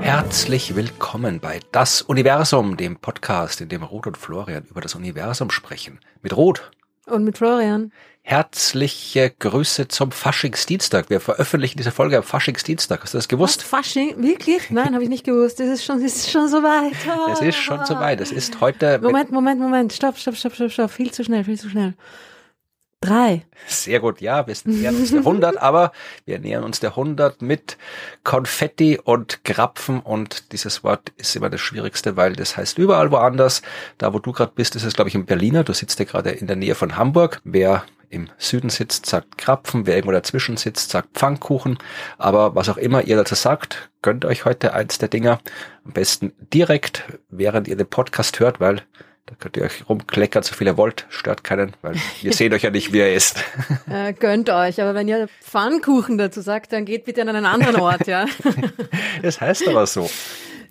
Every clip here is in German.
Herzlich willkommen bei Das Universum, dem Podcast, in dem Ruth und Florian über das Universum sprechen. Mit Ruth. Und mit Florian. Herzliche Grüße zum Faschingsdienstag. Wir veröffentlichen diese Folge am Faschingsdienstag. Hast du das gewusst? Was, Fasching? Wirklich? Nein, habe ich nicht gewusst. Das ist schon, das ist schon so weit. Es ist schon so weit. Es ist heute. Moment, Moment, Moment. Stopp, stopp, stopp, stopp, stopp. Viel zu schnell, viel zu schnell. Drei. Sehr gut, ja, wir nähern uns der 100, aber wir nähern uns der 100 mit Konfetti und Grapfen und dieses Wort ist immer das Schwierigste, weil das heißt überall woanders. Da, wo du gerade bist, ist es, glaube ich, in Berliner. Du sitzt ja gerade in der Nähe von Hamburg. Wer im Süden sitzt, sagt Krapfen, wer irgendwo dazwischen sitzt, sagt Pfannkuchen. Aber was auch immer ihr dazu sagt, gönnt euch heute eins der Dinger. Am besten direkt, während ihr den Podcast hört, weil da könnt ihr euch rumkleckern, so viel ihr wollt, stört keinen, weil wir sehen euch ja nicht, wie er ist. Äh, gönnt euch, aber wenn ihr Pfannkuchen dazu sagt, dann geht bitte an einen anderen Ort, ja. das heißt aber so.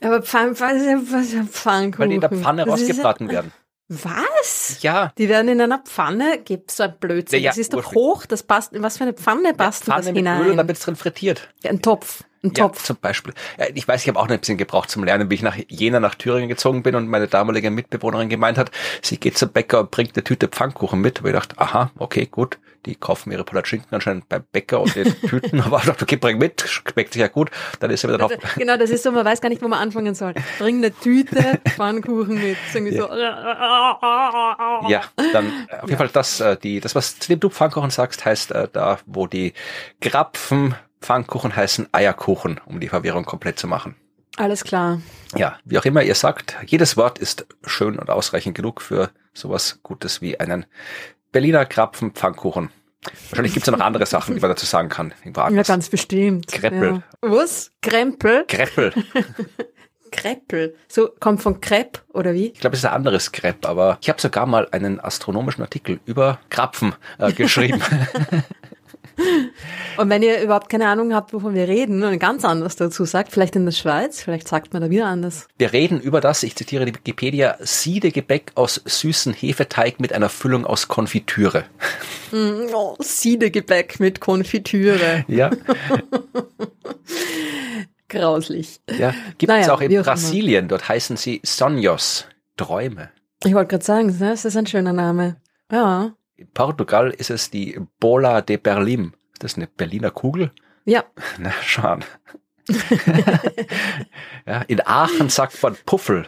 Aber Pfann, was ist Pfannkuchen? Weil die in der Pfanne Das rausgebraten ja, werden. Was? Ja, Die werden in einer Pfanne, gibt's so ein Blödsinn. Ja, ja, das ist doch hoch, das passt, in was für eine Pfanne passt das Pfanne mit hinein? Öl und dann wird's drin frittiert. Ja, ein Topf, ein Ja, Topf. zum Beispiel. Ja, Ich weiß, ich habe auch noch ein bisschen gebraucht zum Lernen, wie ich nach Jena nach Thüringen gezogen bin und meine damalige Mitbewohnerin gemeint hat, sie geht zum Bäcker und bringt eine Tüte Pfannkuchen mit. Und ich dachte, aha, okay, gut. Die kaufen ihre Palatschinken anscheinend beim Bäcker und den Tüten. Aber ich dachte, okay, bring mit, schmeckt sich ja gut. Dann ist sie wieder drauf. Genau, das ist so, man weiß gar nicht, wo man anfangen soll. Bring eine Tüte Pfannkuchen mit. Irgendwie so. Ja, dann äh, auf jeden Fall das, äh, die, das, was zu dem du Pfannkuchen sagst, heißt äh, da, wo die Grapfen Pfannkuchen heißen Eierkuchen, um die Verwirrung komplett zu machen. Alles klar. Ja, wie auch immer ihr sagt, jedes Wort ist schön und ausreichend genug für sowas Gutes wie einen Berliner Krapfen Pfannkuchen. Wahrscheinlich gibt es ja noch andere Sachen, die man dazu sagen kann. Ja, ganz bestimmt. Kreppel. Ja. Was? Krempel? Kreppel. Kreppel. So, kommt von Crepe, oder wie? Ich glaube, es ist ein anderes Crepe, aber ich habe sogar mal einen astronomischen Artikel über Krapfen äh, geschrieben. Und wenn ihr überhaupt keine Ahnung habt, wovon wir reden und ganz anders dazu sagt, vielleicht in der Schweiz, vielleicht sagt man da wieder anders. Wir reden über das, ich zitiere die Wikipedia, Siedegebäck aus süßen Hefeteig mit einer Füllung aus Konfitüre. Oh, Siedegebäck mit Konfitüre. Ja, Grauslich. ja. Gibt es Naja, auch in wie auch immer. Brasilien, dort heißen sie Sonhos, Träume. Ich wollte gerade sagen, das ist ein schöner Name. Ja. In Portugal ist es die Bola de Berlim. Ist das eine Berliner Kugel? Ja. Na, schon. ja, in Aachen sagt man Puffel.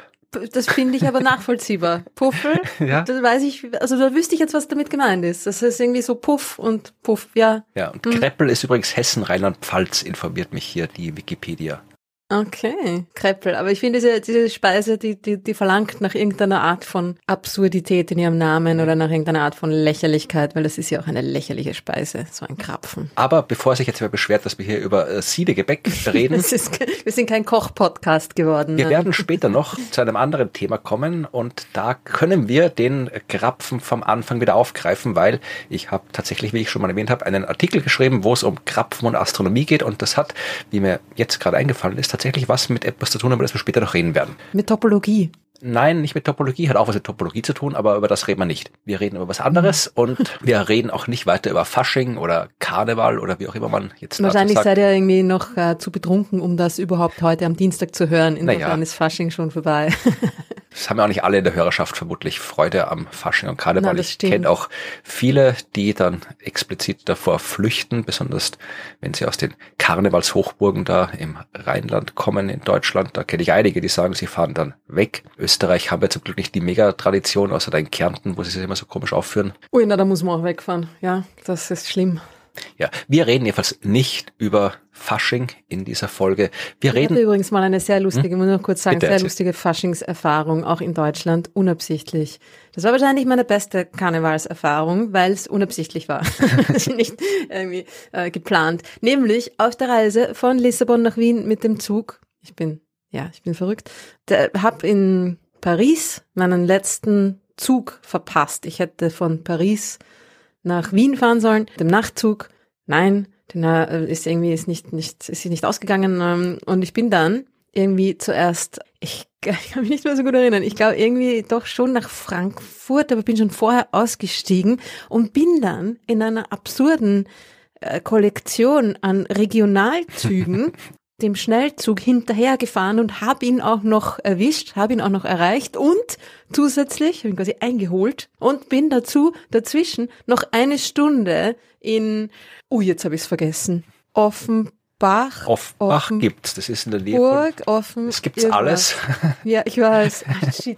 Das finde ich aber nachvollziehbar. Puffel, Ja. das weiß ich, also da wüsste ich jetzt, was damit gemeint ist. Das ist irgendwie so Puff und Puff, ja. Ja, und Kreppel ist übrigens Hessen, Rheinland-Pfalz, informiert mich hier die Wikipedia. Okay, Kreppel. Aber ich finde, diese, diese Speise, die, die, die verlangt nach irgendeiner Art von Absurdität in ihrem Namen oder nach irgendeiner Art von Lächerlichkeit, weil das ist ja auch eine lächerliche Speise, so ein Krapfen. Aber bevor sich jetzt wer beschwert, dass wir hier über äh, Siedegebäck reden, ist, wir sind kein Koch-Podcast geworden. Wir ne? werden später noch zu einem anderen Thema kommen und da können wir den Krapfen vom Anfang wieder aufgreifen, weil ich habe tatsächlich, wie ich schon mal erwähnt habe, einen Artikel geschrieben, wo es um Krapfen und Astronomie geht und das hat, wie mir jetzt gerade eingefallen ist, tatsächlich was mit etwas zu tun, über das wir später noch reden werden. Mit Topologie. Nein, nicht mit Topologie, hat auch was mit Topologie zu tun, aber über das reden wir nicht. Wir reden über was anderes und wir reden auch nicht weiter über Fasching oder Karneval oder wie auch immer man jetzt Wahrscheinlich sagt. seid ihr irgendwie noch äh, zu betrunken, um das überhaupt heute am Dienstag zu hören. Insofern Naja. ist Fasching schon vorbei. Das haben ja auch nicht alle in der Hörerschaft vermutlich Freude am Fasching und Karneval. Na, ich kenne auch viele, die dann explizit davor flüchten, besonders wenn sie aus den Karnevalshochburgen da im Rheinland kommen, in Deutschland. Da kenne ich einige, die sagen, sie fahren dann weg. Österreich haben wir zum Glück nicht die Megatradition, außer da in Kärnten, wo sie sich immer so komisch aufführen. Ui, na, da muss man auch wegfahren. Ja, das ist schlimm. Ja, wir reden jedenfalls nicht über Fasching in dieser Folge. Wir Ich hatte reden, übrigens mal eine sehr lustige, muss ich noch kurz sagen, Bitte sehr erzähl. lustige Faschingserfahrung, auch in Deutschland, unabsichtlich. Das war wahrscheinlich meine beste Karnevalserfahrung, weil es unabsichtlich war. Nicht irgendwie äh, geplant. Nämlich auf der Reise von Lissabon nach Wien mit dem Zug. Ich bin, ja, ich bin verrückt. Der, hab in Paris meinen letzten Zug verpasst. Ich hätte von Paris nach Wien fahren sollen, dem Nachtzug. Nein, den äh, ist irgendwie ist nicht nicht ist nicht ausgegangen ähm, und ich bin dann irgendwie zuerst, ich, ich kann mich nicht mehr so gut erinnern, ich glaube irgendwie doch schon nach Frankfurt, aber bin schon vorher ausgestiegen und bin dann in einer absurden äh, Kollektion an Regionalzügen dem Schnellzug hinterhergefahren und habe ihn auch noch erwischt, habe ihn auch noch erreicht und zusätzlich habe ihn quasi eingeholt und bin dazu dazwischen noch eine Stunde in, oh jetzt habe ich es vergessen, offen Bach. Offenbach offen, gibt's. Das ist in der Nähe Burg, von, offen. Es gibt's alles. Ja, ich weiß. Ah, shit.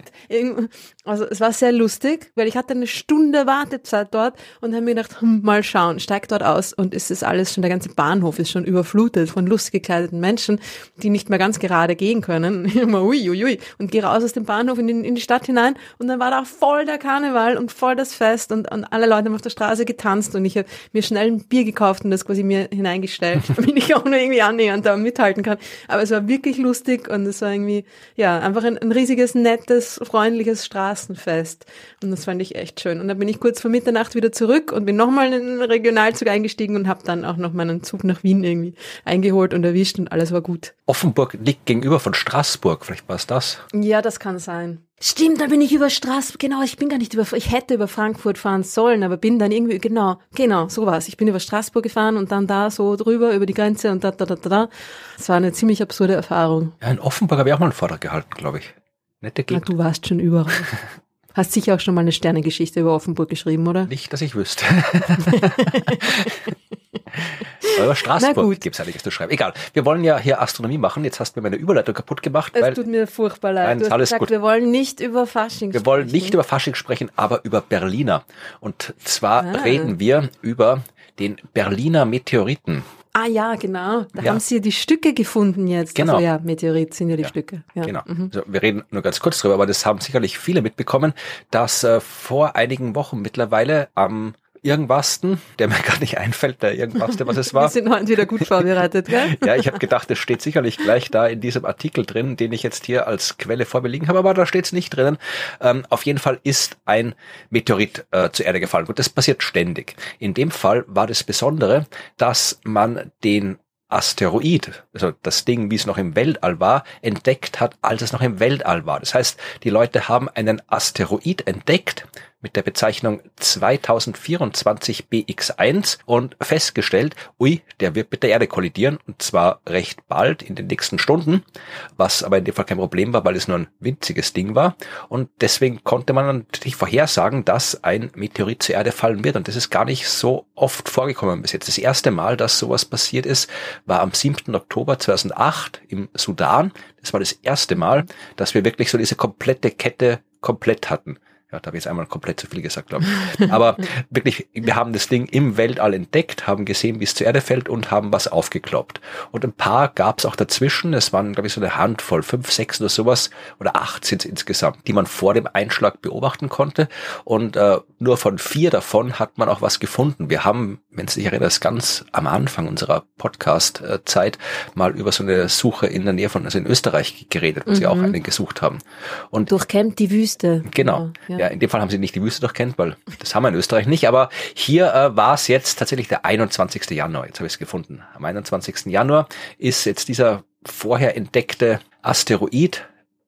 Also es war sehr lustig, weil ich hatte eine Stunde Wartezeit dort und habe mir gedacht, hm, mal schauen, steig dort aus und es ist alles schon, der ganze Bahnhof ist schon überflutet von lustig gekleideten Menschen, die nicht mehr ganz gerade gehen können. Immer ui, ui, ui. Und gehe raus aus dem Bahnhof in, in die Stadt hinein und dann war da voll der Karneval und voll das Fest und, und alle Leute haben auf der Straße getanzt und ich habe mir schnell ein Bier gekauft und das quasi mir hineingestellt, damit ich auch nur irgendwie annähernd da mithalten kann. Aber es war wirklich lustig und es war irgendwie, ja, einfach ein, ein riesiges, nettes, freundliches Straßenfest. Und das fand ich echt schön. Und dann bin ich kurz vor Mitternacht wieder zurück und bin nochmal in den Regionalzug eingestiegen und habe dann auch noch meinen Zug nach Wien irgendwie eingeholt und erwischt und alles war gut. Offenburg liegt gegenüber von Straßburg, vielleicht war es das? Ja, das kann sein. Stimmt, dann bin ich über Straßburg, genau, ich bin gar nicht über, ich hätte über Frankfurt fahren sollen, aber bin dann irgendwie, genau, genau, so war's. Ich bin über Straßburg gefahren und dann da so drüber, über die Grenze und da, da, da, da, da. Das war eine ziemlich absurde Erfahrung. Ja, in Offenburg habe ich auch mal einen Vortrag gehalten, glaube ich. Nette Gegend. Ja, du warst schon überall. Hast sicher auch schon mal eine Sternengeschichte über Offenburg geschrieben, oder? Nicht, dass ich wüsste. über Straßburg gibt es einiges zu schreiben. Egal. Wir wollen ja hier Astronomie machen. Jetzt hast du mir meine Überleitung kaputt gemacht. Es tut mir furchtbar leid. Nein, du hast alles gesagt, gut. wir wollen nicht über Fasching Wir wollen nicht über Fasching sprechen, aber über Berliner. Und zwar ah. reden wir über den Berliner Meteoriten. Ah ja, genau. Da ja. haben sie die Stücke gefunden jetzt. Genau. Also ja, Meteorit sind ja die ja. Stücke. Ja. Genau. Mhm. Also wir reden nur ganz kurz drüber, aber das haben sicherlich viele mitbekommen, dass äh, vor einigen Wochen mittlerweile am irgendwasten, der mir gar nicht einfällt, der irgendwaste, was es war. Wir sind heute wieder gut vorbereitet, gell? ja, ich habe gedacht, es steht sicherlich gleich da in diesem Artikel drin, den ich jetzt hier als Quelle vor mir liegen habe, aber da steht es nicht drinnen. Ähm, auf jeden Fall ist ein Meteorit äh, zur Erde gefallen und das passiert ständig. In dem Fall war das Besondere, dass man den Asteroid, also das Ding, wie es noch im Weltall war, entdeckt hat, als es noch im Weltall war. Das heißt, die Leute haben einen Asteroid entdeckt, mit der Bezeichnung 2024 BX1 und festgestellt, ui, der wird mit der Erde kollidieren und zwar recht bald in den nächsten Stunden, was aber in dem Fall kein Problem war, weil es nur ein winziges Ding war und deswegen konnte man natürlich vorhersagen, dass ein Meteorit zur Erde fallen wird und das ist gar nicht so oft vorgekommen bis jetzt. Das erste Mal, dass sowas passiert ist, war am 7. Oktober 2008 im Sudan. Das war das erste Mal, dass wir wirklich so diese komplette Kette komplett hatten. Ja, da habe ich jetzt einmal komplett zu viel gesagt, glaube ich. Aber wirklich, wir haben das Ding im Weltall entdeckt, haben gesehen, wie es zur Erde fällt und haben was aufgekloppt. Und ein paar gab es auch dazwischen. Es waren, glaube ich, so eine Handvoll, fünf, sechs oder sowas, oder acht sind es insgesamt, die man vor dem Einschlag beobachten konnte. Und äh, nur von vier davon hat man auch was gefunden. Wir haben, wenn Sie sich erinnern, ganz am Anfang unserer Podcast-Zeit mal über so eine Suche in der Nähe von, also in Österreich geredet, wo mhm. Sie auch einen gesucht haben. Und Durchkämmt die Wüste. Genau. Ja. Ja, in dem Fall haben sie nicht die Wüste durchkennt, weil das haben wir in Österreich nicht. Aber hier äh, war es jetzt tatsächlich der 21. Januar. Jetzt habe ich es gefunden. Am 21. Januar ist jetzt dieser vorher entdeckte Asteroid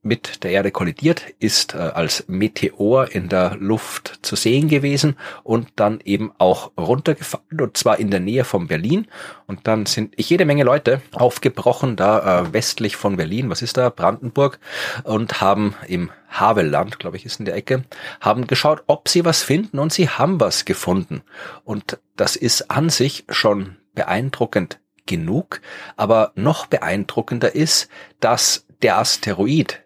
mit der Erde kollidiert, ist äh, als Meteor in der Luft zu sehen gewesen und dann eben auch runtergefallen und zwar in der Nähe von Berlin. Und dann sind jede Menge Leute aufgebrochen da äh, westlich von Berlin, was ist da, Brandenburg, und haben im Havelland, glaube ich, ist in der Ecke, haben geschaut, ob sie was finden und sie haben was gefunden. Und das ist an sich schon beeindruckend genug, aber noch beeindruckender ist, dass der Asteroid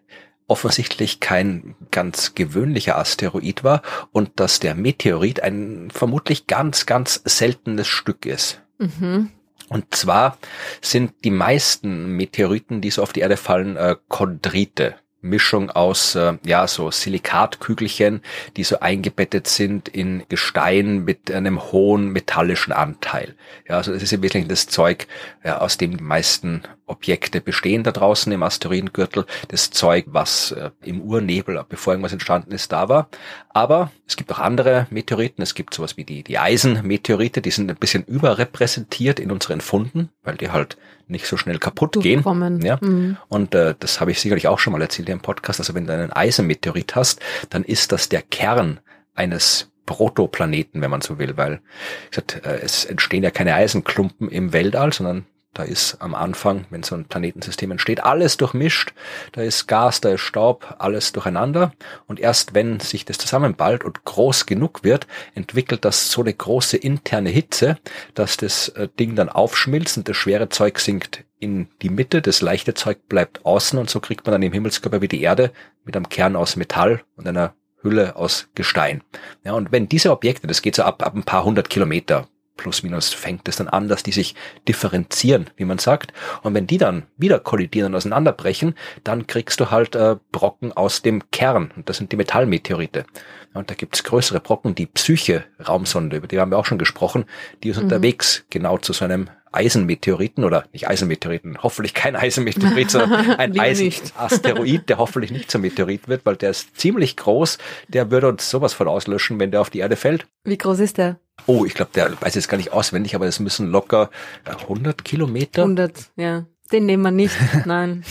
offensichtlich kein ganz gewöhnlicher Asteroid war und dass der Meteorit ein vermutlich ganz, ganz seltenes Stück ist. Mhm. Und zwar sind die meisten Meteoriten, die so auf die Erde fallen, äh, Chondrite. Mischung aus äh, ja so Silikatkügelchen, die so eingebettet sind in Gestein mit einem hohen metallischen Anteil. Ja, also das ist im Wesentlichen das Zeug, ja, aus dem die meisten Objekte bestehen da draußen im Asteroidengürtel. Das Zeug, was äh, im Urnebel, bevor irgendwas entstanden ist, da war. Aber es gibt auch andere Meteoriten. Es gibt sowas wie die, die Eisenmeteorite, die sind ein bisschen überrepräsentiert in unseren Funden, weil die halt nicht so schnell kaputt gehen. Ja? Mhm. Und äh, das habe ich sicherlich auch schon mal erzählt im Podcast. Also wenn du einen Eisenmeteorit hast, dann ist das der Kern eines Protoplaneten, wenn man so will, weil gesagt, äh, es entstehen ja keine Eisenklumpen im Weltall, sondern da ist am Anfang, wenn so ein Planetensystem entsteht, alles durchmischt. Da ist Gas, da ist Staub, alles durcheinander. Und erst wenn sich das zusammenballt und groß genug wird, entwickelt das so eine große interne Hitze, dass das äh, Ding dann aufschmilzt und das schwere Zeug sinkt in die Mitte, das leichte Zeug bleibt außen und so kriegt man dann im Himmelskörper wie die Erde mit einem Kern aus Metall und einer Hülle aus Gestein. Ja, und wenn diese Objekte, das geht so ab, ab ein paar hundert Kilometer, plus minus fängt es dann an, dass die sich differenzieren, wie man sagt. Und wenn die dann wieder kollidieren und auseinanderbrechen, dann kriegst du halt äh, Brocken aus dem Kern. Und das sind die Metallmeteorite. Und da gibt's größere Brocken, die Psyche-Raumsonde, über die haben wir auch schon gesprochen, die ist mhm. unterwegs genau zu so einem Eisenmeteoriten oder nicht Eisenmeteoriten, hoffentlich kein Eisenmeteorit, sondern ein Eisenasteroid, der hoffentlich nicht zum Meteorit wird, weil der ist ziemlich groß. Der würde uns sowas von auslöschen, wenn der auf die Erde fällt. Wie groß ist der? Oh, ich glaube, der weiß jetzt gar nicht auswendig, aber es müssen locker 100 Kilometer. 100, ja. Den nehmen wir nicht, nein.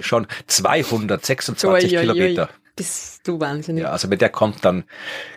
schon 226 oi, oi, Kilometer. Oi. Bist du wahnsinnig. Ja, also wenn der kommt, dann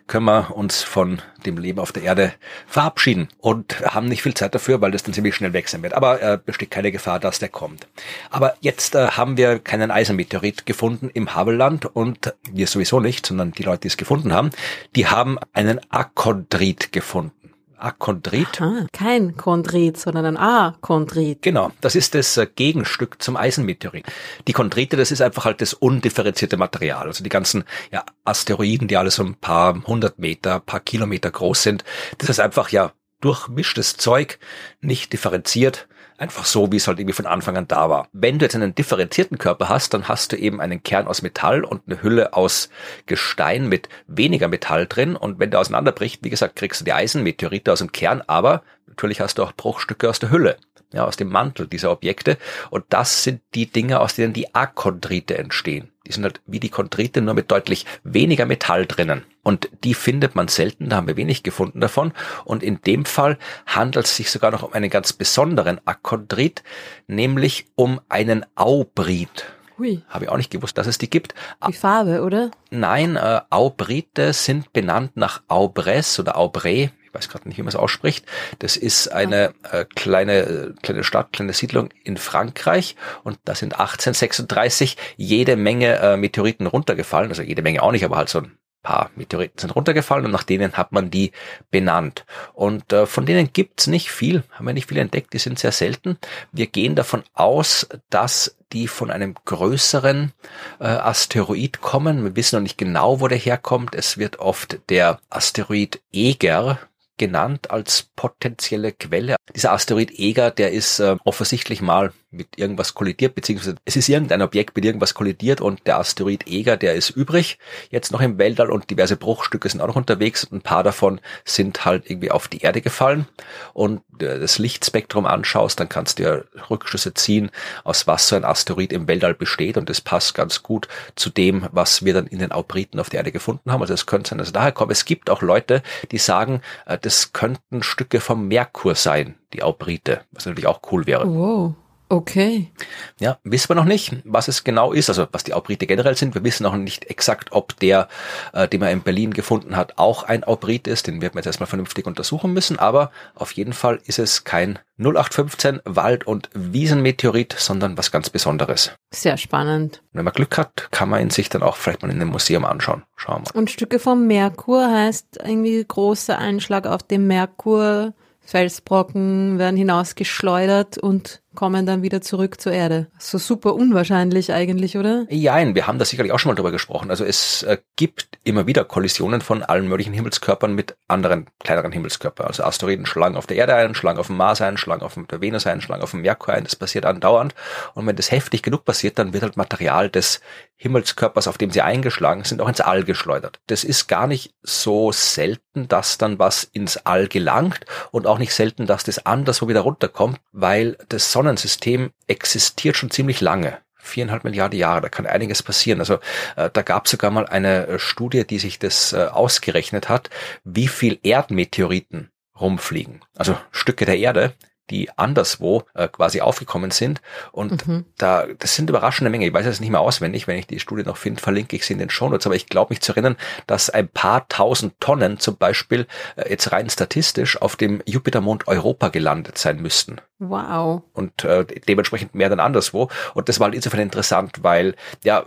können wir uns von dem Leben auf der Erde verabschieden und haben nicht viel Zeit dafür, weil das dann ziemlich schnell weg sein wird. Aber äh, besteht keine Gefahr, dass der kommt. Aber jetzt äh, haben wir keinen Eisenmeteorit gefunden im Havelland und wir sowieso nicht, sondern die Leute, die es gefunden haben, die haben einen Akodrit gefunden. Akondrit. Aha, kein Chondrit, sondern ein A-Chondrit. Genau, das ist das äh, Gegenstück zum Eisenmeteorit. Die Chondrite, das ist einfach halt das undifferenzierte Material. Also die ganzen ja, Asteroiden, die alle so ein paar hundert Meter, paar Kilometer groß sind, das ist einfach ja durchmischtes Zeug, nicht differenziert Einfach so, wie es halt irgendwie von Anfang an da war. Wenn du jetzt einen differenzierten Körper hast, dann hast du eben einen Kern aus Metall und eine Hülle aus Gestein mit weniger Metall drin. Und wenn der auseinanderbricht, wie gesagt, kriegst du die Eisenmeteorite aus dem Kern, aber natürlich hast du auch Bruchstücke aus der Hülle ja, aus dem Mantel dieser Objekte. Und das sind die Dinge, aus denen die Akondrite entstehen. Die sind halt wie die Chondrite, nur mit deutlich weniger Metall drinnen. Und die findet man selten, da haben wir wenig gefunden davon. Und in dem Fall handelt es sich sogar noch um einen ganz besonderen Akondrit, nämlich um einen Aubrit. Hui. Habe ich auch nicht gewusst, dass es die gibt. Die Farbe, oder? Nein, äh, Aubrite sind benannt nach Aubres oder Aubrey weiß gerade nicht, wie man es ausspricht. Das ist eine äh, kleine, kleine Stadt, kleine Siedlung in Frankreich und da sind 1836 jede Menge äh, Meteoriten runtergefallen, also jede Menge auch nicht, aber halt so ein paar Meteoriten sind runtergefallen und nach denen hat man die benannt. Und äh, von denen gibt's nicht viel, haben wir nicht viel entdeckt, die sind sehr selten. Wir gehen davon aus, dass die von einem größeren äh, Asteroid kommen. Wir wissen noch nicht genau, wo der herkommt. Es wird oft der Asteroid Eger genannt als potenzielle Quelle. Dieser Asteroid Eger, der ist äh, offensichtlich mal mit irgendwas kollidiert, beziehungsweise es ist irgendein Objekt mit irgendwas kollidiert und der Asteroid Eger, der ist übrig, jetzt noch im Weltall und diverse Bruchstücke sind auch noch unterwegs und ein paar davon sind halt irgendwie auf die Erde gefallen und äh, das Lichtspektrum anschaust, dann kannst du ja Rückschlüsse ziehen, aus was so ein Asteroid im Weltall besteht und das passt ganz gut zu dem, was wir dann in den Aubriten auf der Erde gefunden haben. Also es könnte sein, dass daher kommt. Es gibt auch Leute, die sagen, äh, das könnten Stücke vom Merkur sein, die Aubrite, was natürlich auch cool wäre. Wow. Okay. Ja, wissen wir noch nicht, was es genau ist, also was die Aubrite generell sind. Wir wissen noch nicht exakt, ob der, äh, den man in Berlin gefunden hat, auch ein Aubrit ist. Den werden wir jetzt erstmal vernünftig untersuchen müssen. Aber auf jeden Fall ist es kein 0815 Wald- und Wiesenmeteorit, sondern was ganz Besonderes. Sehr spannend. Wenn man Glück hat, kann man ihn sich dann auch vielleicht mal in einem Museum anschauen. Schauen wir mal. Und Stücke vom Merkur heißt irgendwie großer Einschlag auf dem Merkur. Felsbrocken werden hinausgeschleudert und kommen dann wieder zurück zur Erde. So super unwahrscheinlich eigentlich, oder? Ja, wir haben da sicherlich auch schon mal drüber gesprochen. Also es äh, gibt immer wieder Kollisionen von allen möglichen Himmelskörpern mit anderen kleineren Himmelskörpern. Also Asteroiden schlagen auf der Erde ein, schlagen auf dem Mars ein, schlagen auf der Venus ein, schlagen auf dem Merkur ein. Das passiert andauernd. Und wenn das heftig genug passiert, dann wird halt Material des Himmelskörpers, auf dem sie eingeschlagen sind, auch ins All geschleudert. Das ist gar nicht so selten, dass dann was ins All gelangt und auch nicht selten, dass das anderswo wieder runterkommt, weil das Sonnen Sonnensystem existiert schon ziemlich lange viereinhalb Milliarden Jahre, da kann einiges passieren. Also äh, da gab es sogar mal eine äh, Studie, die sich das äh, ausgerechnet hat, wie viel Erdmeteoriten rumfliegen. Also Stücke der Erde, die anderswo äh, quasi aufgekommen sind. Und mhm. da, das sind überraschende Mengen. Ich weiß es nicht mehr auswendig. Wenn ich die Studie noch finde, verlinke ich sie in den Shownotes. Aber ich glaube mich zu erinnern, dass ein paar tausend Tonnen zum Beispiel äh, jetzt rein statistisch auf dem Jupitermond Europa gelandet sein müssten. Wow. Und äh, dementsprechend mehr dann anderswo. Und das war halt insofern interessant, weil ja,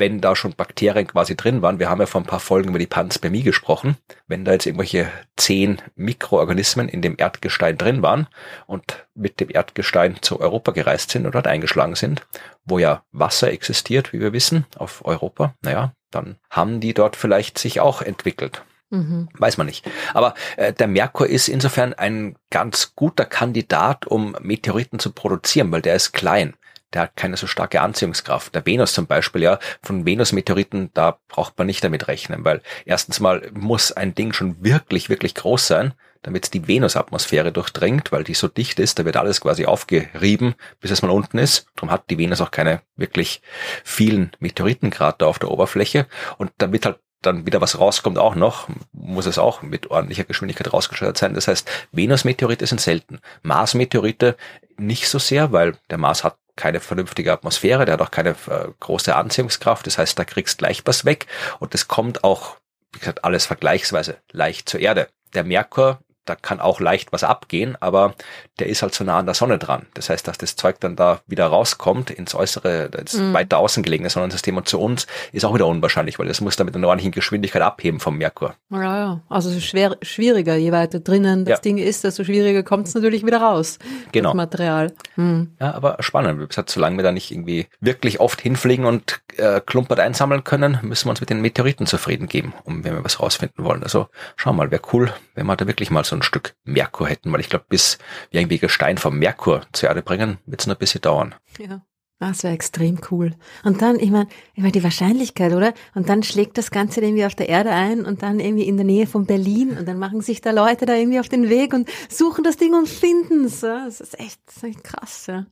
wenn da schon Bakterien quasi drin waren, wir haben ja vor ein paar Folgen über die Panspermie gesprochen, wenn da jetzt irgendwelche zehn Mikroorganismen in dem Erdgestein drin waren und mit dem Erdgestein zu Europa gereist sind oder dort eingeschlagen sind, wo ja Wasser existiert, wie wir wissen, auf Europa, naja, dann haben die dort vielleicht sich auch entwickelt. Mhm. Weiß man nicht. Aber äh, der Merkur ist insofern ein ganz guter Kandidat, um Meteoriten zu produzieren, weil der ist klein der hat keine so starke Anziehungskraft. Der Venus zum Beispiel, ja, von Venus-Meteoriten, da braucht man nicht damit rechnen, weil erstens mal muss ein Ding schon wirklich, wirklich groß sein, damit die Venus-Atmosphäre durchdringt, weil die so dicht ist, da wird alles quasi aufgerieben, bis es mal unten ist. Darum hat die Venus auch keine wirklich vielen Meteoritenkrater auf der Oberfläche. Und damit halt dann wieder was rauskommt auch noch, muss es auch mit ordentlicher Geschwindigkeit rausgeschleudert sein. Das heißt, Venus-Meteorite sind selten. Mars-Meteorite nicht so sehr, weil der Mars hat keine vernünftige Atmosphäre, der hat auch keine äh, große Anziehungskraft. Das heißt, da kriegst leicht was weg und das kommt auch, wie gesagt, alles vergleichsweise leicht zur Erde. Der Merkur da kann auch leicht was abgehen, aber der ist halt so nah an der Sonne dran. Das heißt, dass das Zeug dann da wieder rauskommt ins äußere, ins mhm. weiter außen gelegene Sonnensystem und zu uns ist auch wieder unwahrscheinlich, weil das muss dann mit einer ordentlichen Geschwindigkeit abheben vom Merkur. Ja, ja. Also schwer, schwieriger, je weiter drinnen das ja. Ding ist, desto schwieriger kommt es natürlich wieder raus. Genau. Das Material. Mhm. Ja, aber spannend. Wie gesagt, solange wir da nicht irgendwie wirklich oft hinfliegen und äh, Klumpert einsammeln können, müssen wir uns mit den Meteoriten zufrieden geben, um wenn wir was rausfinden wollen. Also schau mal, wäre cool, wenn wir da wirklich mal so ein Stück Merkur hätten, weil ich glaube, bis wir irgendwie Gestein vom Merkur zur Erde bringen, wird es noch ein bisschen dauern. Ja. Das wäre extrem cool. Und dann, ich meine, ich meine die Wahrscheinlichkeit, oder? Und dann schlägt das Ganze irgendwie auf der Erde ein und dann irgendwie in der Nähe von Berlin und dann machen sich da Leute da irgendwie auf den Weg und suchen das Ding und finden es. Das ist echt, das ist echt krass, ja.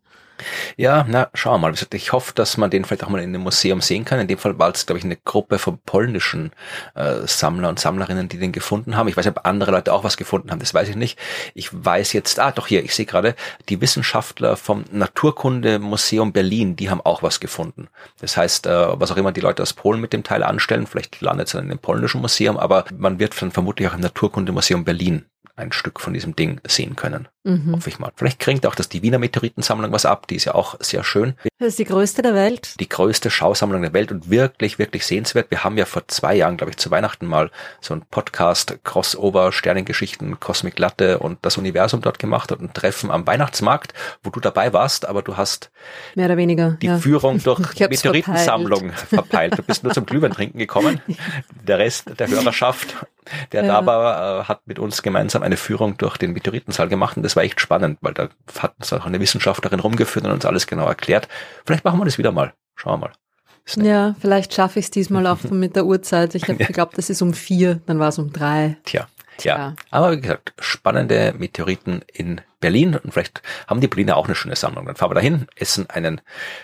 Ja, na, schauen wir mal. Ich hoffe, dass man den vielleicht auch mal in einem Museum sehen kann. In dem Fall war es, glaube ich, eine Gruppe von polnischen äh, Sammler und Sammlerinnen, die den gefunden haben. Ich weiß ob andere Leute auch was gefunden haben, das weiß ich nicht. Ich weiß jetzt, ah, doch hier, ich sehe gerade, die Wissenschaftler vom Naturkundemuseum Berlin, die haben auch was gefunden. Das heißt, äh, was auch immer die Leute aus Polen mit dem Teil anstellen, vielleicht landet es dann in dem polnischen Museum, aber man wird dann vermutlich auch im Naturkundemuseum Berlin ein Stück von diesem Ding sehen können. Mhm. Hoffe ich mal. Vielleicht kriegt auch das die Wiener Meteoritensammlung was ab. Die ist ja auch sehr schön. Das ist die größte der Welt. Die größte Schausammlung der Welt und wirklich, wirklich sehenswert. Wir haben ja vor zwei Jahren, glaube ich, zu Weihnachten mal so ein Podcast Crossover Sternengeschichten, Cosmic Latte und das Universum dort gemacht und ein Treffen am Weihnachtsmarkt, wo du dabei warst, aber du hast mehr oder weniger die ja. Führung durch Meteoritensammlung verpeilt. verpeilt. Du bist nur zum Glühwein trinken gekommen. Der Rest der Hörerschaft der ja. da war, äh, hat mit uns gemeinsam eine Führung durch den Meteoritensaal gemacht und das war echt spannend, weil da hat uns auch eine Wissenschaftlerin rumgeführt und uns alles genau erklärt. Vielleicht machen wir das wieder mal. Schauen wir mal. Ja, vielleicht schaffe ich es diesmal auch mit der Uhrzeit. Ich habe geglaubt, das ist um vier, dann war es um drei. Tja. Tja, aber wie gesagt, spannende Meteoriten in Berlin und vielleicht haben die Berliner auch eine schöne Sammlung. Dann fahren wir dahin, essen einen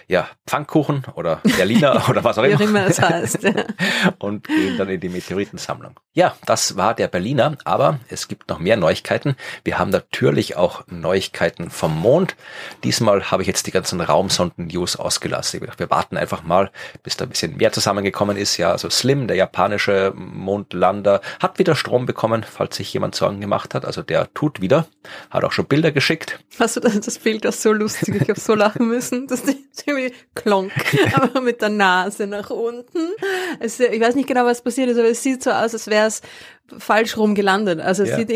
ja, Pfannkuchen oder Berliner oder was auch immer. Wie immer es heißt. und gehen dann in die Meteoritensammlung. Ja, das war der Berliner, aber es gibt noch mehr Neuigkeiten. Wir haben natürlich auch Neuigkeiten vom Mond. Diesmal habe ich jetzt die ganzen Raumsonden-News ausgelassen. Wir warten einfach mal, bis da ein bisschen mehr zusammengekommen ist. Ja, also Slim, der japanische Mondlander, hat wieder Strom bekommen, falls sich jemand Sorgen gemacht hat. Also der tut wieder, hat auch schon Bilder geschickt. Hast du das, das Bild, das so lustig, ich habe so lachen müssen, das ist irgendwie klonk, aber mit der Nase nach unten. Es, ich weiß nicht genau, was passiert ist, aber es sieht so aus, als wäre es falsch rum gelandet. Also es ja. sieht,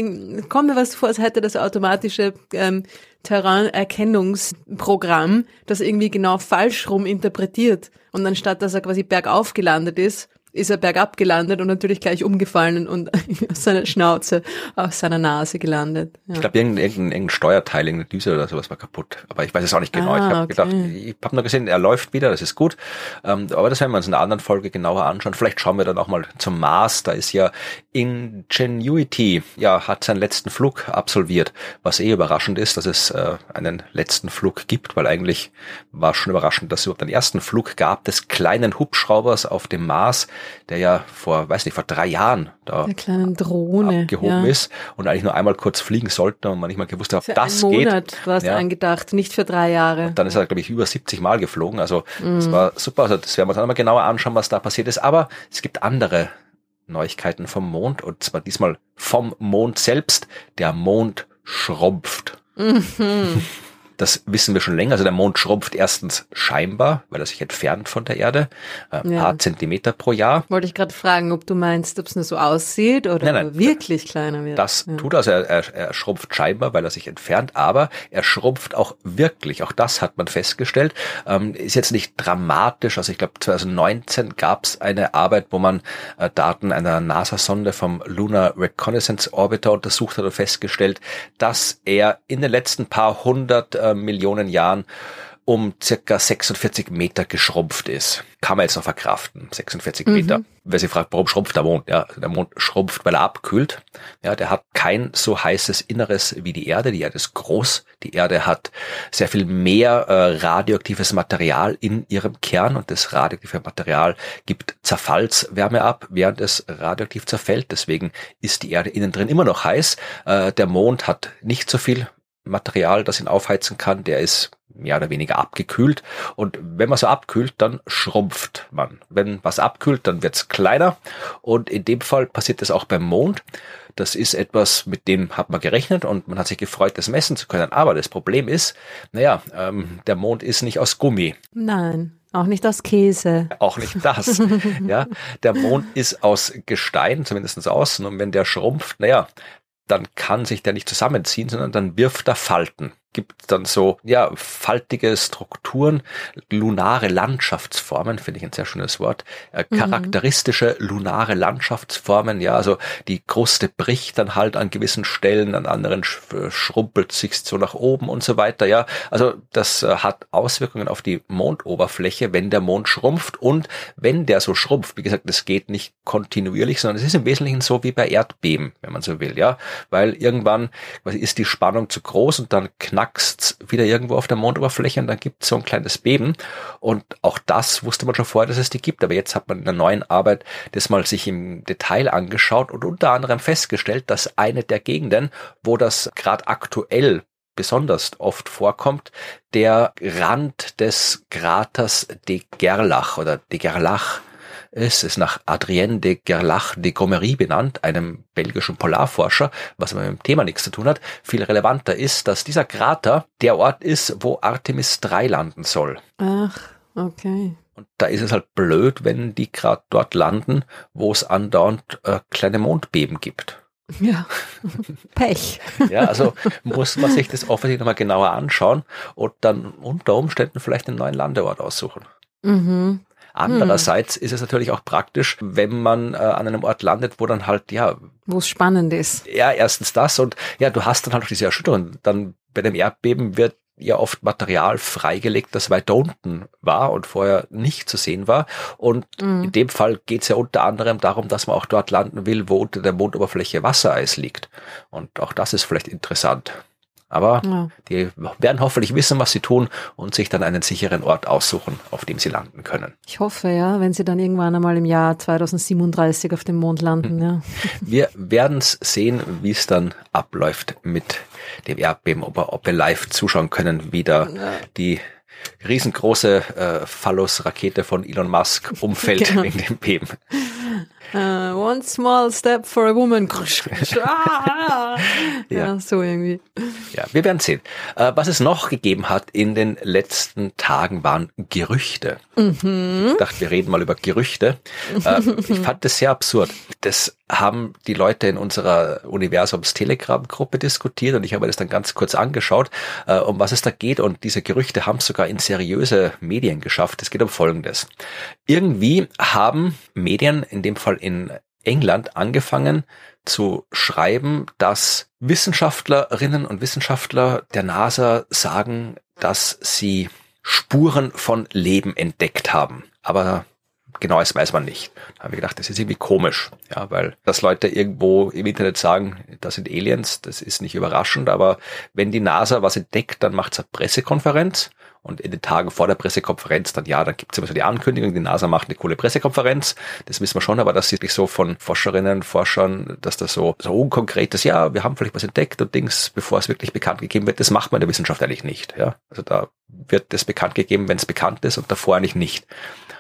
kommt mir was vor, als hätte das automatische ähm, Terrainerkennungsprogramm das irgendwie genau falsch rum interpretiert. Und anstatt dass er quasi bergauf gelandet ist, ist er bergab gelandet und natürlich gleich umgefallen und aus seiner Schnauze, aus seiner Nase gelandet. Ja. Ich glaube, irgendein, irgendein, irgendein Steuerteil, irgendeine Düse oder sowas war kaputt. Aber ich weiß es auch nicht genau. Ah, ich habe okay. gedacht, ich habe nur gesehen, er läuft wieder, das ist gut. Ähm, aber das werden wir uns in einer anderen Folge genauer anschauen. Vielleicht schauen wir dann auch mal zum Mars. Da ist ja Ingenuity, ja, hat seinen letzten Flug absolviert, was eh überraschend ist, dass es äh, einen letzten Flug gibt, weil eigentlich war es schon überraschend, dass es überhaupt einen ersten Flug gab des kleinen Hubschraubers auf dem Mars, der ja vor, weiß nicht, vor drei Jahren da der kleinen Drohne abgehoben ja. ist und eigentlich nur einmal kurz fliegen sollte und man nicht mal gewusst hat, ob das einen geht. Monat war es ja. angedacht, nicht für drei Jahre. Und dann ist er, glaube ich, über 70 Mal geflogen. Also mhm. das war super. Also das werden wir uns dann mal genauer anschauen, was da passiert ist. Aber es gibt andere Neuigkeiten vom Mond und zwar diesmal vom Mond selbst. Der Mond schrumpft. Mhm. Das wissen wir schon länger. Also der Mond schrumpft erstens scheinbar, weil er sich entfernt von der Erde, äh, ein ja. paar Zentimeter pro Jahr. Wollte ich gerade fragen, ob du meinst, ob es nur so aussieht oder nein, nein, wirklich kleiner wird. Das ja. tut also, er, er, er schrumpft scheinbar, weil er sich entfernt, aber er schrumpft auch wirklich. Auch das hat man festgestellt. Ähm, ist jetzt nicht dramatisch. Also ich glaube 2019 gab es eine Arbeit, wo man äh, Daten einer NASA-Sonde vom Lunar Reconnaissance Orbiter untersucht hat und festgestellt, dass er in den letzten paar hundert äh, Millionen Jahren um circa 46 Meter geschrumpft ist. Kann man jetzt noch verkraften, 46 mhm. Meter. Wer sich fragt, warum schrumpft der Mond? Ja, der Mond schrumpft, weil er abkühlt. Ja, der hat kein so heißes Inneres wie die Erde. Die Erde ist groß. Die Erde hat sehr viel mehr äh, radioaktives Material in ihrem Kern und das radioaktive Material gibt Zerfallswärme ab, während es radioaktiv zerfällt. Deswegen ist die Erde innen drin immer noch heiß. Äh, der Mond hat nicht so viel Material, das ihn aufheizen kann, der ist mehr oder weniger abgekühlt. Und wenn man so abkühlt, dann schrumpft man. Wenn was abkühlt, dann wird's kleiner. Und in dem Fall passiert das auch beim Mond. Das ist etwas, mit dem hat man gerechnet und man hat sich gefreut, das messen zu können. Aber das Problem ist, naja, ähm, der Mond ist nicht aus Gummi. Nein. Auch nicht aus Käse. Auch nicht das. ja, der Mond ist aus Gestein, zumindest außen. Und wenn der schrumpft, naja, dann kann sich der nicht zusammenziehen, sondern dann wirft er Falten gibt dann so, ja, faltige Strukturen, lunare Landschaftsformen, finde ich ein sehr schönes Wort, äh, mhm. charakteristische lunare Landschaftsformen, ja, also die Kruste bricht dann halt an gewissen Stellen, an anderen sch äh, schrumpelt sich so nach oben und so weiter, ja, also das äh, hat Auswirkungen auf die Mondoberfläche, wenn der Mond schrumpft und wenn der so schrumpft, wie gesagt, das geht nicht kontinuierlich, sondern es ist im Wesentlichen so wie bei Erdbeben, wenn man so will, ja, weil irgendwann ist die Spannung zu groß und dann knackt knackst wieder irgendwo auf der Mondoberfläche und dann gibt es so ein kleines Beben. Und auch das wusste man schon vorher, dass es die gibt. Aber jetzt hat man in der neuen Arbeit das mal sich im Detail angeschaut und unter anderem festgestellt, dass eine der Gegenden, wo das gerade aktuell besonders oft vorkommt, der Rand des Kraters de Gerlach oder de Gerlach es ist nach Adrien de Gerlach de Gomery benannt, einem belgischen Polarforscher, was mit dem Thema nichts zu tun hat. Viel relevanter ist, dass dieser Krater der Ort ist, wo Artemis 3 landen soll. Ach, okay. Und da ist es halt blöd, wenn die gerade dort landen, wo es andauernd äh, kleine Mondbeben gibt. Ja, Pech. ja, also muss man sich das offensichtlich nochmal genauer anschauen und dann unter Umständen vielleicht einen neuen Landeort aussuchen. Mhm. Andererseits hm. ist es natürlich auch praktisch, wenn man äh, an einem Ort landet, wo dann halt, ja. Wo es spannend ist. Ja, erstens das und ja, du hast dann halt auch diese Erschütterung. Dann bei dem Erdbeben wird ja oft Material freigelegt, das weiter unten war und vorher nicht zu sehen war. Und mhm. in dem Fall geht es ja unter anderem darum, dass man auch dort landen will, wo unter der Mondoberfläche Wassereis liegt. Und auch das ist vielleicht interessant. Aber ja. die werden hoffentlich wissen, was sie tun und sich dann einen sicheren Ort aussuchen, auf dem sie landen können. Ich hoffe, ja, wenn sie dann irgendwann einmal im Jahr 2037 auf dem Mond landen, ja. Wir werden es sehen, wie es dann abläuft mit dem Erdbeben, ob, ob wir live zuschauen können, wie da ja. die riesengroße äh, Phallus-Rakete von Elon Musk umfällt genau. wegen dem Beben. Uh, one small step for a woman. ja. so irgendwie. Ja, wir werden sehen. Äh, was es noch gegeben hat in den letzten Tagen waren Gerüchte. Mhm. Ich dachte, wir reden mal über Gerüchte. Äh, ich fand das sehr absurd. Das haben die Leute in unserer Universums Telegram-Gruppe diskutiert und ich habe das dann ganz kurz angeschaut, äh, um was es da geht. Und diese Gerüchte haben es sogar in seriöse Medien geschafft. Es geht um Folgendes. Irgendwie haben Medien, in dem Fall in England, angefangen zu schreiben, dass Wissenschaftlerinnen und Wissenschaftler der NASA sagen, dass sie Spuren von Leben entdeckt haben. Aber genau das weiß man nicht. Da haben wir gedacht, das ist irgendwie komisch, ja, weil dass Leute irgendwo im Internet sagen, das sind Aliens, das ist nicht überraschend, aber wenn die NASA was entdeckt, dann macht es eine Pressekonferenz und in den Tagen vor der Pressekonferenz dann, ja, dann gibt es immer so die Ankündigung, die NASA macht eine coole Pressekonferenz. Das wissen wir schon, aber dass sie sich so von Forscherinnen, Forschern, dass das so, so unkonkret ist, ja, wir haben vielleicht was entdeckt und Dings, bevor es wirklich bekannt gegeben wird, das macht man in der Wissenschaft eigentlich nicht. Ja, Also da wird das bekannt gegeben, wenn es bekannt ist und davor eigentlich nicht.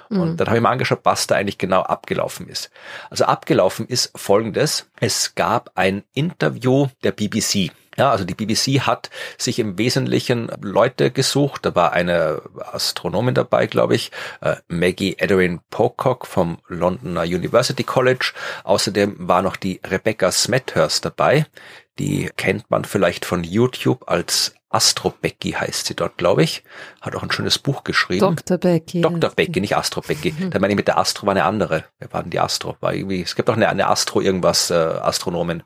Und mhm. dann habe ich mir angeschaut, was da eigentlich genau abgelaufen ist. Also abgelaufen ist Folgendes. Es gab ein Interview der BBC. Ja, also die BBC hat sich im Wesentlichen Leute gesucht. Da war eine Astronomin dabei, glaube ich, äh, Maggie Ederin Pocock vom Londoner University College. Außerdem war noch die Rebecca Smethurst dabei. Die kennt man vielleicht von YouTube als Astro Becky heißt sie dort, glaube ich. Hat auch ein schönes Buch geschrieben. Dr. Becky. Dr. Becky, nicht Astro Becky. Da meine ich mit der Astro war eine andere. Wer war denn die Astro? War irgendwie, es gibt auch eine, eine Astro irgendwas, äh, Astronomin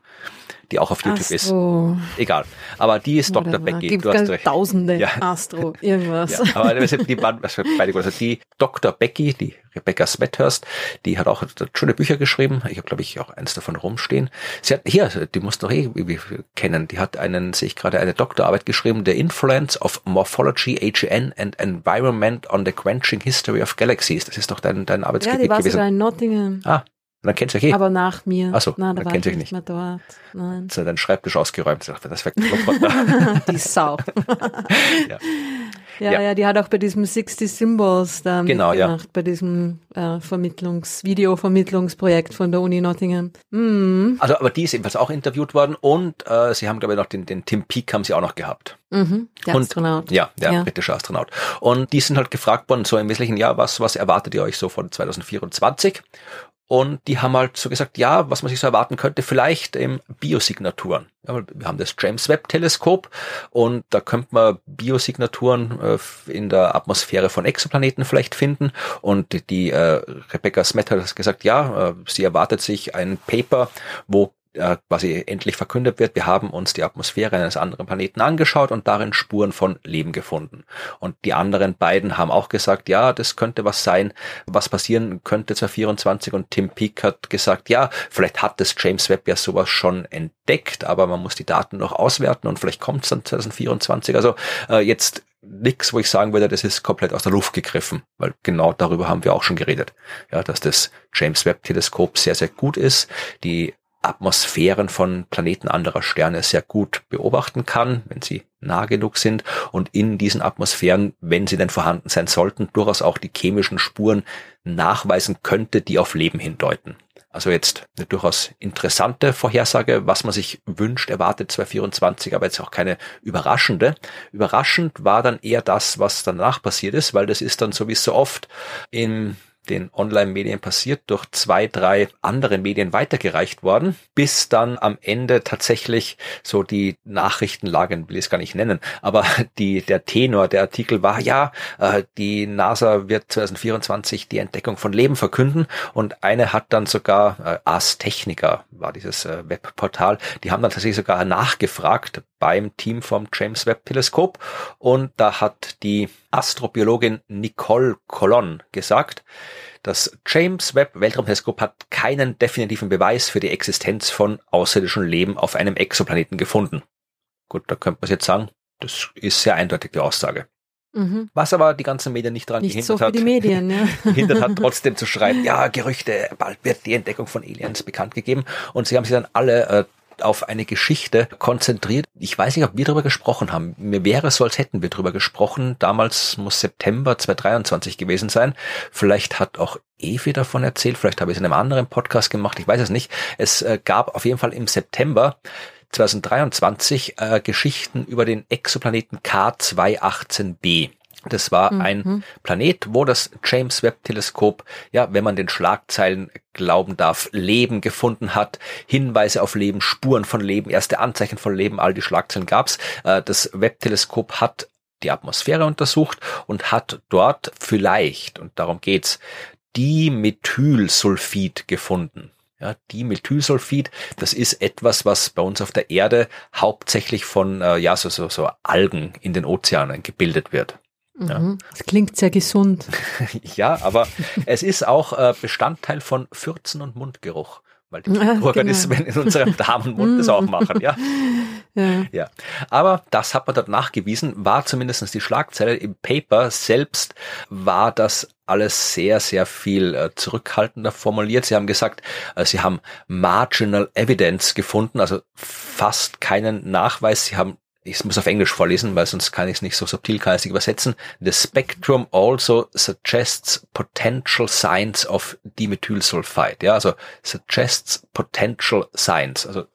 die auch auf YouTube Astro. ist. Egal. Aber die ist Dr. Becky. Gibt du hast recht. Tausende ja. Astro, irgendwas. Ja, aber die, also die Dr. Becky, die Rebecca Smethurst, die hat auch schöne Bücher geschrieben. Ich habe, glaube ich, auch eins davon rumstehen. Sie hat, hier, die musst du doch eh irgendwie kennen. Die hat einen, sehe ich gerade, eine Doktorarbeit geschrieben, The Influence of Morphology, AGN and Environment on the Quenching History of Galaxies. Das ist doch dein, dein Arbeitsgebiet ja, die war gewesen. Sogar in Nottingham. Ah, dann kennt ihr euch eh. Aber nach mir. Achso, Nein, da dann kennt ihr euch nicht. nicht. Mehr dort. Nein. So, dein Schreibtisch ausgeräumt. Das wäre Die Sau. ja. Ja, ja, ja, die hat auch bei diesem 60 Symbols da genau, mitgemacht, ja. bei diesem äh, Vermittlungs-, Videovermittlungsprojekt von der Uni Nottingham. Mhm. Also, aber die ist ebenfalls auch interviewt worden und äh, sie haben, glaube ich, noch den, den Tim Peake haben sie auch noch gehabt. Mhm, der und, Astronaut. Ja, der ja. britische Astronaut. Und die sind halt gefragt worden, so im Wesentlichen, ja, was, was erwartet ihr euch so von 2024? Und die haben halt so gesagt, ja, was man sich so erwarten könnte, vielleicht ähm, Biosignaturen. Ja, wir haben das James Webb Teleskop und da könnte man Biosignaturen äh, in der Atmosphäre von Exoplaneten vielleicht finden. Und die äh, Rebecca Smith hat gesagt, ja, äh, sie erwartet sich ein Paper, wo äh, quasi endlich verkündet wird, wir haben uns die Atmosphäre eines anderen Planeten angeschaut und darin Spuren von Leben gefunden. Und die anderen beiden haben auch gesagt, ja, das könnte was sein, was passieren könnte 2024 und Tim Peake hat gesagt, ja, vielleicht hat das James Webb ja sowas schon entdeckt, aber man muss die Daten noch auswerten und vielleicht kommt es dann 2024. Also äh, jetzt nichts, wo ich sagen würde, das ist komplett aus der Luft gegriffen, weil genau darüber haben wir auch schon geredet. Ja, dass das James Webb Teleskop sehr, sehr gut ist, die Atmosphären von Planeten anderer Sterne sehr gut beobachten kann, wenn sie nah genug sind und in diesen Atmosphären, wenn sie denn vorhanden sein sollten, durchaus auch die chemischen Spuren nachweisen könnte, die auf Leben hindeuten. Also jetzt eine durchaus interessante Vorhersage, was man sich wünscht, erwartet 2024, aber jetzt auch keine überraschende. Überraschend war dann eher das, was danach passiert ist, weil das ist dann so wie so oft im den Online-Medien passiert, durch zwei, drei andere Medien weitergereicht worden, bis dann am Ende tatsächlich so die Nachrichtenlage, will ich es gar nicht nennen, aber die, der Tenor der Artikel war, ja, äh, die NASA wird 2024 die Entdeckung von Leben verkünden und eine hat dann sogar, äh, Ars Technica war dieses äh, Webportal, die haben dann tatsächlich sogar nachgefragt beim Team vom James Webb Teleskop und da hat die Astrobiologin Nicole Colon gesagt, das James Webb Weltraumteleskop hat keinen definitiven Beweis für die Existenz von außerirdischem Leben auf einem Exoplaneten gefunden. Gut, da könnte man jetzt sagen, das ist sehr eindeutig die Aussage. Mhm. Was aber die ganzen Medien nicht daran nicht gehindert so hat, die Medien, ja. gehindert hat, trotzdem zu schreiben, ja, Gerüchte, bald wird die Entdeckung von Aliens bekannt gegeben. Und sie haben sich dann alle äh, auf eine Geschichte konzentriert. Ich weiß nicht, ob wir darüber gesprochen haben. Mir wäre es so, als hätten wir darüber gesprochen. Damals muss September 2023 gewesen sein. Vielleicht hat auch Evi davon erzählt. Vielleicht habe ich es in einem anderen Podcast gemacht. Ich weiß es nicht. Es äh, gab auf jeden Fall im September 2023 äh, Geschichten über den Exoplaneten K218b. Das war mhm. ein Planet, wo das James Webb Teleskop, ja, wenn man den Schlagzeilen glauben darf, Leben gefunden hat, Hinweise auf Leben, Spuren von Leben, erste Anzeichen von Leben, all die Schlagzeilen gab's. Äh, das Webb Teleskop hat die Atmosphäre untersucht und hat dort vielleicht, und darum geht's, Dimethylsulfid gefunden. Ja, Dimethylsulfid, das ist etwas, was bei uns auf der Erde hauptsächlich von äh, ja so, so, so Algen in den Ozeanen gebildet wird. Ja. Mhm. Das klingt sehr gesund. ja, aber es ist auch äh, Bestandteil von Fürzen und Mundgeruch, weil die Organismen genau. in unserem Damenmund das auch machen, ja? ja. Ja. Aber das hat man dort nachgewiesen, war zumindest die Schlagzeile im Paper selbst war das alles sehr, sehr viel äh, zurückhaltender formuliert. Sie haben gesagt, äh, sie haben marginal evidence gefunden, also fast keinen Nachweis. Sie haben ich muss auf Englisch vorlesen, weil sonst kann ich es nicht so subtilgeistig übersetzen. The spectrum also suggests potential signs of dimethylsulfide. Ja, also suggests potential signs. Also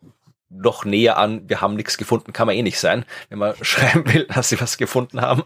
noch näher an, wir haben nichts gefunden, kann man eh nicht sein, wenn man schreiben will, dass sie was gefunden haben.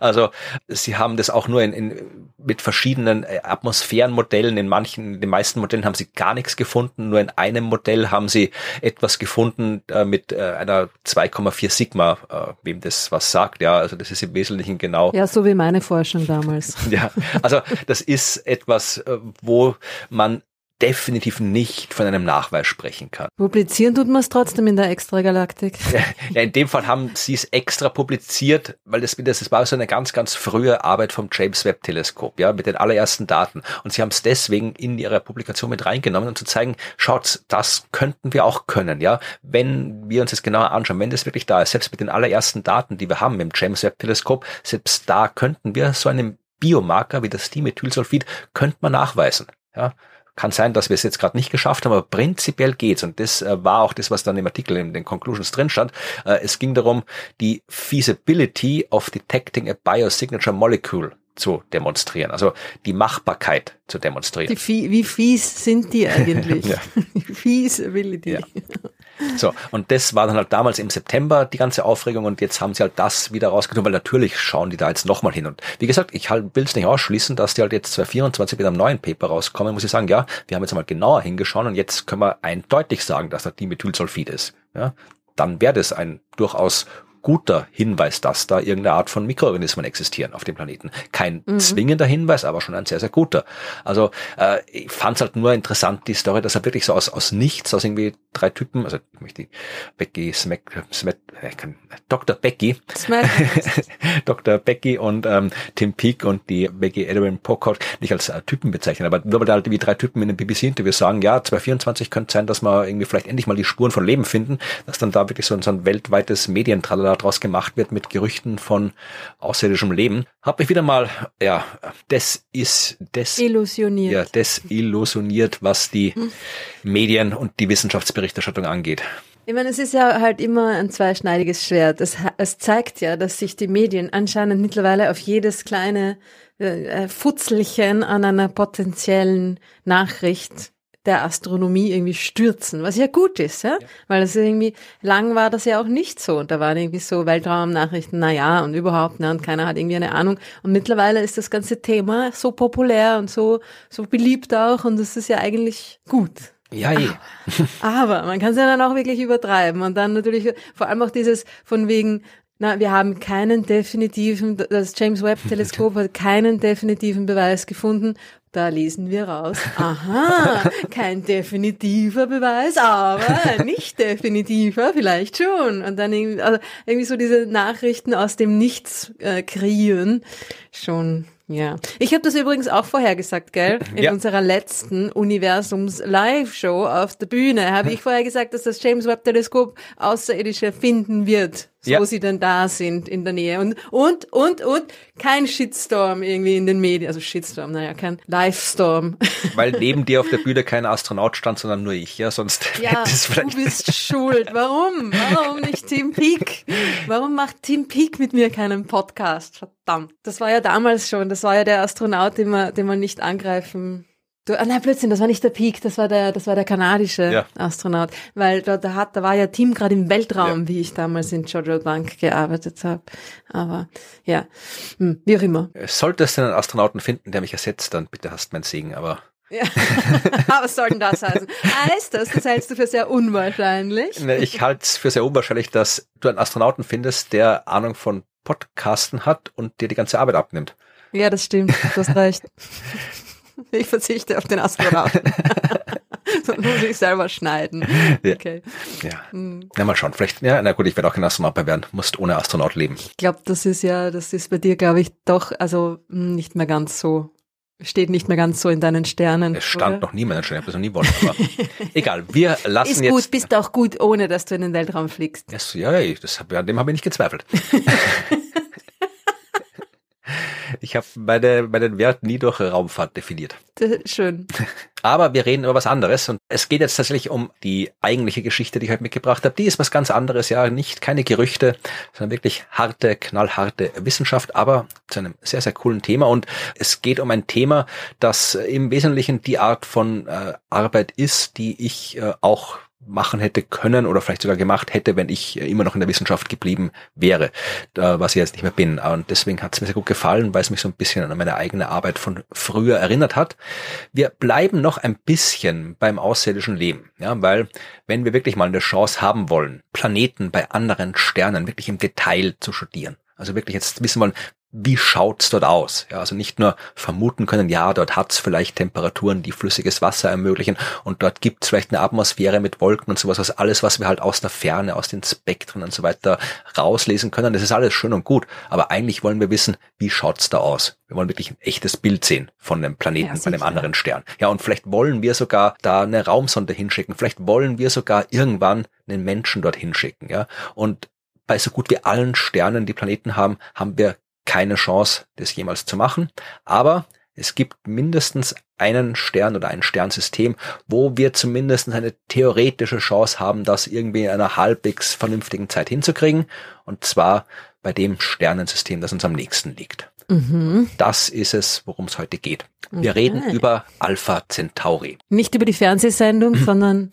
Also sie haben das auch nur in, in, mit verschiedenen äh, Atmosphärenmodellen, in manchen, in den meisten Modellen haben sie gar nichts gefunden, nur in einem Modell haben sie etwas gefunden äh, mit äh, einer 2,4 Sigma, äh, wem das was sagt, ja, also das ist im Wesentlichen genau. Ja, so wie meine Forschung damals. ja, also das ist etwas, äh, wo man definitiv nicht von einem Nachweis sprechen kann. Publizieren tut man es trotzdem in der Extragalaktik. Ja, in dem Fall haben sie es extra publiziert, weil das, das war so eine ganz, ganz frühe Arbeit vom James Webb Teleskop, ja, mit den allerersten Daten. Und sie haben es deswegen in ihrer Publikation mit reingenommen, um zu zeigen, schaut, das könnten wir auch können, ja, wenn wir uns das genauer anschauen, wenn das wirklich da ist, selbst mit den allerersten Daten, die wir haben im James Webb Teleskop, selbst da könnten wir so einen Biomarker wie das Dimethylsulfid könnte man nachweisen, ja. Kann sein, dass wir es jetzt gerade nicht geschafft haben, aber prinzipiell geht's. Und das äh, war auch das, was dann im Artikel in den Conclusions drin stand. Äh, es ging darum, die Feasibility of detecting a biosignature molecule zu demonstrieren, also die Machbarkeit zu demonstrieren. Die, wie fies sind die eigentlich? ja. Feasibility. Ja. So, und das war dann halt damals im September die ganze Aufregung und jetzt haben sie halt das wieder rausgenommen, weil natürlich schauen die da jetzt nochmal hin. Und wie gesagt, ich halt will es nicht ausschließen, dass die halt jetzt 2024 mit einem neuen Paper rauskommen, muss ich sagen, ja, wir haben jetzt mal genauer hingeschaut und jetzt können wir eindeutig sagen, dass das Dimethylsulfid ist. Ja, dann wäre das ein durchaus guter Hinweis, dass da irgendeine Art von Mikroorganismen existieren auf dem Planeten. Kein mhm. zwingender Hinweis, aber schon ein sehr, sehr guter. Also äh, ich fand es halt nur interessant, die Story, dass er wirklich so aus, aus nichts, aus irgendwie drei Typen, also ich möchte Becky Smack, Smack äh, Dr. Becky, Dr. Becky und ähm, Tim Peake und die Becky Edwin Pocock nicht als äh, Typen bezeichnen, aber nur weil da halt wie drei Typen in einem BBC-Interview sagen, ja, 2024 könnte sein, dass wir irgendwie vielleicht endlich mal die Spuren von Leben finden, dass dann da wirklich so, so ein weltweites Medientralala daraus gemacht wird mit Gerüchten von außerirdischem Leben, habe ich wieder mal, ja, das ist das illusioniert. Ja, desillusioniert, was die hm. Medien und die Wissenschaftsberichterstattung angeht. Ich meine, es ist ja halt immer ein zweischneidiges Schwert. Es, es zeigt ja, dass sich die Medien anscheinend mittlerweile auf jedes kleine äh, Futzelchen an einer potenziellen Nachricht der Astronomie irgendwie stürzen, was ja gut ist, ja? ja. Weil das irgendwie, lang war das ja auch nicht so. Und da waren irgendwie so Weltraumnachrichten, na ja, und überhaupt, ne, und keiner hat irgendwie eine Ahnung. Und mittlerweile ist das ganze Thema so populär und so, so beliebt auch, und das ist ja eigentlich gut. Ja, je. Aber man kann es ja dann auch wirklich übertreiben und dann natürlich vor allem auch dieses von wegen, na, wir haben keinen definitiven, das James Webb Teleskop hat keinen definitiven Beweis gefunden da lesen wir raus, aha, kein definitiver Beweis, aber nicht definitiver, vielleicht schon. Und dann irgendwie, also irgendwie so diese Nachrichten aus dem Nichts äh, kreieren, schon ja. Ich habe das übrigens auch vorher gesagt, gell? In ja. unserer letzten Universums-Live-Show auf der Bühne habe ich vorher gesagt, dass das James Webb-Teleskop Außerirdische finden wird. So Ja. sie denn da sind in der Nähe. Und, und, und, und kein Shitstorm irgendwie in den Medien. Also Shitstorm, naja, kein Livestorm. Weil neben dir auf der Bühne kein Astronaut stand, sondern nur ich, ja, sonst Ja, du bist schuld. Warum? Warum nicht Team Peak? Warum macht Team Peak mit mir keinen Podcast? Verdammt. Das war ja damals schon. Das war ja der Astronaut, den man, den man nicht angreifen. Du, ah, nein, Blödsinn, das war nicht der Peak, das war der, das war der kanadische Ja. Astronaut. Weil da, da hat, da war ja Team gerade im Weltraum, wie ich damals in Jojo Bank gearbeitet habe. Aber ja, hm, wie auch immer. Solltest du einen Astronauten finden, der mich ersetzt, dann bitte hast mein Segen, aber Ja. Was soll denn das heißen? Heißt das, das hältst du für sehr unwahrscheinlich? Ne, Ich halte es für sehr unwahrscheinlich, dass du einen Astronauten findest, der Ahnung von Podcasten hat und dir die ganze Arbeit abnimmt. Ja, das stimmt, du hast recht. Ich verzichte auf den Astronauten. so muss ich selber schneiden. Ja. Okay. Ja. Hm. Na mal schauen. Vielleicht, ja, na gut, ich werde auch kein Astronaut mehr werden. Musst ohne Astronaut leben. Ich glaube, das ist ja, das ist bei dir, glaube ich, doch, also hm, nicht mehr ganz so, steht nicht mehr ganz so in deinen Sternen. Es stand oder? noch nie in meiner Stelle, ich habe das noch nie wollen. Aber egal, wir lassen Ist jetzt. gut, bist auch gut, ohne dass du in den Weltraum fliegst. Ja, so, ja, ja, das hab, an dem habe ich nicht gezweifelt. Ich habe meine, meinen Wert nie durch Raumfahrt definiert. Schön. Aber wir reden über was anderes und es geht jetzt tatsächlich um die eigentliche Geschichte, die ich heute mitgebracht habe. Die ist was ganz anderes, ja, nicht keine Gerüchte, sondern wirklich harte, knallharte Wissenschaft, aber zu einem sehr, sehr coolen Thema. Und es geht um ein Thema, das im Wesentlichen die Art von äh, Arbeit ist, die ich äh, auch machen hätte können oder vielleicht sogar gemacht hätte, wenn ich äh, immer noch in der Wissenschaft geblieben wäre, was ich jetzt nicht mehr bin. Und deswegen hat es mir sehr gut gefallen, weil es mich so ein bisschen an meine eigene Arbeit von früher erinnert hat. Wir bleiben noch ein bisschen beim außerirdischen Leben, ja, weil wenn wir wirklich mal eine Chance haben wollen, Planeten bei anderen Sternen wirklich im Detail zu studieren, also wirklich jetzt wissen wollen, wie schaut's dort aus? Ja, also nicht nur vermuten können, ja, dort hat's vielleicht Temperaturen, die flüssiges Wasser ermöglichen und dort gibt's vielleicht eine Atmosphäre mit Wolken und sowas, also alles, was wir halt aus der Ferne, aus den Spektren und so weiter rauslesen können, das ist alles schön und gut, aber eigentlich wollen wir wissen, wie schaut's da aus? Wir wollen wirklich ein echtes Bild sehen von einem Planeten, Ja, bei einem anderen Stern. Ja, und vielleicht wollen wir sogar da eine Raumsonde hinschicken, vielleicht wollen wir sogar irgendwann einen Menschen dort hinschicken, ja, und bei so gut wie allen Sternen, die Planeten haben, haben wir keine Chance, das jemals zu machen. Aber es gibt mindestens einen Stern oder ein Sternsystem, wo wir zumindest eine theoretische Chance haben, das irgendwie in einer halbwegs vernünftigen Zeit hinzukriegen. Und zwar bei dem Sternensystem, das uns am nächsten liegt. Mhm. Das ist es, worum es heute geht. Wir reden Okay. über Alpha Centauri. Nicht über die Fernsehsendung, sondern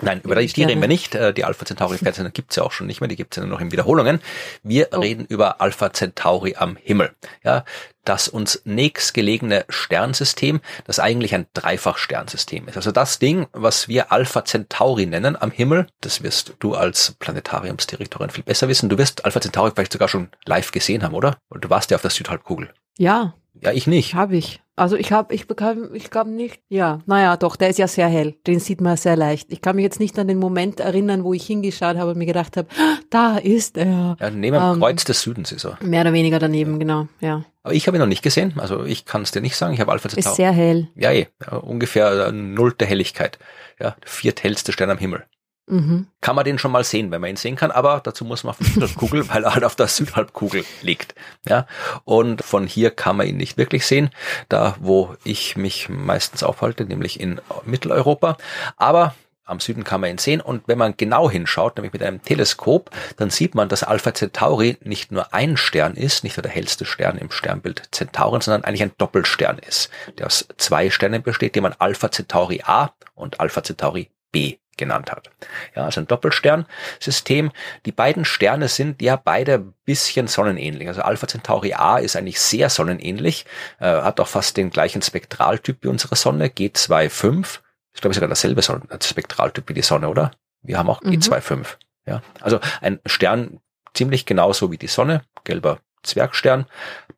Nein, über die, Sterne. reden wir nicht. Äh, Die Alpha Centauri Fernsehsender gibt's ja auch schon nicht mehr, die gibt's ja nur noch in Wiederholungen. Wir Oh. reden über Alpha Centauri am Himmel. Ja, das uns nächstgelegene Sternsystem, das eigentlich ein Dreifachsternsystem ist. Also das Ding, was wir Alpha Centauri nennen am Himmel, das wirst du als Planetariumsdirektorin viel besser wissen. Du wirst Alpha Centauri vielleicht sogar schon live gesehen haben, oder? Und du warst ja auf der Südhalbkugel. ja, Ja, ich nicht. habe ich. Also ich habe, ich bekam, ich glaube nicht. Ja, naja, doch, der ist ja sehr hell. Den sieht man sehr leicht. Ich kann mich jetzt nicht an den Moment erinnern, wo ich hingeschaut habe und mir gedacht habe, "Ah, da ist er. Ja, neben dem Ähm. Kreuz des Südens ist er. Mehr oder weniger daneben, genau. Ja, Aber ich habe ihn noch nicht gesehen, also ich kann es dir nicht sagen. Ich habe Alpha ist Centauri. sehr hell. Ja, eh, ja, ungefähr äh, nullte Helligkeit. Ja, der vierthellste Stern am Himmel. Mhm. Kann man den schon mal sehen, wenn man ihn sehen kann, aber dazu muss man auf die Südhalbkugel, weil er halt auf der Südhalbkugel liegt. Ja, und von hier kann man ihn nicht wirklich sehen, da wo ich mich meistens aufhalte, nämlich in Mitteleuropa. Aber am Süden kann man ihn sehen und wenn man genau hinschaut, nämlich mit einem Teleskop, dann sieht man, dass Alpha Centauri nicht nur ein Stern ist, nicht nur der hellste Stern im Sternbild Centauren, sondern eigentlich ein Doppelstern ist, der aus zwei Sternen besteht, die man Alpha Centauri A und Alpha Centauri B genannt hat. Ja, also ein Doppelsternsystem. Die beiden Sterne sind ja beide ein bisschen sonnenähnlich. Also Alpha Centauri A ist eigentlich sehr sonnenähnlich, äh, hat auch fast den gleichen Spektraltyp wie unsere Sonne, G25. Ich glaube, sogar dasselbe Sonnen Spektraltyp wie die Sonne, oder? Wir haben auch Mhm. G25. Ja, also ein Stern ziemlich genauso wie die Sonne, gelber Zwergstern,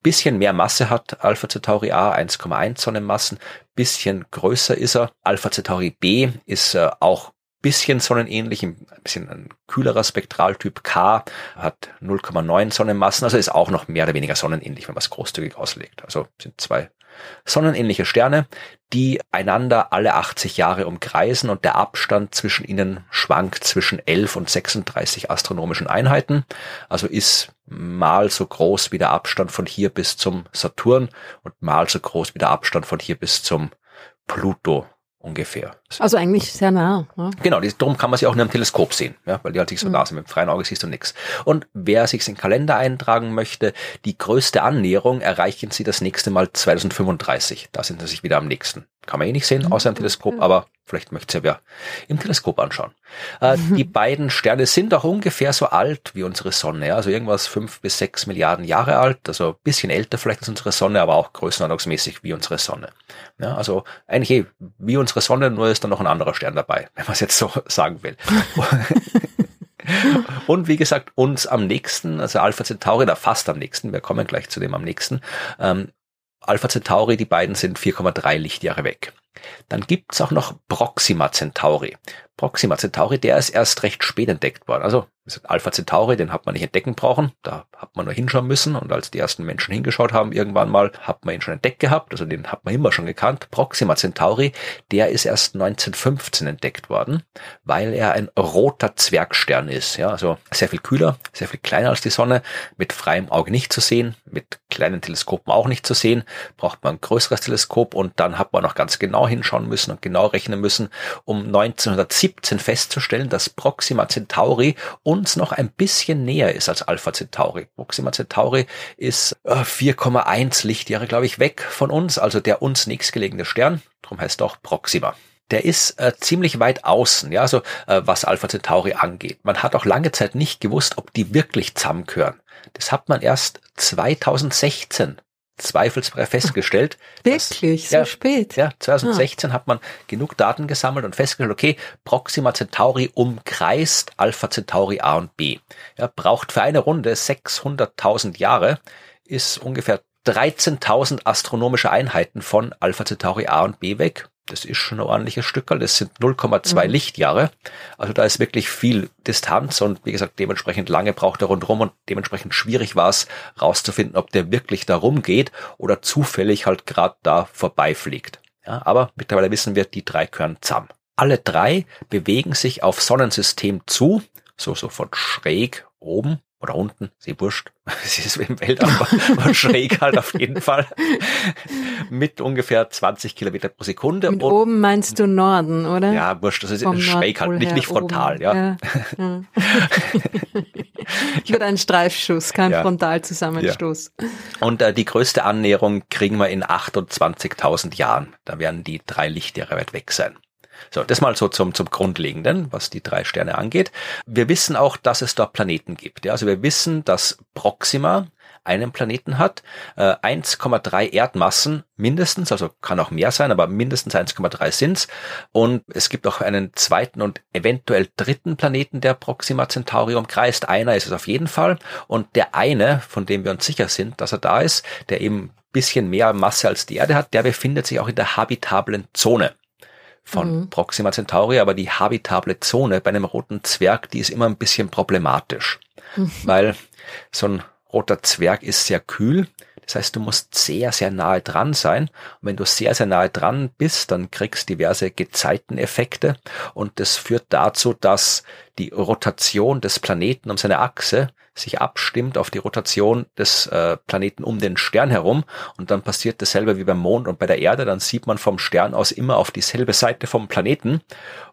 bisschen mehr Masse hat Alpha Centauri A, 1,1 Sonnenmassen, bisschen größer ist er. Alpha Centauri B ist äh, auch bisschen sonnenähnlich, ein bisschen ein kühlerer Spektraltyp K, hat 0,9 Sonnenmassen, also ist auch noch mehr oder weniger sonnenähnlich, wenn man es großzügig auslegt. Also sind zwei Sonnenähnliche Sterne, die einander alle 80 Jahre umkreisen und der Abstand zwischen ihnen schwankt zwischen 11 und 36 astronomischen Einheiten. Also ist mal so groß wie der Abstand von hier bis zum Saturn und mal so groß wie der Abstand von hier bis zum Pluto ungefähr. Also eigentlich sehr nah. Ja. Genau, darum kann man sie auch nur im Teleskop sehen, ja, weil die halt nicht so mhm. nah sind. Mit dem freien Auge siehst du nichts. Und wer sich in den Kalender eintragen möchte, die größte Annäherung erreichen sie das nächste Mal 2035. Da sind sie sich wieder am nächsten. Kann man eh nicht sehen, außer im Teleskop, aber vielleicht möchte es ja wer im Teleskop anschauen. Äh, die beiden Sterne sind auch ungefähr so alt wie unsere Sonne, ja? also irgendwas fünf bis sechs Milliarden Jahre alt, also ein bisschen älter vielleicht als unsere Sonne, aber auch größenordnungsmäßig wie unsere Sonne. Ja, also eigentlich eh wie unsere Sonne, nur ist da noch ein anderer Stern dabei, wenn man es jetzt so sagen will. Und wie gesagt, uns am nächsten, also Alpha Centauri, da fast am nächsten, wir kommen gleich zu dem am nächsten, ähm, Alpha Centauri, die beiden sind 4,3 Lichtjahre weg. Dann gibt's auch noch Proxima Centauri. Proxima Centauri, der ist erst recht spät entdeckt worden. Also Alpha Centauri, den hat man nicht entdecken brauchen, da hat man nur hinschauen müssen und als die ersten Menschen hingeschaut haben, irgendwann mal, hat man ihn schon entdeckt gehabt, also den hat man immer schon gekannt. Proxima Centauri, der ist erst 1915 entdeckt worden, weil er ein roter Zwergstern ist, ja, also sehr viel kühler, sehr viel kleiner als die Sonne, mit freiem Auge nicht zu sehen, mit kleinen Teleskopen auch nicht zu sehen, braucht man ein größeres Teleskop und dann hat man noch ganz genau hinschauen müssen und genau rechnen müssen, um 1917 festzustellen, dass Proxima Centauri uns noch ein bisschen näher ist als Alpha Centauri. Proxima Centauri ist 4,1 äh, Lichtjahre, glaube ich, weg von uns, also der uns nächstgelegene Stern. Darum heißt er auch Proxima der ist äh, ziemlich weit außen, ja, also äh, was Alpha Centauri angeht. Man hat auch lange Zeit nicht gewusst, ob die wirklich zusammengehören. Das hat man erst 2016 zweifelsfrei festgestellt. Wirklich, dass, so ja, spät? Ja, 2016 ah. hat man genug Daten gesammelt und festgestellt, okay, Proxima Centauri umkreist Alpha Centauri A und B. Ja, braucht für eine Runde 600.000 Jahre, ist ungefähr 13.000 astronomische Einheiten von Alpha Centauri A und B weg das ist schon ein ordentliches Stückerl. Das sind 0,2 mhm. Lichtjahre. Also da ist wirklich viel Distanz und wie gesagt, dementsprechend lange braucht er rundherum und dementsprechend schwierig war es rauszufinden, ob der wirklich da rumgeht oder zufällig halt gerade da vorbeifliegt. Ja, aber mittlerweile wissen wir, die drei gehören zusammen. Alle drei bewegen sich auf Sonnensystem zu, so, so von schräg oben oder unten, sie wurscht, sie ist im Weltall, aber schräg halt auf jeden Fall, mit ungefähr 20 Kilometer pro Sekunde. Mit und, oben meinst du Norden, oder? Ja, wurscht, das ist Vom schräg halt, nicht, nicht frontal, oben. ja. ja, ja. ich würde einen Streifschuss, kein ja. Frontalzusammenstoß. Ja. Und äh, die größte Annäherung kriegen wir in 28.000 Jahren. Da werden die drei Lichtjahre weit weg sein. So, das mal so zum, zum Grundlegenden, was die drei Sterne angeht. Wir wissen auch, dass es dort Planeten gibt. Ja? Also wir wissen, dass Proxima einen Planeten hat, äh, 1,3 Erdmassen mindestens, also kann auch mehr sein, aber mindestens 1,3 sind's. Und es gibt auch einen zweiten und eventuell dritten Planeten, der Proxima Centauri umkreist. Einer ist es auf jeden Fall. Und der eine, von dem wir uns sicher sind, dass er da ist, der eben bisschen mehr Masse als die Erde hat, der befindet sich auch in der habitablen Zone von mhm. Proxima Centauri, aber die habitable Zone bei einem roten Zwerg, die ist immer ein bisschen problematisch, mhm. weil so ein roter Zwerg ist sehr kühl. Das heißt, du musst sehr, sehr nahe dran sein. Und wenn du sehr, sehr nahe dran bist, dann kriegst diverse Gezeiteneffekte. Und das führt dazu, dass die Rotation des Planeten um seine Achse sich abstimmt auf die Rotation des äh, Planeten um den Stern herum und dann passiert dasselbe wie beim Mond und bei der Erde, dann sieht man vom Stern aus immer auf dieselbe Seite vom Planeten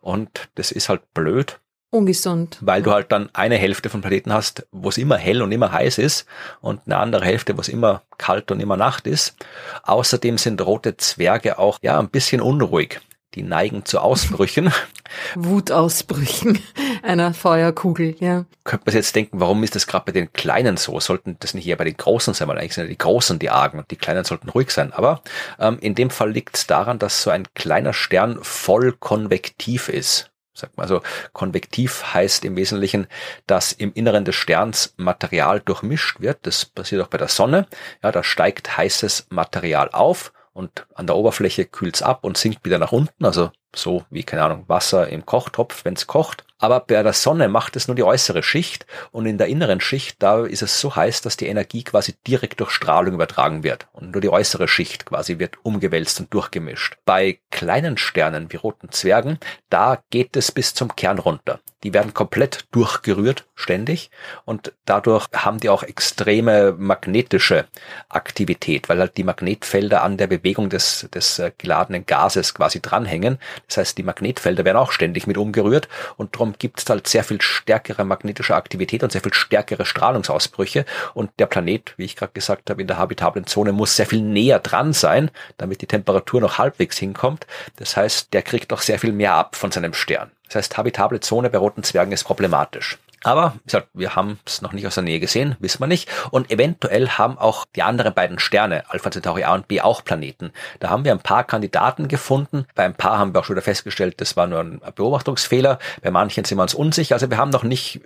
und das ist halt blöd. Ungesund. Weil du halt dann eine Hälfte vom Planeten hast, wo es immer hell und immer heiß ist und eine andere Hälfte, wo es immer kalt und immer Nacht ist. Außerdem sind rote Zwerge auch ja ein bisschen unruhig die neigen zu Ausbrüchen. Wutausbrüchen einer Feuerkugel, ja. Könnte man jetzt denken, warum ist das gerade bei den Kleinen so? Sollten das nicht eher bei den Großen sein? Weil eigentlich sind ja die Großen die Argen und die Kleinen sollten ruhig sein. Aber ähm, in dem Fall liegt es daran, dass so ein kleiner Stern voll konvektiv ist. Sagt man also, konvektiv heißt im Wesentlichen, dass im Inneren des Sterns Material durchmischt wird. Das passiert auch bei der Sonne. Ja, da steigt heißes Material auf und an der Oberfläche kühlt's ab und sinkt wieder nach unten, also so wie, keine Ahnung, Wasser im Kochtopf, wenn's kocht. Aber bei der Sonne macht es nur die äußere Schicht und in der inneren Schicht, da ist es so heiß, dass die Energie quasi direkt durch Strahlung übertragen wird und nur die äußere Schicht quasi wird umgewälzt und durchgemischt. Bei kleinen Sternen wie roten Zwergen, da geht es bis zum Kern runter. Die werden komplett durchgerührt, ständig. Und dadurch haben die auch extreme magnetische Aktivität, weil halt die Magnetfelder an der Bewegung des, des äh, geladenen Gases quasi dranhängen. Das heißt, die Magnetfelder werden auch ständig mit umgerührt und darum gibt es halt sehr viel stärkere magnetische Aktivität und sehr viel stärkere Strahlungsausbrüche. Und der Planet, wie ich gerade gesagt habe, in der habitablen Zone muss sehr viel näher dran sein, damit die Temperatur noch halbwegs hinkommt. Das heißt, der kriegt auch sehr viel mehr ab von seinem Stern. Das heißt, habitable Zone bei roten Zwergen ist problematisch. Aber wie gesagt, wir haben es noch nicht aus der Nähe gesehen, wissen wir nicht. Und eventuell haben auch die anderen beiden Sterne, Alpha Centauri A und B, auch Planeten. Da haben wir ein paar Kandidaten gefunden. Bei ein paar haben wir auch schon wieder festgestellt, das war nur ein Beobachtungsfehler. Bei manchen sind wir uns unsicher. Also wir haben noch nicht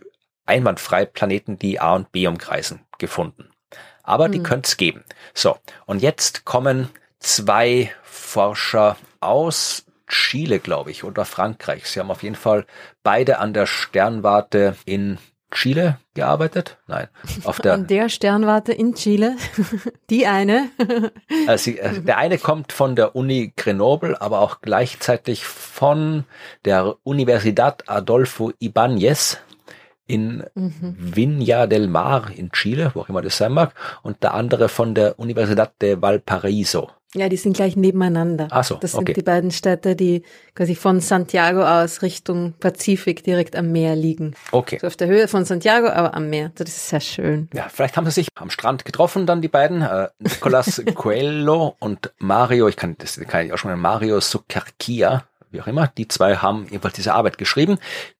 einwandfrei Planeten, die A und B umkreisen, gefunden. Aber die mhm. könnte es geben. So, und jetzt kommen zwei Forscher aus Chile, glaube ich, oder Frankreich. Sie haben auf jeden Fall beide an der Sternwarte in Chile gearbeitet? Nein, auf der an der Sternwarte in Chile. Die eine. also, der eine kommt von der Uni Grenoble, aber auch gleichzeitig von der Universidad Adolfo Ibáñez in mhm. Viña del Mar in Chile, wo auch immer das sein mag, und der andere von der Universidad de Valparaíso. Ja, die sind gleich nebeneinander. Ach so, das sind okay. die beiden Städte, die quasi von Santiago aus Richtung Pazifik direkt am Meer liegen. Okay. So auf der Höhe von Santiago, aber am Meer. Das ist sehr schön. Ja, vielleicht haben sie sich am Strand getroffen, dann die beiden, äh, Nicolas Coelho und Mario, ich kann das kann ich auch schon mal Mario Sucarquia, wie auch immer. Die zwei haben jedenfalls diese Arbeit geschrieben.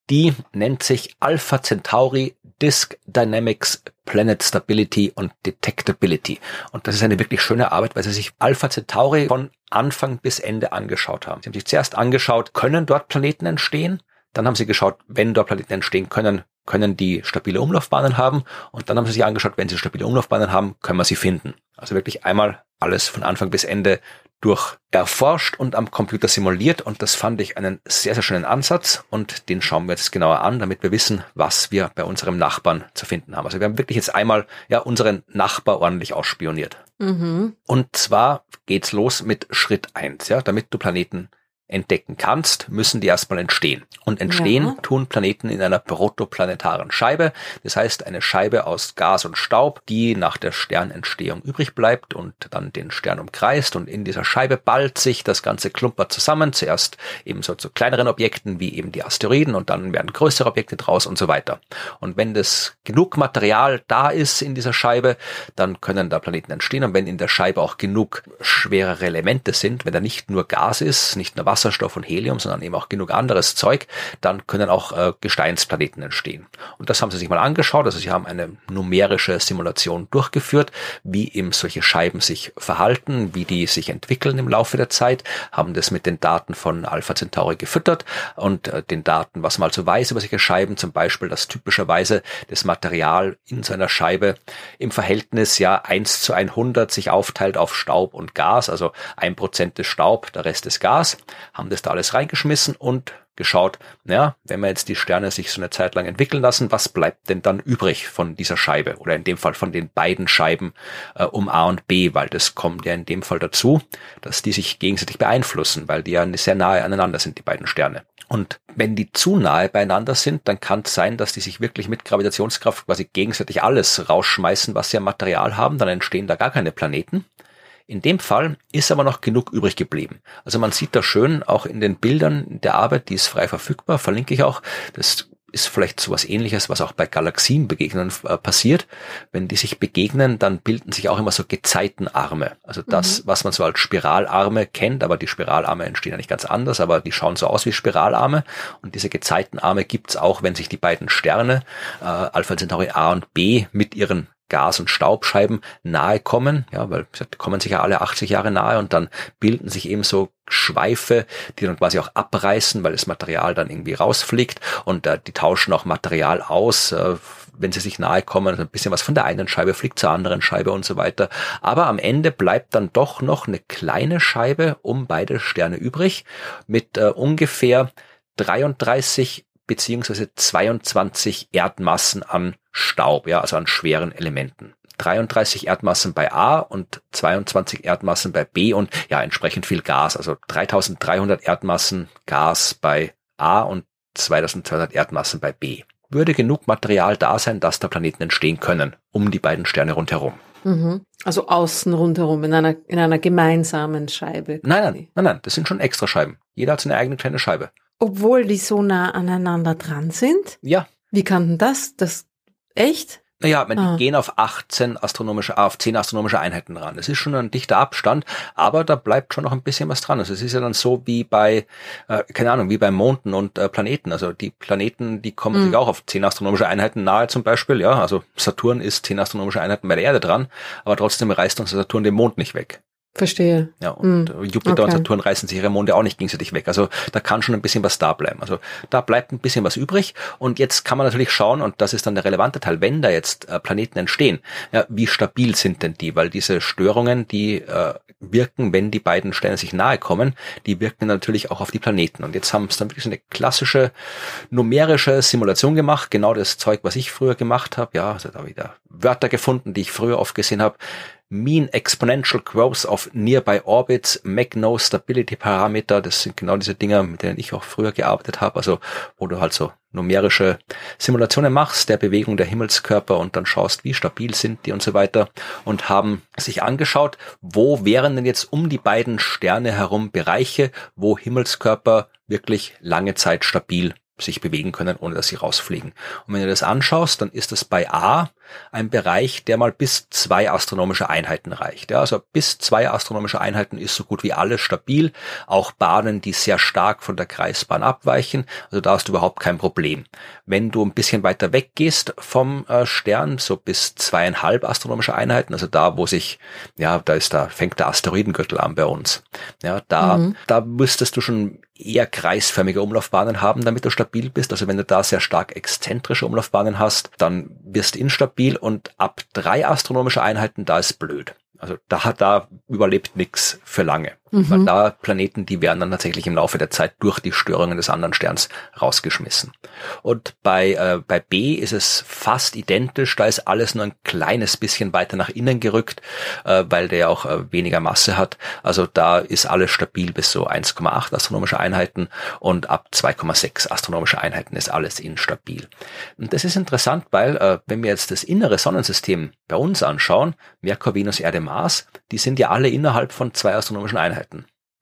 Die nennt sich Alpha Centauri Disk Dynamics Planet Stability und Detectability. Und das ist eine wirklich schöne Arbeit, weil sie sich Alpha Centauri von Anfang bis Ende angeschaut haben. Sie haben sich zuerst angeschaut, können dort Planeten entstehen? Dann haben sie geschaut, wenn dort Planeten entstehen können, können die stabile Umlaufbahnen haben. Und dann haben sie sich angeschaut, wenn sie stabile Umlaufbahnen haben, können wir sie finden. Also wirklich einmal alles von Anfang bis Ende durch erforscht und am Computer simuliert und das fand ich einen sehr, sehr schönen Ansatz und den schauen wir jetzt genauer an, damit wir wissen, was wir bei unserem Nachbarn zu finden haben. Also wir haben wirklich jetzt einmal ja unseren Nachbar ordentlich ausspioniert. Mhm. Und zwar geht's los mit Schritt eins, ja, damit du Planeten entdecken kannst, müssen die erstmal entstehen. Und entstehen ja. tun Planeten in einer protoplanetaren Scheibe. Das heißt, eine Scheibe aus Gas und Staub, die nach der Sternentstehung übrig bleibt und dann den Stern umkreist. Und in dieser Scheibe ballt sich das ganze Klumper zusammen. Zuerst eben so zu kleineren Objekten wie eben die Asteroiden und dann werden größere Objekte draus und so weiter. Und wenn das genug Material da ist in dieser Scheibe, dann können da Planeten entstehen. Und wenn in der Scheibe auch genug schwerere Elemente sind, wenn da nicht nur Gas ist, nicht nur Wasserstoff und Helium, sondern eben auch genug anderes Zeug, dann können auch äh, Gesteinsplaneten entstehen. Und das haben sie sich mal angeschaut. Also sie haben eine numerische Simulation durchgeführt, wie eben solche Scheiben sich verhalten, wie die sich entwickeln im Laufe der Zeit, haben das mit den Daten von Alpha Centauri gefüttert und äh, den Daten, was man also weiß über solche Scheiben, zum Beispiel, dass typischerweise das Material in so einer Scheibe im Verhältnis ja 1 zu 100 sich aufteilt auf Staub und Gas, also ein Prozent des Staub, der Rest ist Gas haben das da alles reingeschmissen und geschaut, ja, wenn wir jetzt die Sterne sich so eine Zeit lang entwickeln lassen, was bleibt denn dann übrig von dieser Scheibe oder in dem Fall von den beiden Scheiben äh, um A und B, weil das kommt ja in dem Fall dazu, dass die sich gegenseitig beeinflussen, weil die ja sehr nahe aneinander sind, die beiden Sterne. Und wenn die zu nahe beieinander sind, dann kann es sein, dass die sich wirklich mit Gravitationskraft quasi gegenseitig alles rausschmeißen, was sie am Material haben, dann entstehen da gar keine Planeten. In dem Fall ist aber noch genug übrig geblieben. Also man sieht da schön auch in den Bildern der Arbeit, die ist frei verfügbar, verlinke ich auch. Das ist vielleicht so was ähnliches, was auch bei Galaxien begegnen äh, passiert. Wenn die sich begegnen, dann bilden sich auch immer so Gezeitenarme. Also das, mhm. was man so als Spiralarme kennt, aber die Spiralarme entstehen ja nicht ganz anders, aber die schauen so aus wie Spiralarme. Und diese Gezeitenarme gibt's auch, wenn sich die beiden Sterne, äh, Alpha Centauri A und B, mit ihren Gas- und Staubscheiben nahe kommen, ja, weil die kommen sich ja alle 80 Jahre nahe und dann bilden sich eben so Schweife, die dann quasi auch abreißen, weil das Material dann irgendwie rausfliegt und äh, die tauschen auch Material aus, äh, wenn sie sich nahe kommen, also ein bisschen was von der einen Scheibe fliegt zur anderen Scheibe und so weiter. Aber am Ende bleibt dann doch noch eine kleine Scheibe um beide Sterne übrig mit äh, ungefähr 33 beziehungsweise 22 Erdmassen an Staub, ja, also an schweren Elementen. 33 Erdmassen bei A und 22 Erdmassen bei B und ja, entsprechend viel Gas, also 3300 Erdmassen Gas bei A und 2200 Erdmassen bei B. Würde genug Material da sein, dass da Planeten entstehen können, um die beiden Sterne rundherum. Mhm. Also außen rundherum, in einer, in einer gemeinsamen Scheibe. Nein, nein, nein, nein, das sind schon extra Scheiben. Jeder hat seine eigene kleine Scheibe. Obwohl die so nah aneinander dran sind? Ja. Wie kann denn das? Das, echt? Naja, Ah. die gehen auf 18 astronomische, auf 10 astronomische Einheiten ran. Das ist schon ein dichter Abstand, aber da bleibt schon noch ein bisschen was dran. Also es ist ja dann so wie bei, äh, keine Ahnung, wie bei Monden und äh, Planeten. Also die Planeten, die kommen Mhm. sich auch auf 10 astronomische Einheiten nahe zum Beispiel. Ja, also Saturn ist 10 astronomische Einheiten bei der Erde dran, aber trotzdem reißt uns Saturn den Mond nicht weg. Verstehe. Ja, und Hm, Jupiter und okay. Saturn reißen sich ihre Monde auch nicht gegenseitig weg. Also da kann schon ein bisschen was da bleiben. Also da bleibt ein bisschen was übrig. Und jetzt kann man natürlich schauen, und das ist dann der relevante Teil, wenn da jetzt äh, Planeten entstehen, ja, wie stabil sind denn die? Weil diese Störungen, die äh, wirken, wenn die beiden Sterne sich nahe kommen, die wirken natürlich auch auf die Planeten. Und jetzt haben es dann wirklich so eine klassische numerische Simulation gemacht, genau das Zeug, was ich früher gemacht habe. Ja, also da wieder Wörter gefunden, die ich früher oft gesehen habe. Mean Exponential Growth of Nearby Orbits, Magno Stability Parameter, das sind genau diese Dinger, mit denen ich auch früher gearbeitet habe, also wo du halt so numerische Simulationen machst der Bewegung der Himmelskörper und dann schaust, wie stabil sind die und so weiter und haben sich angeschaut, wo wären denn jetzt um die beiden Sterne herum Bereiche, wo Himmelskörper wirklich lange Zeit stabil sich bewegen können, ohne dass sie rausfliegen. Und wenn du das anschaust, dann ist das bei A ein Bereich, der mal bis zwei astronomische Einheiten reicht. Ja, also bis zwei astronomische Einheiten ist so gut wie alles stabil. Auch Bahnen, die sehr stark von der Kreisbahn abweichen. Also da hast du überhaupt kein Problem. Wenn du ein bisschen weiter weg gehst vom äh, Stern, so bis zweieinhalb astronomische Einheiten, also da, wo sich, ja, da ist da, fängt der Asteroidengürtel an bei uns. Ja, da, Mhm. da müsstest du schon eher kreisförmige Umlaufbahnen haben, damit du stabil bist. Also wenn du da sehr stark exzentrische Umlaufbahnen hast, dann wirst du instabil und ab drei astronomische Einheiten, da ist blöd. Also da da überlebt nichts für lange. Mhm. Weil da Planeten, die werden dann tatsächlich im Laufe der Zeit durch die Störungen des anderen Sterns rausgeschmissen. Und bei, äh, bei B ist es fast identisch, da ist alles nur ein kleines bisschen weiter nach innen gerückt, äh, weil der ja auch äh, weniger Masse hat. Also da ist alles stabil bis so 1,8 astronomische Einheiten und ab 2,6 astronomische Einheiten ist alles instabil. Und das ist interessant, weil äh, wenn wir jetzt das innere Sonnensystem bei uns anschauen, Merkur, Venus, Erde, Mars, die sind ja alle innerhalb von zwei astronomischen Einheiten.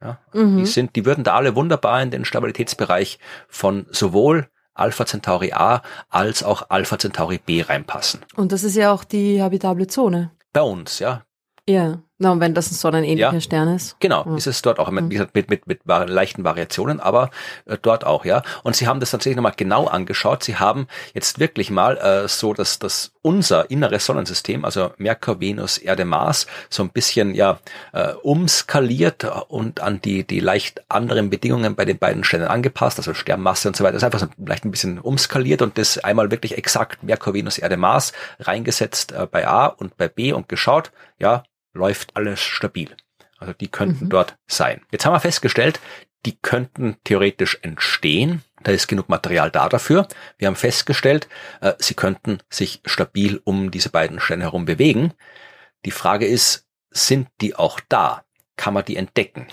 Ja, Mhm. die sind, die würden da alle wunderbar in den Stabilitätsbereich von sowohl Alpha Centauri A als auch Alpha Centauri B reinpassen. Und das ist ja auch die habitable Zone. Bei uns, ja. Ja. Na, und wenn das ein sonnenähnlicher Ja. Stern ist. Genau, Mhm. ist es dort auch, mit, mit, mit vari- leichten Variationen, aber äh, dort auch, ja. Und sie haben das tatsächlich nochmal genau angeschaut. Sie haben jetzt wirklich mal äh, so, dass das unser inneres Sonnensystem, also Merkur, Venus, Erde, Mars, so ein bisschen ja äh, umskaliert und an die, die leicht anderen Bedingungen bei den beiden Sternen angepasst, also Sternmasse und so weiter. Das ist einfach so leicht ein bisschen umskaliert und das einmal wirklich exakt Merkur, Venus, Erde, Mars reingesetzt äh, bei A und bei B und geschaut, ja, läuft alles stabil. Also die könnten Mhm. dort sein. Jetzt haben wir festgestellt, die könnten theoretisch entstehen. Da ist genug Material da dafür. Wir haben festgestellt, äh, sie könnten sich stabil um diese beiden Sterne herum bewegen. Die Frage ist, sind die auch da? Kann man die entdecken?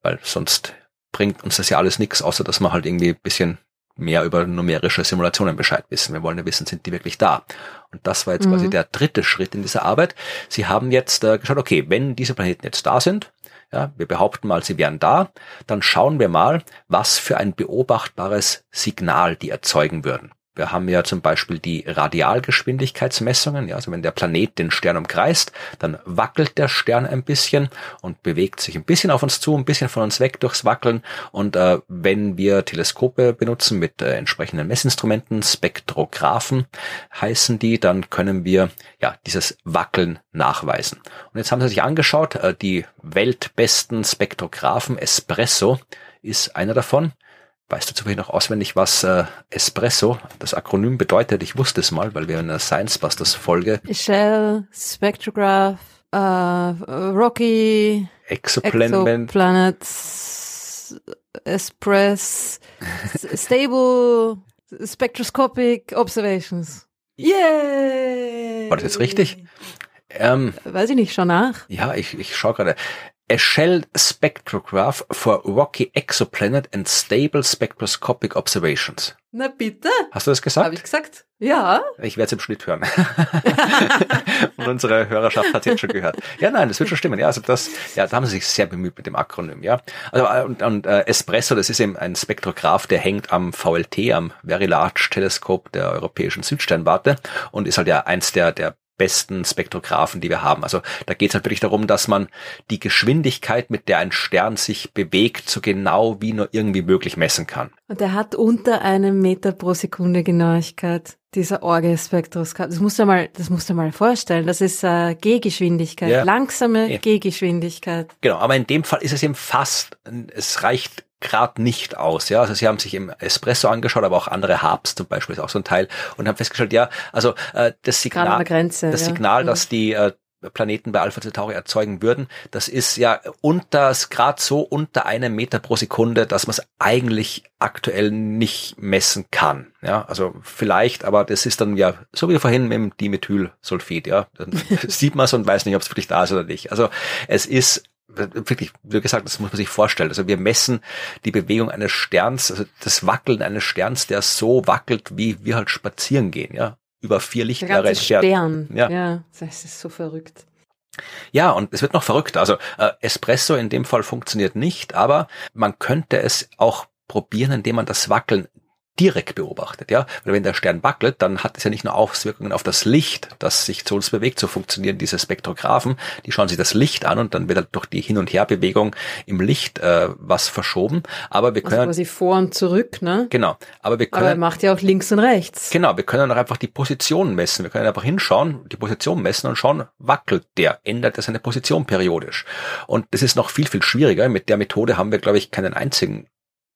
Weil sonst bringt uns das ja alles nichts, außer dass wir halt irgendwie ein bisschen mehr über numerische Simulationen Bescheid wissen. Wir wollen ja wissen, sind die wirklich da? Und das war jetzt Mhm. quasi der dritte Schritt in dieser Arbeit. Sie haben jetzt äh, geschaut, okay, wenn diese Planeten jetzt da sind, ja, wir behaupten mal, sie wären da, dann schauen wir mal, was für ein beobachtbares Signal die erzeugen würden. Wir haben ja zum Beispiel die Radialgeschwindigkeitsmessungen. Ja, also wenn der Planet den Stern umkreist, dann wackelt der Stern ein bisschen und bewegt sich ein bisschen auf uns zu, ein bisschen von uns weg durchs Wackeln. Und äh, wenn wir Teleskope benutzen mit äh, entsprechenden Messinstrumenten, Spektrographen heißen die, dann können wir ja dieses Wackeln nachweisen. Und jetzt haben sie sich angeschaut, äh, die weltbesten Spektrographen Espresso ist einer davon. Weißt du zufällig noch auswendig, was äh, Espresso, das Akronym bedeutet? Ich wusste es mal, weil wir in der Science Busters Folge Shell, Spectrograph, äh, Rocky, Exoplanet, Exoplanets, Express, S- Stable, Spectroscopic Observations. Yay! War das jetzt richtig? Ähm, Weiß ich nicht, schon nach. ja, ich, ich schaue gerade. A Shell Spectrograph for Rocky Exoplanet and Stable Spectroscopic Observations. Na bitte, Hast du das gesagt? habe ich gesagt. Ja. Ich werde es im Schnitt hören. und unsere Hörerschaft hat jetzt schon gehört. Ja, nein, das wird schon stimmen. Ja, also das, ja, da haben sie sich sehr bemüht mit dem Akronym, ja. Also äh, und, und äh, Espresso, das ist eben ein Spektrograph, der hängt am VLT, am Very Large Teleskop der Europäischen Südsternwarte und ist halt ja eins der der besten Spektrographen, die wir haben. Also da geht es halt wirklich darum, dass man die Geschwindigkeit, mit der ein Stern sich bewegt, so genau wie nur irgendwie möglich messen kann. Und er hat unter einem Meter pro Sekunde Genauigkeit, dieser Orge-Spektroskop. Das musst du mal, das musst du mal vorstellen. Das ist äh, Gehgeschwindigkeit, Ja. langsame Ja. Gehgeschwindigkeit. Genau, aber in dem Fall ist es eben fast, es reicht gerade nicht aus. Ja, also sie haben sich im Espresso angeschaut, aber auch andere Harps zum Beispiel ist auch so ein Teil und haben festgestellt, ja, also äh, das Signal, Grenze. das ja. Signal, Mhm. das die äh, Planeten bei Alpha Centauri erzeugen würden, das ist ja unter, gerade so unter einem Meter pro Sekunde, dass man es eigentlich aktuell nicht messen kann. Ja, also vielleicht, aber das ist dann ja, so wie vorhin mit dem Dimethylsulfid, ja, dann sieht man es und weiß nicht, ob es wirklich da ist oder nicht. Also es ist wirklich, wie gesagt, das muss man sich vorstellen. Also wir messen die Bewegung eines Sterns, also das Wackeln eines Sterns, der so wackelt, wie wir halt spazieren gehen, ja, über vier Lichtjahre entfernt. Stern. Ja. ja, das ist so verrückt. Ja, und es wird noch verrückter. Also äh, Espresso in dem Fall funktioniert nicht, aber man könnte es auch probieren, indem man das Wackeln direkt beobachtet, ja. Weil wenn der Stern wackelt, dann hat es ja nicht nur Auswirkungen auf das Licht, das sich zu uns bewegt. So funktionieren diese Spektrographen. Die schauen sich das Licht an und dann wird halt durch die Hin- und Herbewegung im Licht äh, was verschoben. Aber wir Also können, quasi vor und zurück, ne? genau, aber wir Aber er können, macht ja auch links und rechts. genau, wir können auch einfach die Position messen. Wir können einfach hinschauen, die Position messen und schauen, wackelt der, ändert er seine Position periodisch. Und das ist noch viel, viel schwieriger. Mit der Methode haben wir, glaube ich, keinen einzigen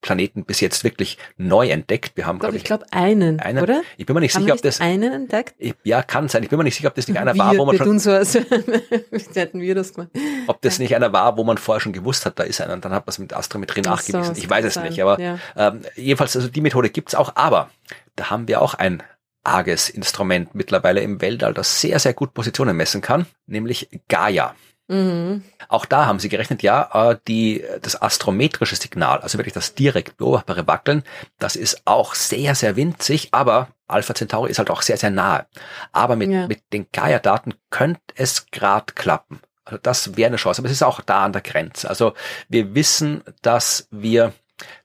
Planeten bis jetzt wirklich neu entdeckt. Wir haben, glaube ich ich, glaube einen, einen, oder? ich bin mir nicht Haben sicher, ob das, nicht einen entdeckt? ich, ja, kann sein. Ich bin mir nicht sicher, ob das nicht einer wir, war, wo man wir schon, tun so, als hätten wir das gemacht. ob das nicht einer war, wo man vorher schon gewusst hat, da ist einer und dann hat man es mit Astrometrie Ach so, nachgewiesen. das ich weiß es sein, nicht, aber ja. ähm, jedenfalls, also die Methode gibt's auch, aber da haben wir auch ein arges Instrument mittlerweile im Weltall, das sehr, sehr gut Positionen messen kann, nämlich Gaia. Mhm. Auch da haben sie gerechnet, ja, äh, die, das astrometrische Signal, also wirklich das direkt beobachtbare Wackeln, das ist auch sehr, sehr winzig, aber Alpha Centauri ist halt auch sehr, sehr nahe. Aber mit, Ja. mit den Gaia-Daten könnte es grad klappen. Also das wäre eine Chance, aber es ist auch da an der Grenze. Also wir wissen, dass wir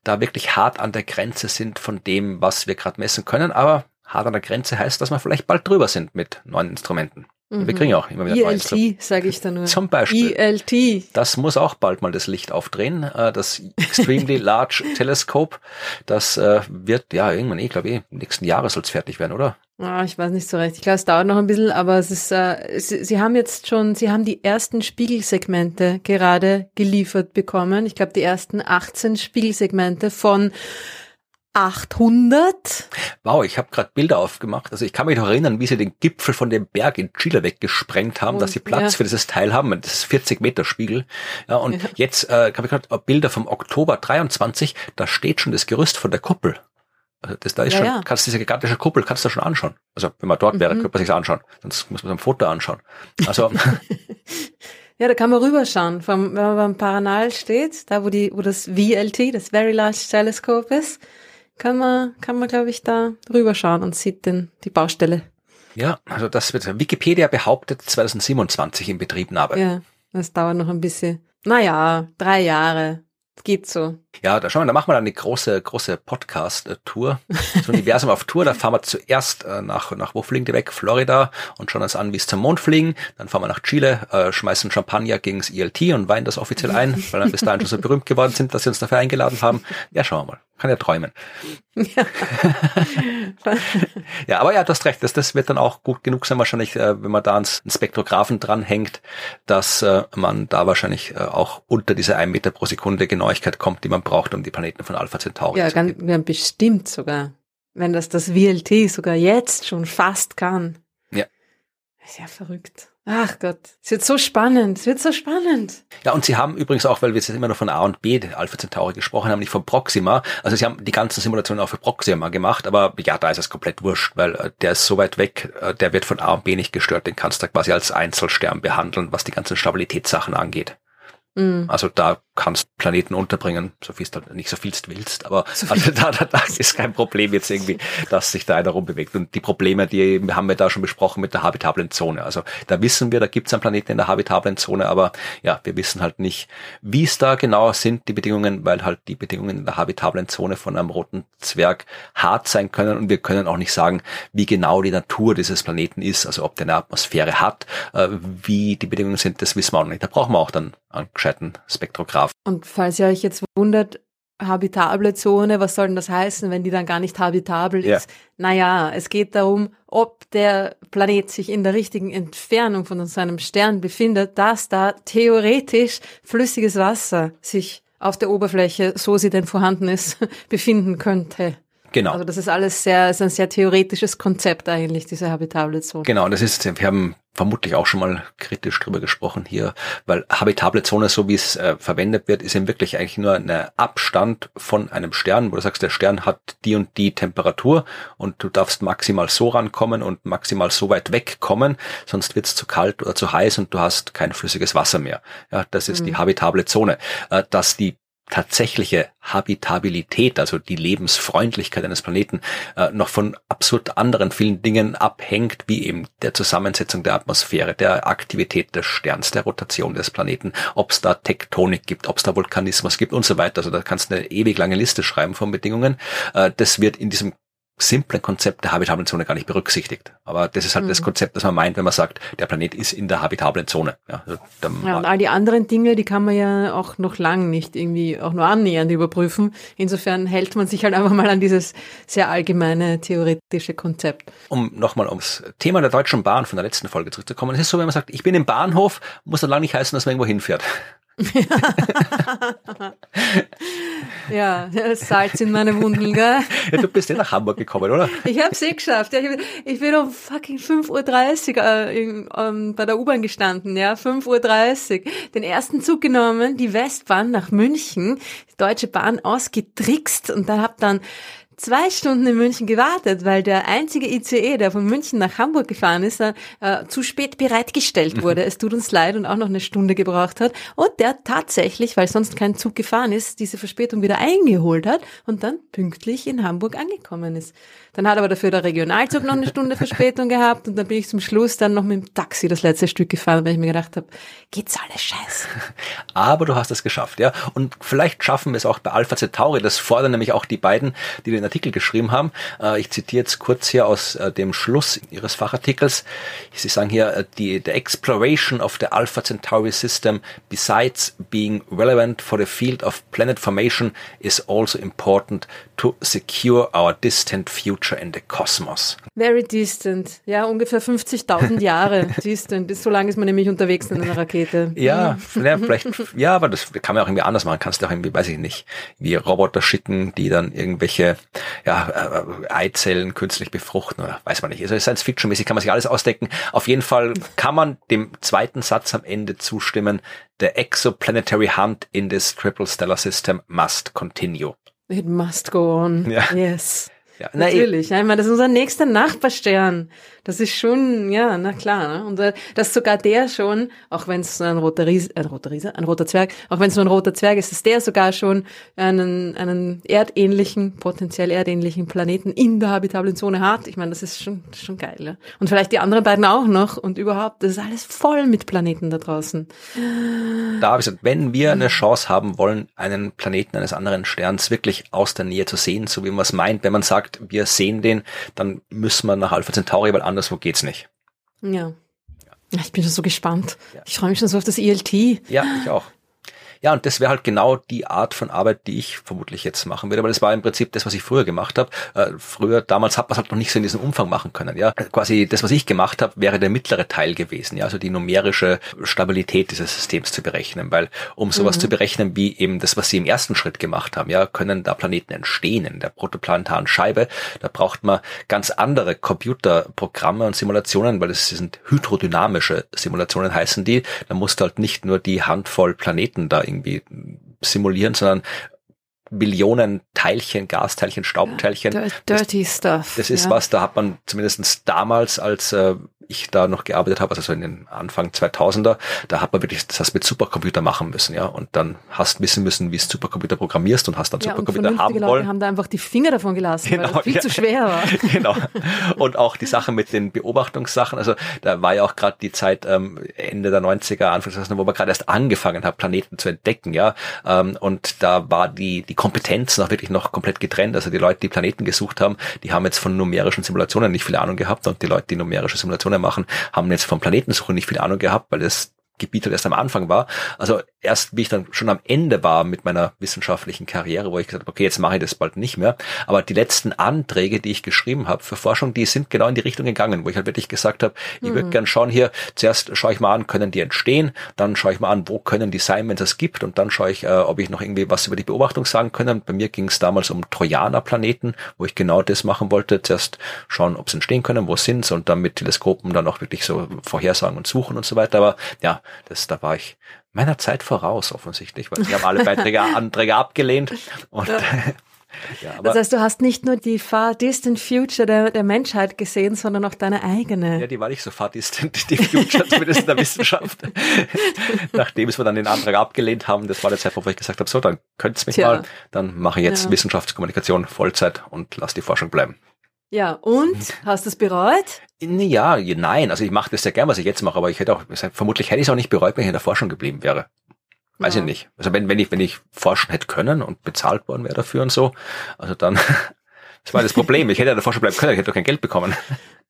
da wirklich hart an der Grenze sind von dem, was wir gerade messen können, aber hart an der Grenze heißt, dass wir vielleicht bald drüber sind mit neuen Instrumenten. Wir Mhm. kriegen ja auch immer wieder neue Instrumente. ILT, sage ich da nur. Zum Beispiel. ILT. Das muss auch bald mal das Licht aufdrehen. Äh, Das Extremely Large Telescope, das äh, wird ja irgendwann, ich glaube, eh, nächsten Jahre soll es fertig werden, oder? Ah, ich weiß nicht so recht. Ich glaube, es dauert noch ein bisschen, aber es ist, äh, sie, sie haben jetzt schon, sie haben die ersten Spiegelsegmente gerade geliefert bekommen. Ich glaube, die ersten 18 Spiegelsegmente von 800. Wow, ich habe gerade Bilder aufgemacht. Also ich kann mich noch erinnern, wie sie den Gipfel von dem Berg in Chile weggesprengt haben, Und, dass sie Platz ja. für dieses Teil haben. Das ist 40 Meter Spiegel. Ja, und jetzt äh, habe ich gerade Bilder vom Oktober 23, da steht schon das Gerüst von der Kuppel. Also das da ist Ja, schon, ja. kannst diese gigantische Kuppel, kannst du schon anschauen. Also wenn man dort wäre, Mhm. könnte man sich's anschauen. Sonst muss man es am Foto anschauen. Also Ja, da kann man rüberschauen. Vom, wenn man beim Paranal steht, da wo die, wo das VLT, das Very Large Telescope ist, kann man, kann man, glaube ich, da rüberschauen und sieht den, die Baustelle. Ja, also das wird Wikipedia behauptet 2027 in Betriebnahme. Ja, Ja, das dauert noch ein bisschen. Naja, drei Jahre. Geht so. Da schauen wir, da machen wir dann eine große, große Podcast-Tour. Das Universum auf Tour, da fahren wir zuerst äh, nach, nach wo fliegen die weg? Florida und schauen uns an, wie es zum Mond fliegen. Dann fahren wir nach Chile, äh, schmeißen Champagner gegens ILT und weinen das offiziell ein, weil wir bis dahin schon so berühmt geworden sind, dass sie uns dafür eingeladen haben. Ja, schauen wir mal. Kann ja träumen. Ja, aber ja, du hast recht, das, das wird dann auch gut genug sein, wahrscheinlich, äh, wenn man da einen Spektrographen dranhängt, dass äh, man da wahrscheinlich äh, auch unter diese 1 Meter pro Sekunde Genauigkeit kommt, die man braucht, um die Planeten von Alpha Centauri Ja, zu ganz, ja, bestimmt sogar. Wenn das das VLT sogar jetzt schon fast kann. Ja. Ist ja verrückt. Ach Gott, es wird so spannend, es wird so spannend. Ja, und sie haben übrigens auch, weil wir jetzt immer noch von A und B Alpha Centauri gesprochen haben, nicht von Proxima. Also sie haben die ganzen Simulationen auch für Proxima gemacht, aber ja, da ist es komplett wurscht, weil äh, der ist so weit weg, äh, der wird von A und B nicht gestört, den kannst du quasi als Einzelstern behandeln, was die ganzen Stabilitätssachen angeht. Mhm. Also da kannst Planeten unterbringen, so viel halt nicht so viel du willst, aber so also da, da, da ist kein Problem jetzt irgendwie, dass sich da einer rumbewegt. Und die Probleme, die haben wir da schon besprochen mit der habitablen Zone. Also da wissen wir, da gibt es einen Planeten in der habitablen Zone, aber ja, wir wissen halt nicht, wie es da genau sind, die Bedingungen, weil halt die Bedingungen in der habitablen Zone von einem roten Zwerg hart sein können und wir können auch nicht sagen, wie genau die Natur dieses Planeten ist, also ob der eine Atmosphäre hat, äh, wie die Bedingungen sind, das wissen wir auch nicht. Da brauchen wir auch dann einen gescheiten Spektrograph und falls ihr euch jetzt wundert, habitable Zone, was soll denn das heißen, wenn die dann gar nicht habitabel ja. ist? Naja, es geht darum, ob der Planet sich in der richtigen Entfernung von seinem Stern befindet, dass da theoretisch flüssiges Wasser sich auf der Oberfläche, so sie denn vorhanden ist, befinden könnte. Genau. Also das ist alles sehr, ist ein sehr theoretisches Konzept eigentlich, diese habitable Zone. Genau, das ist, wir haben vermutlich auch schon mal kritisch drüber gesprochen hier, weil habitable Zone, so wie es äh, verwendet wird, ist eben wirklich eigentlich nur ein Abstand von einem Stern, wo du sagst, der Stern hat die und die Temperatur und du darfst maximal so rankommen und maximal so weit wegkommen, sonst wird es zu kalt oder zu heiß und du hast kein flüssiges Wasser mehr. Ja, das ist mhm. die habitable Zone. Äh, dass die tatsächliche Habitabilität, also die Lebensfreundlichkeit eines Planeten, äh, noch von absurd anderen vielen Dingen abhängt, wie eben der Zusammensetzung der Atmosphäre, der Aktivität des Sterns, der Rotation des Planeten, ob es da Tektonik gibt, ob es da Vulkanismus gibt und so weiter. Also da kannst du eine ewig lange Liste schreiben von Bedingungen. Äh, das wird in diesem simple Konzept der habitablen Zone gar nicht berücksichtigt. Aber das ist halt mhm. das Konzept, das man meint, wenn man sagt, der Planet ist in der habitablen Zone. Ja, also ja, und all die anderen Dinge, die kann man ja auch noch lang nicht irgendwie auch nur annähernd überprüfen. Insofern hält man sich halt einfach mal an dieses sehr allgemeine theoretische Konzept. Um nochmal ums Thema der Deutschen Bahn von der letzten Folge zurückzukommen. Es ist so, wenn man sagt, ich bin im Bahnhof, muss dann lange nicht heißen, dass man irgendwo hinfährt. Ja, Salz in meine Wunden, gell? Ja, du bist ja nach Hamburg gekommen, oder? Ich hab's eh geschafft. Ja, ich, bin um fucking 5.30 Uhr äh, in, um, bei der U-Bahn gestanden, ja, 5.30 Uhr. Den ersten Zug genommen, die Westbahn nach München, die Deutsche Bahn ausgetrickst und dann hab dann zwei Stunden in München gewartet, weil der einzige ICE, der von München nach Hamburg gefahren ist, äh, zu spät bereitgestellt wurde. Mhm. Es tut uns leid und auch noch eine Stunde gebraucht hat. Und der tatsächlich, weil sonst kein Zug gefahren ist, diese Verspätung wieder eingeholt hat und dann pünktlich in Hamburg angekommen ist. Dann hat aber dafür der Regionalzug noch eine Stunde Verspätung gehabt und dann bin ich zum Schluss dann noch mit dem Taxi das letzte Stück gefahren, weil ich mir gedacht habe, geht's alles scheiße. Aber du hast es geschafft, ja. Und vielleicht schaffen wir es auch bei Alpha Centauri. Das fordern nämlich auch die beiden, die den Artikel geschrieben haben. Äh, ich zitiere jetzt kurz hier aus äh, dem Schluss ihres Fachartikels. Sie sagen hier, äh, die, the exploration of the Alpha Centauri system besides being relevant for the field of planet formation is also important to secure our distant future in the cosmos. Very distant. Ja, ungefähr 50.000 Jahre distant. So lange ist man nämlich unterwegs in einer Rakete. Ja, ja, vielleicht, ja, aber das kann man auch irgendwie anders machen. Kannst du auch irgendwie, weiß ich nicht, wie Roboter schicken, die dann irgendwelche, ja, äh, Eizellen künstlich befruchten oder weiß man nicht. Also Science-Fiction-mäßig kann man sich alles ausdecken. Auf jeden Fall kann man dem zweiten Satz am Ende zustimmen. The exoplanetary hunt in this triple stellar system must continue. It must go on. Ja. Yes. Ja, na, Natürlich. Ja, ich meine, das ist unser nächster Nachbarstern. Das ist schon, ja, na klar. Ne? Und äh, dass sogar der schon, auch wenn es ein roter Riese, ein roter Riese, ein roter Zwerg, auch wenn es nur ein roter Zwerg ist, dass der sogar schon einen, einen erdähnlichen, potenziell erdähnlichen Planeten in der habitable Zone hat. Ich meine, das ist schon, schon geil. Ja? Und vielleicht die anderen beiden auch noch. Und überhaupt, das ist alles voll mit Planeten da draußen. Da habe ich gesagt, wenn wir eine Chance haben wollen, einen Planeten eines anderen Sterns wirklich aus der Nähe zu sehen, so wie man es meint, wenn man sagt, wir sehen den, dann müssen wir nach Alpha Centauri, weil anderswo geht's nicht. Ja. Ich bin schon so gespannt. Ja. Ich freue mich schon so auf das ELT. Ja, ich auch. Ja, und das wäre halt genau die Art von Arbeit, die ich vermutlich jetzt machen würde, weil das war im Prinzip das, was ich früher gemacht habe. Äh, früher, damals hat man es halt noch nicht so in diesem Umfang machen können. Ja, quasi das, was ich gemacht habe, wäre der mittlere Teil gewesen. Ja, also die numerische Stabilität dieses Systems zu berechnen, weil um sowas mhm. zu berechnen wie eben das, was sie im ersten Schritt gemacht haben, ja, können da Planeten entstehen in der protoplanetaren Scheibe. Da braucht man ganz andere Computerprogramme und Simulationen, weil es sind hydrodynamische Simulationen heißen die. Da musst du halt nicht nur die Handvoll Planeten da irgendwie simulieren, sondern Millionen Teilchen, Gasteilchen, Staubteilchen. Dirty das, stuff. Das ist ja. was, da hat man zumindest damals als äh, ich da noch gearbeitet habe, also so in den Anfang 2000er, da hat man wirklich das mit Supercomputer machen müssen, ja, und dann hast wissen müssen, wie es Supercomputer programmierst und hast dann ja, Supercomputer haben Leute wollen. haben da einfach die Finger davon gelassen, genau, weil das viel ja. zu schwer war. genau. Und auch die Sache mit den Beobachtungssachen, also da war ja auch gerade die Zeit ähm, Ende der 90er, Anfang der 2000er, wo man gerade erst angefangen hat, Planeten zu entdecken, ja, ähm, und da war die die Kompetenz noch wirklich noch komplett getrennt, also die Leute, die Planeten gesucht haben, die haben jetzt von numerischen Simulationen nicht viel Ahnung gehabt und die Leute, die numerische Simulationen machen, haben jetzt vom Planetensuche nicht viel Ahnung gehabt, weil das Gebiet halt erst am Anfang war. Also erst, wie ich dann schon am Ende war mit meiner wissenschaftlichen Karriere, wo ich gesagt habe, okay, jetzt mache ich das bald nicht mehr. Aber die letzten Anträge, die ich geschrieben habe für Forschung, die sind genau in die Richtung gegangen, wo ich halt wirklich gesagt habe, ich mhm. würde gern schauen hier, zuerst schaue ich mal an, können die entstehen, dann schaue ich mal an, wo können die sein, wenn es das gibt, und dann schaue ich, äh, ob ich noch irgendwie was über die Beobachtung sagen können. Bei mir ging es damals um Trojaner-Planeten, wo ich genau das machen wollte, zuerst schauen, ob sie entstehen können, wo sind sie und dann mit Teleskopen dann auch wirklich so vorhersagen und suchen und so weiter. Aber ja, das, da war ich meiner Zeit voraus offensichtlich, weil sie haben alle Beiträge, Anträge abgelehnt und ja. Ja, das heißt, du hast nicht nur die far distant future der, der Menschheit gesehen, sondern auch deine eigene. Ja, die war nicht so far distant, die future, zumindest in der Wissenschaft. Nachdem wir dann den Antrag abgelehnt haben, das war der Zeitpunkt, wo ich gesagt habe, so, dann könnt's mich Tja. mal, dann mache ich jetzt ja. Wissenschaftskommunikation Vollzeit und lass die Forschung bleiben. Ja, und? Hast du es bereut? Ja, nein. Also ich mache das sehr gern, was ich jetzt mache, aber ich hätte auch, vermutlich hätte ich es auch nicht bereut, wenn ich in der Forschung geblieben wäre. Weiß ja. ich nicht. Also wenn, wenn ich, wenn ich forschen hätte können und bezahlt worden wäre dafür und so, also dann, das war das Problem. Ich hätte in der Forschung bleiben können, ich hätte doch kein Geld bekommen.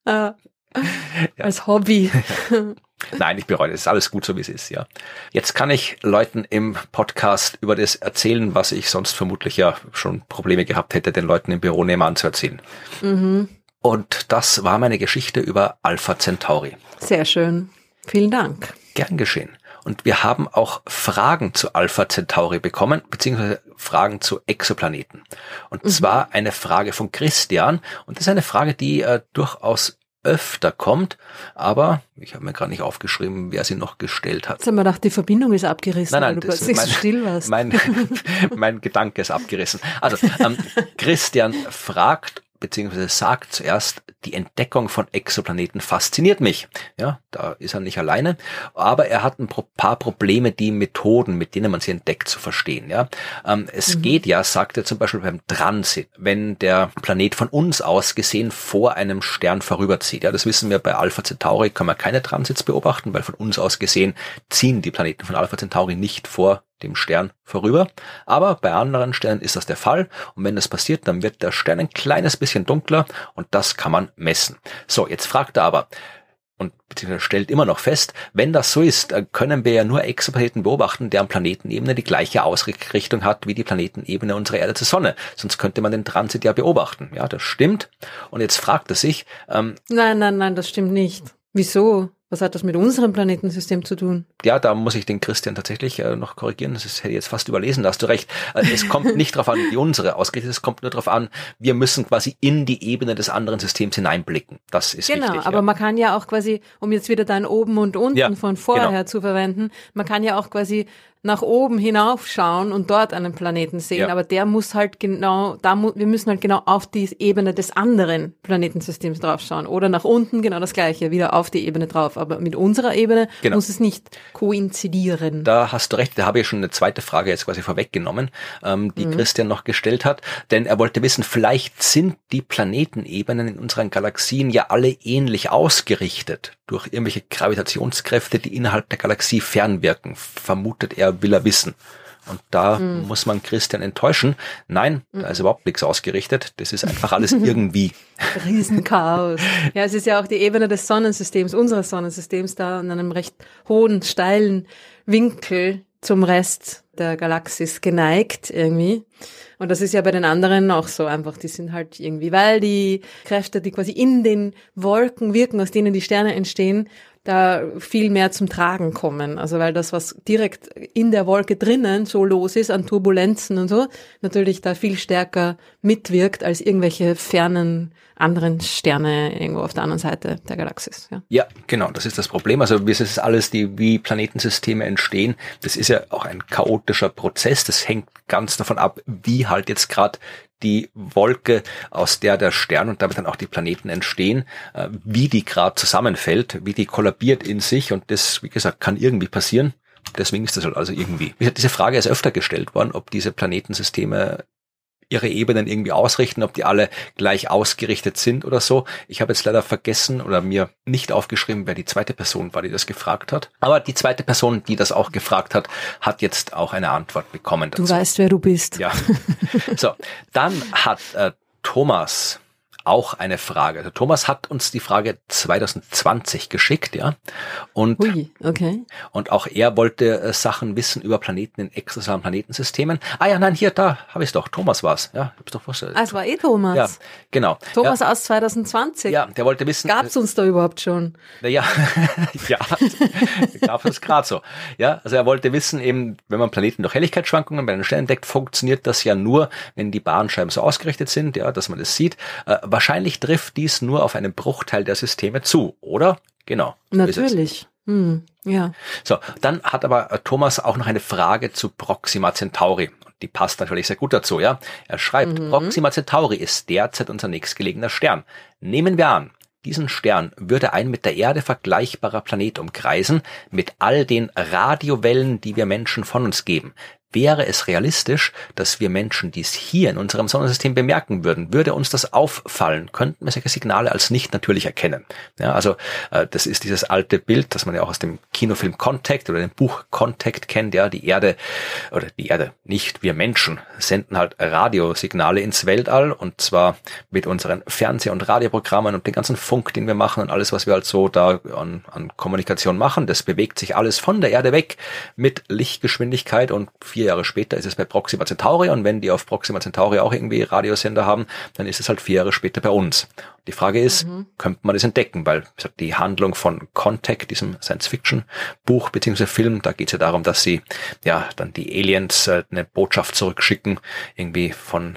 Äh, ja. Als Hobby. Nein, ich bereue, es ist alles gut so, wie es ist, ja. Jetzt kann ich Leuten im Podcast über das erzählen, was ich sonst vermutlich ja schon Probleme gehabt hätte, den Leuten im Büro nebenan zu erzählen. Mhm. Und das war meine Geschichte über Alpha Centauri. Sehr schön. Vielen Dank. Gern geschehen. Und wir haben auch Fragen zu Alpha Centauri bekommen, beziehungsweise Fragen zu Exoplaneten. Und mhm. zwar eine Frage von Christian. Und das ist eine Frage, die äh, durchaus öfter kommt, aber ich habe mir gerade nicht aufgeschrieben, wer sie noch gestellt hat. Jetzt haben wir gedacht, die Verbindung ist abgerissen, nein, nein, weil du mein, still warst. Mein, mein Gedanke ist abgerissen. Also ähm, Christian fragt, beziehungsweise sagt zuerst, die Entdeckung von Exoplaneten fasziniert mich. Ja, da ist er nicht alleine, aber er hat ein paar Probleme, die Methoden, mit denen man sie entdeckt, zu verstehen. Ja, ähm, es mhm. geht ja, sagt er zum Beispiel beim Transit, wenn der Planet von uns aus gesehen vor einem Stern vorüberzieht. Ja, das wissen wir bei Alpha Centauri kann man keine Transits beobachten, weil von uns aus gesehen ziehen die Planeten von Alpha Centauri nicht vor dem Stern vorüber. Aber bei anderen Sternen ist das der Fall. Und wenn das passiert, dann wird der Stern ein kleines bisschen dunkler und das kann man messen. So, jetzt fragt er aber, und stellt immer noch fest, wenn das so ist, können wir ja nur Exoplaneten beobachten, deren Planetenebene die gleiche Ausrichtung hat wie die Planetenebene unserer Erde zur Sonne. Sonst könnte man den Transit ja beobachten. Ja, das stimmt. Und jetzt fragt er sich. Ähm, nein, nein, nein, das stimmt nicht. Wieso? Was hat das mit unserem Planetensystem zu tun? Ja, da muss ich den Christian tatsächlich äh, noch korrigieren. Das hätte ich jetzt fast überlesen, da hast du recht. Äh, es kommt nicht darauf an, wie unsere ausgerichtet ist, es kommt nur darauf an, wir müssen quasi in die Ebene des anderen Systems hineinblicken. Das ist genau, wichtig. aber ja. man kann ja auch quasi, um jetzt wieder dein oben und unten ja, von vorher genau. zu verwenden, man kann ja auch quasi nach oben hinaufschauen und dort einen Planeten sehen, ja. aber der muss halt genau, da mu wir müssen halt genau auf die Ebene des anderen Planetensystems draufschauen oder nach unten genau das gleiche, wieder auf die Ebene drauf, aber mit unserer Ebene genau. muss es nicht koinzidieren. Da hast du recht, da habe ich schon eine zweite Frage jetzt quasi vorweggenommen, ähm, die mhm. Christian noch gestellt hat, denn er wollte wissen, vielleicht sind die Planetenebenen in unseren Galaxien ja alle ähnlich ausgerichtet durch irgendwelche Gravitationskräfte, die innerhalb der Galaxie fernwirken, vermutet er will er wissen. Und da mhm. muss man Christian enttäuschen. Nein, mhm. da ist überhaupt nichts ausgerichtet. Das ist einfach alles irgendwie. Riesenchaos. Ja, es ist ja auch die Ebene des Sonnensystems, unseres Sonnensystems, da an einem recht hohen, steilen Winkel zum Rest der Galaxis geneigt irgendwie. Und das ist ja bei den anderen auch so einfach. Die sind halt irgendwie, weil die Kräfte, die quasi in den Wolken wirken, aus denen die Sterne entstehen, da viel mehr zum Tragen kommen. Also weil das, was direkt in der Wolke drinnen so los ist an Turbulenzen und so, natürlich da viel stärker mitwirkt als irgendwelche fernen anderen Sterne irgendwo auf der anderen Seite der Galaxis. Ja, ja genau, das ist das Problem. Also es ist alles, die, wie Planetensysteme entstehen, das ist ja auch ein chaotischer Prozess. Das hängt ganz davon ab, wie halt jetzt gerade die Wolke, aus der der Stern und damit dann auch die Planeten entstehen, äh, wie die gerade zusammenfällt, wie die kollabiert in sich und das, wie gesagt, kann irgendwie passieren. Deswegen ist das halt also irgendwie. Diese Frage ist öfter gestellt worden, ob diese Planetensysteme ihre Ebenen irgendwie ausrichten, ob die alle gleich ausgerichtet sind oder so. Ich habe jetzt leider vergessen oder mir nicht aufgeschrieben, wer die zweite Person war, die das gefragt hat. Aber die zweite Person, die das auch gefragt hat, hat jetzt auch eine Antwort bekommen dazu. Du weißt, wer du bist. Ja. So, dann hat äh, Thomas auch eine Frage. Also Thomas hat uns die Frage 2020 geschickt, ja. Und, Ui, okay. und auch er wollte äh, Sachen wissen über Planeten in extrasolaren Planetensystemen. Ah ja, nein, hier, da habe ich es doch. Thomas war's. Ja, hab's doch vorgestellt. Ah, es war eh Thomas. Ja, genau. Thomas ja. aus 2020. Ja, der wollte wissen. Gab's uns da überhaupt schon? Na ja, ja, gab es gerade so. Ja, also er wollte wissen eben, wenn man Planeten durch Helligkeitsschwankungen bei den Sternen entdeckt, funktioniert das ja nur, wenn die Bahnscheiben so ausgerichtet sind, ja, dass man das sieht. Äh, wahrscheinlich trifft dies nur auf einen Bruchteil der Systeme zu, oder? Genau. Natürlich. Hm, ja. So, dann hat aber äh, Thomas auch noch eine Frage zu Proxima Centauri. Die passt natürlich sehr gut dazu, ja. Er schreibt, mhm. Proxima Centauri ist derzeit unser nächstgelegener Stern. Nehmen wir an, diesen Stern würde ein mit der Erde vergleichbarer Planet umkreisen, mit all den Radiowellen, die wir Menschen von uns geben. Wäre es realistisch, dass wir Menschen dies hier in unserem Sonnensystem bemerken würden? Würde uns das auffallen? Könnten wir solche Signale als nicht natürlich erkennen? Ja, also äh, das ist dieses alte Bild, das man ja auch aus dem Kinofilm Contact oder dem Buch Contact kennt. Ja, die Erde oder die Erde, nicht wir Menschen, senden halt Radiosignale ins Weltall und zwar mit unseren Fernseh- und Radioprogrammen und den ganzen Funk, den wir machen und alles, was wir halt so da an, an Kommunikation machen. Das bewegt sich alles von der Erde weg mit Lichtgeschwindigkeit und vier vier Jahre später ist es bei Proxima Centauri und wenn die auf Proxima Centauri auch irgendwie Radiosender haben, dann ist es halt vier Jahre später bei uns. Die Frage ist, mhm. könnte man das entdecken? Weil die Handlung von Contact, diesem Science-Fiction-Buch bzw. Film, da geht es ja darum, dass sie ja dann die Aliens äh, eine Botschaft zurückschicken, irgendwie von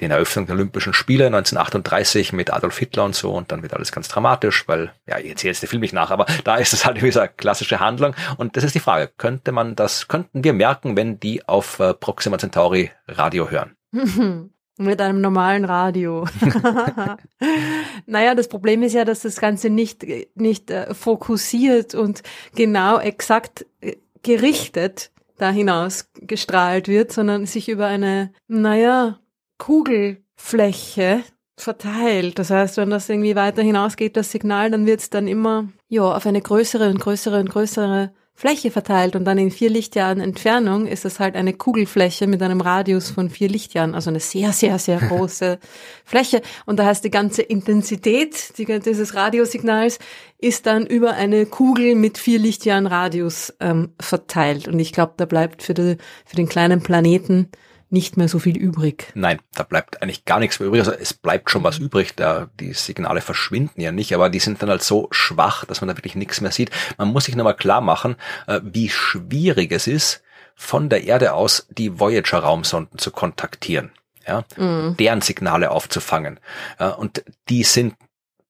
den Eröffnung der Olympischen Spiele 1938 mit Adolf Hitler und so und dann wird alles ganz dramatisch, weil, ja, jetzt jetzt der Film nicht nach, aber da ist es halt wie gesagt klassische Handlung und das ist die Frage, könnte man das, könnten wir merken, wenn die auf äh, Proxima Centauri Radio hören? Mit einem normalen Radio. naja, das Problem ist ja, dass das Ganze nicht, nicht äh, fokussiert und genau exakt äh, gerichtet da hinaus gestrahlt wird, sondern sich über eine, naja, Kugelfläche verteilt. Das heißt, wenn das irgendwie weiter hinausgeht, das Signal, dann wird es dann immer ja, auf eine größere und größere und größere Fläche verteilt und dann in vier Lichtjahren Entfernung ist es halt eine Kugelfläche mit einem Radius von vier Lichtjahren, also eine sehr, sehr, sehr große Fläche. Und da heißt die ganze Intensität dieses Radiosignals ist dann über eine Kugel mit vier Lichtjahren Radius ähm, verteilt. Und ich glaube, da bleibt für, die, für den kleinen Planeten nicht mehr so viel übrig. Nein, da bleibt eigentlich gar nichts mehr übrig. Also es bleibt schon was übrig. Da, die Signale verschwinden ja nicht, aber die sind dann halt so schwach, dass man da wirklich nichts mehr sieht. Man muss sich nochmal klar machen, äh, wie schwierig es ist, von der Erde aus die Voyager-Raumsonden zu kontaktieren. Ja, mhm. deren Signale aufzufangen. Ja, und die sind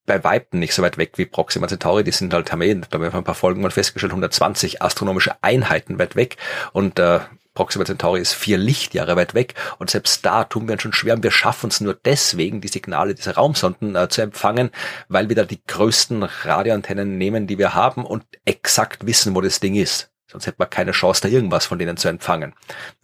bei Weitem nicht so weit weg wie Proxima Centauri. Die sind halt, haben wir, da haben wir ein paar Folgen mal festgestellt, 120 astronomische Einheiten weit weg. Und äh, Proxima Centauri ist vier Lichtjahre weit weg und selbst da tun wir uns schon schwer und wir schaffen es nur deswegen, die Signale dieser Raumsonden äh, zu empfangen, weil wir da die größten Radioantennen nehmen, die wir haben und exakt wissen, wo das Ding ist. Sonst hätte man keine Chance, da irgendwas von denen zu empfangen.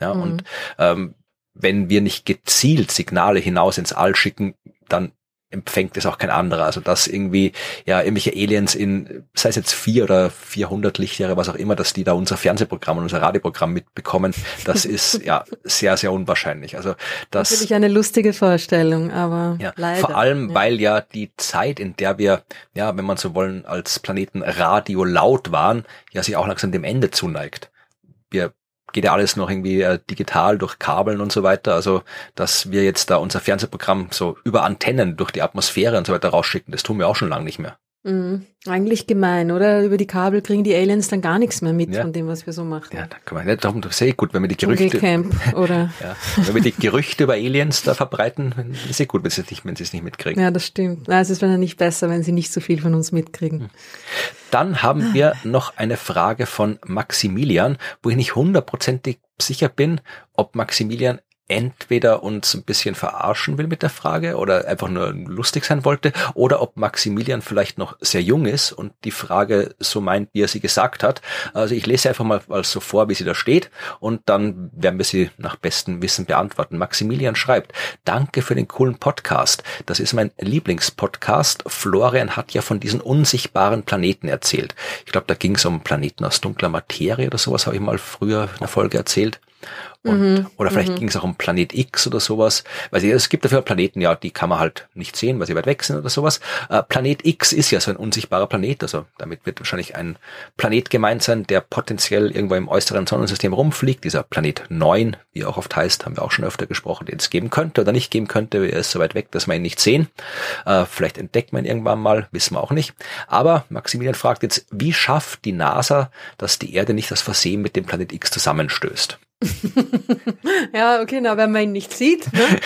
Ja, mhm. und ähm, wenn wir nicht gezielt Signale hinaus ins All schicken, dann empfängt es auch kein anderer. Also dass irgendwie ja irgendwelche Aliens in, sei es jetzt vier oder vierhundert Lichtjahre, was auch immer, dass die da unser Fernsehprogramm und unser Radioprogramm mitbekommen, das ist ja sehr, sehr unwahrscheinlich. Also das natürlich eine lustige Vorstellung, aber ja, leider. Vor allem, ja. weil ja die Zeit, in der wir, ja, wenn man so wollen, als Planeten Radio laut waren, ja sich auch langsam dem Ende zuneigt. Wir geht ja alles noch irgendwie äh, digital durch Kabeln und so weiter. Also, dass wir jetzt da unser Fernsehprogramm so über Antennen durch die Atmosphäre und so weiter rausschicken, das tun wir auch schon lange nicht mehr. Mhm. Eigentlich gemein, oder? Über die Kabel kriegen die Aliens dann gar nichts mehr mit ja. von dem, was wir so machen. Ja, da kann man nicht darum, ist eh gut, wenn wir die Gerüchte, oder? ja, wenn wir die Gerüchte über Aliens da verbreiten, ist eh gut, wenn sie es nicht, wenn sie es nicht mitkriegen. Ja, das stimmt. Na, es ist dann nicht besser, wenn sie nicht so viel von uns mitkriegen. Hm. Dann haben wir noch eine Frage von Maximilian, wo ich nicht hundertprozentig sicher bin, ob Maximilian entweder uns ein bisschen verarschen will mit der Frage oder einfach nur lustig sein wollte oder ob Maximilian vielleicht noch sehr jung ist und die Frage so meint, wie er sie gesagt hat. Also ich lese einfach mal so vor, wie sie da steht und dann werden wir sie nach bestem Wissen beantworten. Maximilian schreibt, danke für den coolen Podcast. Das ist mein Lieblingspodcast. Florian hat ja von diesen unsichtbaren Planeten erzählt. Ich glaube, da ging es um Planeten aus dunkler Materie oder sowas, habe ich mal früher in der Folge erzählt. Und, mhm. Oder vielleicht mhm. ging es auch um Planet X oder sowas. Weil es gibt dafür Planeten, ja, die kann man halt nicht sehen, weil sie weit weg sind oder sowas. Äh, Planet X ist ja so ein unsichtbarer Planet, also damit wird wahrscheinlich ein Planet gemeint sein, der potenziell irgendwo im äußeren Sonnensystem rumfliegt. Dieser Planet 9, wie er auch oft heißt, haben wir auch schon öfter gesprochen, den es geben könnte oder nicht geben könnte. Er ist so weit weg, dass wir ihn nicht sehen. Äh, vielleicht entdeckt man ihn irgendwann mal, wissen wir auch nicht. Aber Maximilian fragt jetzt, wie schafft die NASA, dass die Erde nicht das Versehen mit dem Planet X zusammenstößt? ja, okay, na, wenn man ihn nicht sieht. Ne?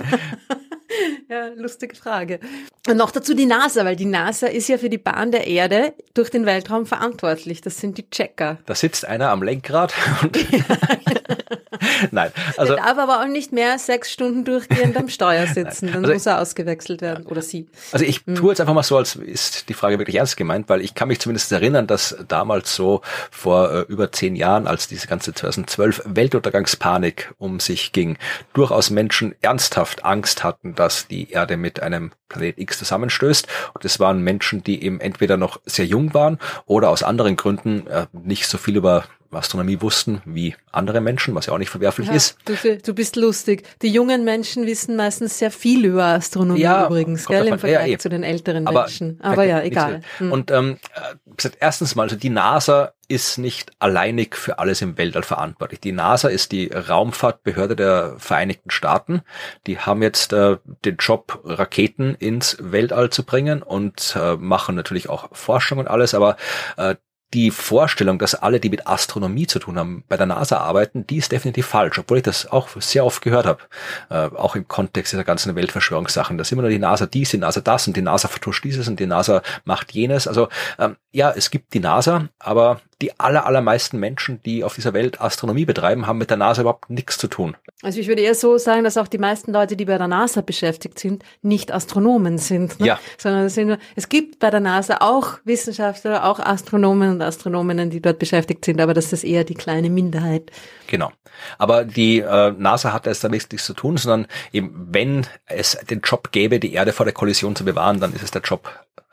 ja, lustige Frage. Und noch dazu die NASA, weil die NASA ist ja für die Bahn der Erde durch den Weltraum verantwortlich. Das sind die Checker. Da sitzt einer am Lenkrad und Nein, also der darf aber auch nicht mehr sechs Stunden durchgehend am Steuer sitzen. Dann also, muss er ausgewechselt werden oder sie. Also ich hm. tue jetzt einfach mal so, als ist die Frage wirklich ernst gemeint, weil ich kann mich zumindest erinnern, dass damals so vor äh, über zehn Jahren, als diese ganze 2012 Weltuntergangspanik um sich ging, durchaus Menschen ernsthaft Angst hatten, dass die Erde mit einem Planet X zusammenstößt. Und es waren Menschen, die eben entweder noch sehr jung waren oder aus anderen Gründen äh, nicht so viel über Astronomie wussten wie andere Menschen, was ja auch nicht verwerflich ja, ist. Du, du, bist lustig. Die jungen Menschen wissen meistens sehr viel über Astronomie ja, übrigens, gell, im Vergleich ja, zu den älteren aber Menschen. Aber ja, egal. Hm. Und ähm, äh, erstens mal, also die NASA ist nicht alleinig für alles im Weltall verantwortlich. Die NASA ist die Raumfahrtbehörde der Vereinigten Staaten. Die haben jetzt äh, den Job, Raketen ins Weltall zu bringen und äh, machen natürlich auch Forschung und alles, aber äh, die Vorstellung, dass alle, die mit Astronomie zu tun haben, bei der NASA arbeiten, die ist definitiv falsch, obwohl ich das auch sehr oft gehört habe, äh, auch im Kontext dieser ganzen Weltverschwörungssachen. dass immer nur die NASA dies, die NASA das und die NASA vertuscht dieses und die NASA macht jenes. Also ähm, ja, es gibt die NASA, aber die aller, allermeisten Menschen, die auf dieser Welt Astronomie betreiben, haben mit der NASA überhaupt nichts zu tun. Also ich würde eher so sagen, dass auch die meisten Leute, die bei der NASA beschäftigt sind, nicht Astronomen sind, ne? ja. sondern es, sind, es gibt bei der NASA auch Wissenschaftler, auch Astronomen und Astronominnen, die dort beschäftigt sind, aber das ist eher die kleine Minderheit. Genau. Aber die äh, NASA hat es da nichts zu tun, sondern eben, wenn es den Job gäbe, die Erde vor der Kollision zu bewahren, dann ist es der Job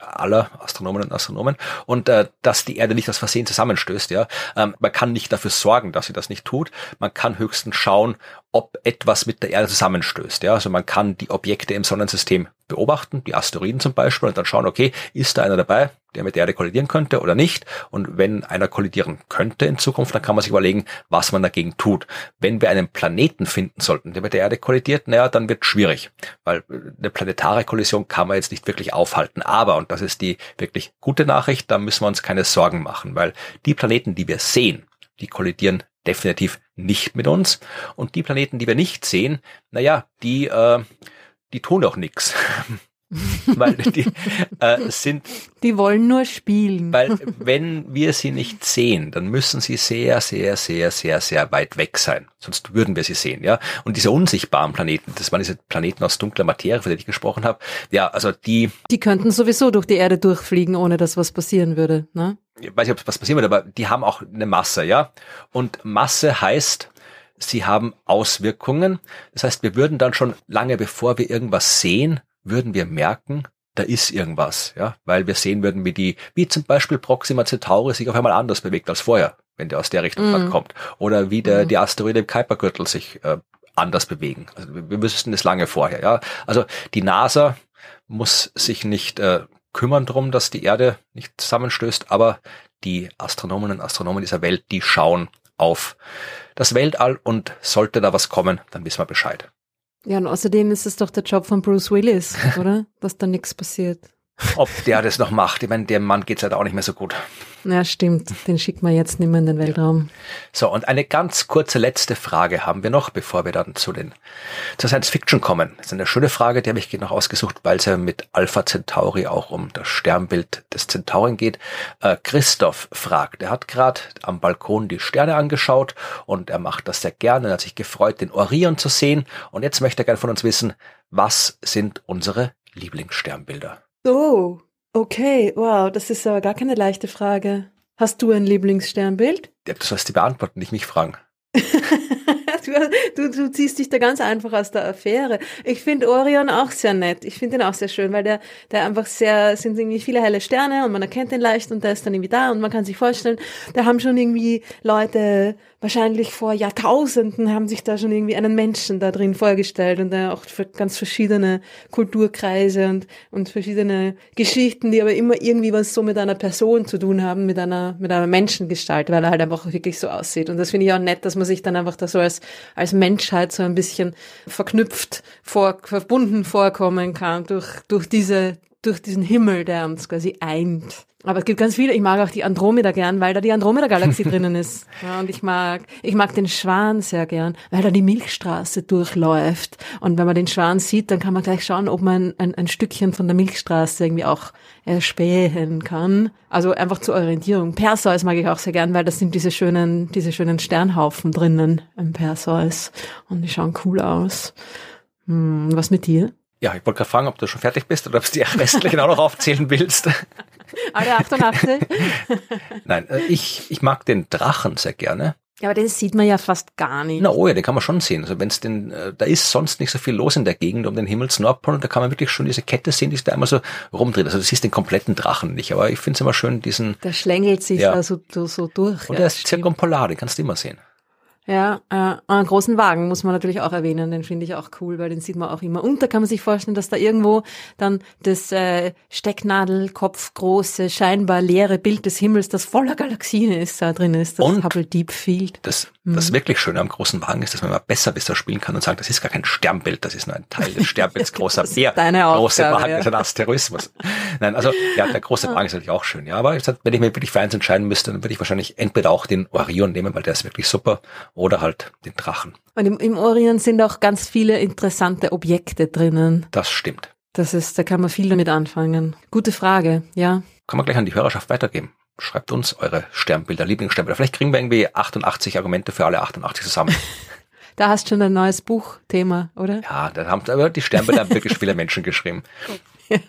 aller Astronomen und Astronomen und äh, dass die Erde nicht aus Versehen zusammenstößt. Ja, ähm, man kann nicht dafür sorgen, dass sie das nicht tut. Man kann höchstens schauen, ob etwas mit der Erde zusammenstößt. Ja, also man kann die Objekte im Sonnensystem beobachten, die Asteroiden zum Beispiel, und dann schauen, okay, ist da einer dabei, der mit der Erde kollidieren könnte oder nicht? Und wenn einer kollidieren könnte in Zukunft, dann kann man sich überlegen, was man dagegen tut. Wenn wir einen Planeten finden sollten, der mit der Erde kollidiert, naja, dann wird schwierig, weil eine planetare Kollision kann man jetzt nicht wirklich aufhalten. Aber, und das ist die wirklich gute Nachricht, da müssen wir uns keine Sorgen machen, weil die Planeten, die wir sehen, die kollidieren definitiv nicht mit uns. Und die Planeten, die wir nicht sehen, naja, die, äh, die tun auch nichts. weil die äh, sind. Die wollen nur spielen. Weil wenn wir sie nicht sehen, dann müssen sie sehr, sehr, sehr, sehr, sehr weit weg sein. Sonst würden wir sie sehen, ja. Und diese unsichtbaren Planeten, das waren diese Planeten aus dunkler Materie, von denen ich gesprochen habe. Ja, also die. Die könnten sowieso durch die Erde durchfliegen, ohne dass was passieren würde, ne? Ich weiß nicht, ob was passieren würde, aber die haben auch eine Masse, ja. Und Masse heißt, sie haben Auswirkungen. Das heißt, wir würden dann schon lange bevor wir irgendwas sehen, würden wir merken, da ist irgendwas, ja, weil wir sehen würden, wie die, wie zum Beispiel Proxima Centauri sich auf einmal anders bewegt als vorher, wenn der aus der Richtung mm. kommt, oder wie der, mm. die Asteroide im Kuipergürtel sich äh, anders bewegen. Also wir wüssten das lange vorher, ja. Also die NASA muss sich nicht äh, kümmern drum, dass die Erde nicht zusammenstößt, aber die Astronomen und Astronomen dieser Welt, die schauen auf das Weltall und sollte da was kommen, dann wissen wir Bescheid. Ja, und außerdem ist es doch der Job von Bruce Willis, oder? Dass da nichts passiert. Ob der das noch macht, ich meine, dem Mann geht's halt auch nicht mehr so gut. Ja, stimmt. Den schickt man jetzt nicht mehr in den Weltraum. So, und eine ganz kurze letzte Frage haben wir noch, bevor wir dann zu den zur Science Fiction kommen. Das ist eine schöne Frage, die habe ich noch ausgesucht, weil es ja mit Alpha Centauri auch um das Sternbild des Zentauren geht. Äh, Christoph fragt, er hat gerade am Balkon die Sterne angeschaut und er macht das sehr gerne. Er hat sich gefreut, den Orion zu sehen. Und jetzt möchte er gerne von uns wissen, was sind unsere Lieblingssternbilder? Oh, okay, wow, das ist aber gar keine leichte Frage. Hast du ein Lieblingssternbild? Ja, du sollst die beantworten, nicht mich fragen. du, du, du ziehst dich da ganz einfach aus der Affäre. Ich finde Orion auch sehr nett. Ich finde ihn auch sehr schön, weil der, der einfach sehr, sind irgendwie viele helle Sterne und man erkennt ihn leicht und der ist dann irgendwie da und man kann sich vorstellen, da haben schon irgendwie Leute wahrscheinlich vor Jahrtausenden haben sich da schon irgendwie einen Menschen da drin vorgestellt und da auch für ganz verschiedene Kulturkreise und, und verschiedene Geschichten, die aber immer irgendwie was so mit einer Person zu tun haben, mit einer, mit einer Menschengestalt, weil er halt einfach wirklich so aussieht. Und das finde ich auch nett, dass man sich dann einfach da so als, als Menschheit so ein bisschen verknüpft, vor, verbunden vorkommen kann durch, durch diese, durch diesen Himmel, der uns quasi eint. Aber es gibt ganz viele. Ich mag auch die Andromeda gern, weil da die Andromeda-Galaxie drinnen ist. Ja, und ich mag, ich mag den Schwan sehr gern, weil da die Milchstraße durchläuft. Und wenn man den Schwan sieht, dann kann man gleich schauen, ob man ein, ein Stückchen von der Milchstraße irgendwie auch erspähen kann. Also einfach zur Orientierung. Perseus mag ich auch sehr gern, weil das sind diese schönen, diese schönen Sternhaufen drinnen im Perseus. Und die schauen cool aus. Hm, was mit dir? Ja, ich wollte gerade fragen, ob du schon fertig bist oder ob du die restlichen auch noch aufzählen willst. Alle 88? Nein, äh, ich, ich mag den Drachen sehr gerne. Ja, aber den sieht man ja fast gar nicht. Na oh ja, den kann man schon sehen. Also wenn es den, äh, da ist sonst nicht so viel los in der Gegend um den Himmelsnordpol und da kann man wirklich schon diese Kette sehen, die sich da einmal so rumdreht. Also du siehst den kompletten Drachen nicht, aber ich finde es immer schön, diesen. Der schlängelt sich ja. da so, so durch. Und ja, der ist zirkumpolar, den kannst du immer sehen. Ja, äh, einen großen Wagen muss man natürlich auch erwähnen, den finde ich auch cool, weil den sieht man auch immer. Und da kann man sich vorstellen, dass da irgendwo dann das äh, Stecknadelkopf große, scheinbar leere Bild des Himmels, das voller Galaxien ist, da drin ist, das und Hubble Deep Field. Das, das mhm. wirklich Schöne am großen Wagen ist, dass man mal besser besser spielen kann und sagen, das ist gar kein Sternbild, das ist nur ein Teil des Sternbilds, großer Bär. Deine große Wagen ja. ist ein Asteroismus. Nein, also ja, der große Wagen ist natürlich auch schön. Ja, aber wenn ich mir wirklich für eins entscheiden müsste, dann würde ich wahrscheinlich entweder auch den Orion nehmen, weil der ist wirklich super, oder halt den Drachen. Und im, im Orient sind auch ganz viele interessante Objekte drinnen. Das stimmt. Das ist, da kann man viel damit anfangen. Gute Frage, ja. Kann man gleich an die Hörerschaft weitergeben. Schreibt uns eure Sternbilder, Lieblingssternbilder. Vielleicht kriegen wir irgendwie 88 Argumente für alle 88 zusammen. da hast du schon ein neues Buchthema, oder? Ja, da haben aber die Sternbilder wirklich viele Menschen geschrieben. Ja,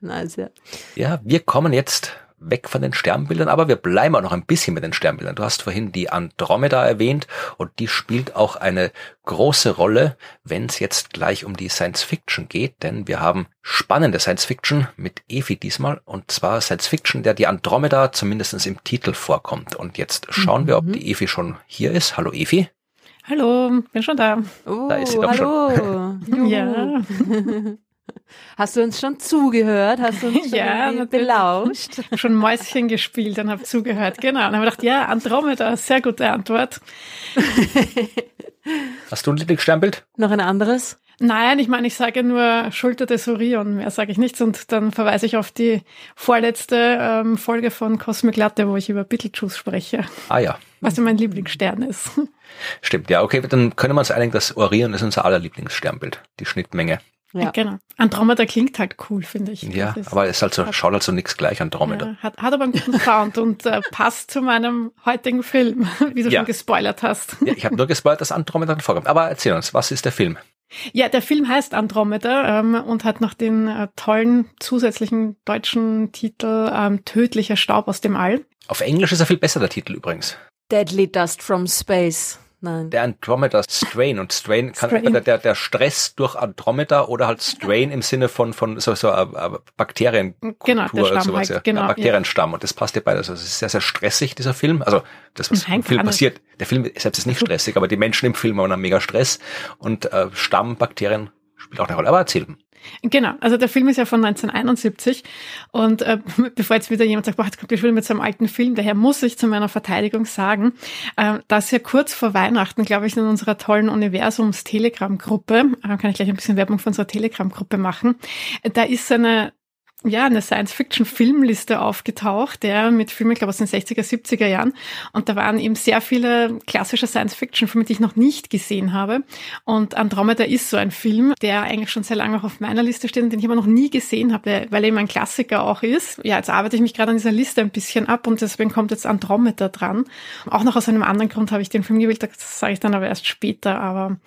nice, ja. Ja, wir kommen jetzt weg von den Sternbildern, aber wir bleiben auch noch ein bisschen mit den Sternbildern. Du hast vorhin die Andromeda erwähnt und die spielt auch eine große Rolle, wenn es jetzt gleich um die Science Fiction geht, denn wir haben spannende Science Fiction mit Evi diesmal und zwar Science Fiction, der die Andromeda zumindest im Titel vorkommt. Und jetzt schauen wir, ob mhm. die Evi schon hier ist. Hallo Evi. Hallo, bin schon da. Oh, da ist sie doch hallo. schon. ja. Hast du uns schon zugehört? Hast du uns schon ja, belauscht? schon Mäuschen gespielt und habe zugehört, genau. Und habe gedacht, ja, Andromeda, sehr gute Antwort. Hast du ein Lieblingssternbild? Noch ein anderes? Nein, ich meine, ich sage nur Schulter des Orion, mehr sage ich nichts. Und dann verweise ich auf die vorletzte ähm, Folge von Cosmic Latte, wo ich über Beetlejuice spreche. Ah ja. Was mein Lieblingsstern ist. Stimmt, ja, okay, dann können wir uns einigen, dass Orion ist unser aller Lieblingssternbild, die Schnittmenge. Ja. Genau. Andromeda klingt halt cool, finde ich. Ja, aber es ist halt so, schaut halt so nichts gleich Andromeda. Ja, hat, hat aber einen guten Sound und äh, passt zu meinem heutigen Film, wie du ja. schon gespoilert hast. Ja, ich habe nur gespoilert, dass Andromeda vorkommt. Aber erzähl uns, was ist der Film? Ja, der Film heißt Andromeda ähm, und hat noch den äh, tollen zusätzlichen deutschen Titel ähm, Tödlicher Staub aus dem All. Auf Englisch ist er viel besser, der Titel übrigens. Deadly Dust from Space. Nein. Der Andromeda Strain und Strain kann Strain. Der, der, Stress durch Andromeda oder halt Strain im Sinne von von so so uh, Bakterienkultur genau, oder sowas halt, genau, ja, Bakterienstamm ja. und das passt ja beides. Also es ist sehr sehr stressig dieser Film. Also das was im Film passiert. Der Film selbst ist nicht stressig, aber die Menschen im Film haben einen mega Stress und äh, Stammbakterien spielt auch eine Rolle. Aber erzähl. Genau, also der Film ist ja von 1971 und äh, bevor jetzt wieder jemand sagt, boah, jetzt kommt der Film mit so einem alten Film, daher muss ich zu meiner Verteidigung sagen, äh, dass ja kurz vor Weihnachten, glaube ich, in unserer tollen Universums-Telegram-Gruppe, äh, kann ich gleich ein bisschen Werbung von unserer Telegram-Gruppe machen, da ist eine ja, eine Science-Fiction-Filmliste aufgetaucht, der mit Filmen, ich glaube aus den 60er, 70er Jahren. Und da waren eben sehr viele klassische Science-Fiction-Filme, die ich noch nicht gesehen habe. Und Andromeda ist so ein Film, der eigentlich schon sehr lange auch auf meiner Liste steht und den ich aber noch nie gesehen habe, weil er eben ein Klassiker auch ist. Ja, jetzt arbeite ich mich gerade an dieser Liste ein bisschen ab und deswegen kommt jetzt Andromeda dran. Auch noch aus einem anderen Grund habe ich den Film gewählt, das sage ich dann aber erst später. Aber